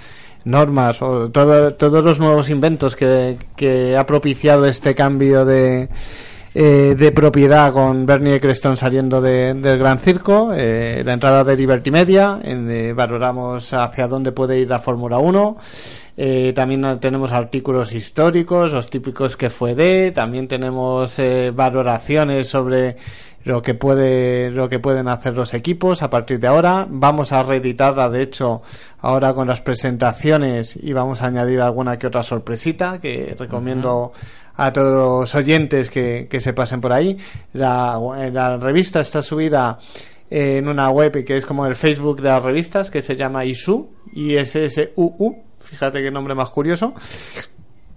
normas o todo- todos los nuevos inventos que ha propiciado este cambio de, eh, de propiedad con Bernie Eccleston saliendo de- del Gran Circo, eh, la entrada de Liberty Media, en, eh, valoramos hacia dónde puede ir la Fórmula 1. Eh, también tenemos artículos históricos, los típicos que fue de, también tenemos eh, valoraciones sobre lo que puede lo que pueden hacer los equipos a partir de ahora vamos a reeditarla de hecho ahora con las presentaciones y vamos a añadir alguna que otra sorpresita que recomiendo a todos los oyentes que, que se pasen por ahí. La, la revista está subida en una web que es como el Facebook de las revistas que se llama ISU ISSUU fíjate qué nombre más curioso.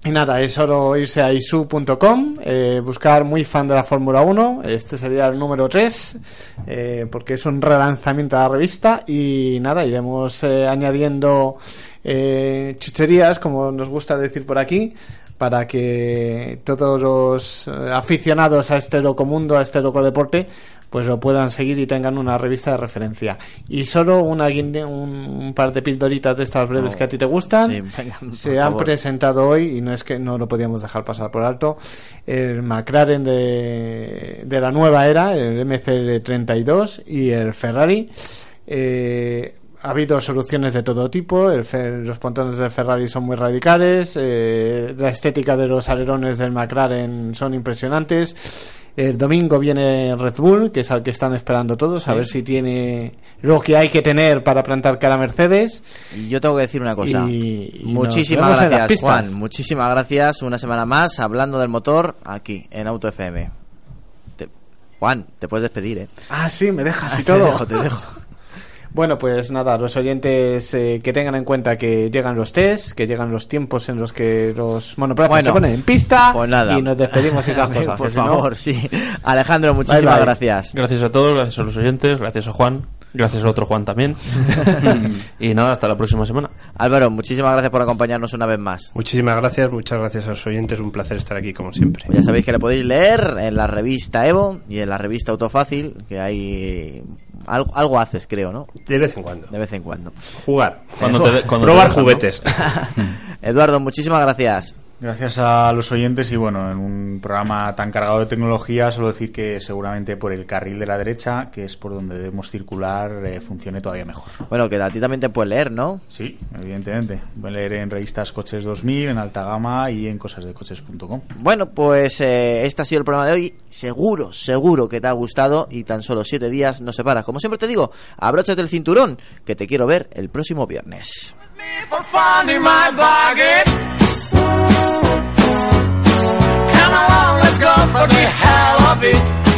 Y nada, es solo irse a isu.com, eh, buscar muy fan de la Fórmula 1, este sería el número 3, eh, porque es un relanzamiento de la revista y nada, iremos eh, añadiendo eh, chucherías, como nos gusta decir por aquí, para que todos los eh, aficionados a este loco mundo, a este loco deporte, pues lo puedan seguir y tengan una revista de referencia. Y solo una, un, un par de pildoritas de estas breves Oh, que a ti te gustan sí, venga, por se han favor. presentado hoy y no es que no lo podíamos dejar pasar por alto. El McLaren de, de la nueva era, el MCL32 y el Ferrari. Eh, ha habido soluciones de todo tipo. El los pontones del Ferrari son muy radicales. eh, la estética de los alerones del McLaren son impresionantes. El domingo viene Red Bull, que es al que están esperando todos, a ver si tiene lo que hay que tener para plantar cara a Mercedes. Y yo tengo que decir una cosa. Y- y muchísimas gracias. Juan. Muchísimas gracias. Una semana más hablando del motor aquí en Auto FM. Te- Juan, te puedes despedir, ¿eh? Ah, sí, me dejas Ah, y te todo. dejo, te dejo. Bueno, pues nada, los oyentes eh, que tengan en cuenta que llegan los test, que llegan los tiempos en los que los monoplazas Bueno, se ponen en pista Pues nada. y nos despedimos esas cosas. Por no- favor, sí. Alejandro, muchísimas Bye, bye. gracias. Gracias a todos, gracias a los oyentes, gracias a Juan, gracias al otro Juan también. y nada, hasta la próxima semana. Álvaro, muchísimas gracias por acompañarnos una vez más. Muchísimas gracias, muchas gracias a los oyentes, un placer estar aquí como siempre. Ya sabéis que le podéis leer en la revista Evo y en la revista Autofácil, que hay algo, algo haces, creo, ¿no? De vez en cuando. De vez en cuando. Jugar. Cuando te de- cuando Probar te dejan, ¿no? juguetes. Eduardo, muchísimas gracias. Gracias a los oyentes y bueno, en un programa tan cargado de tecnología, solo decir que seguramente por el carril de la derecha, que es por donde debemos circular, eh, funcione todavía mejor. Bueno, que a ti también te puedes leer, ¿no? Sí, evidentemente. Pueden leer en revistas Coches 2000, en Alta Gama y en cosasdecoches.com. Bueno, pues eh, este ha sido el programa de hoy. Seguro, seguro que te ha gustado y tan solo siete días nos separas. Como siempre te digo, abróchate el cinturón, que te quiero ver el próximo viernes. Along, let's go for the hell of it.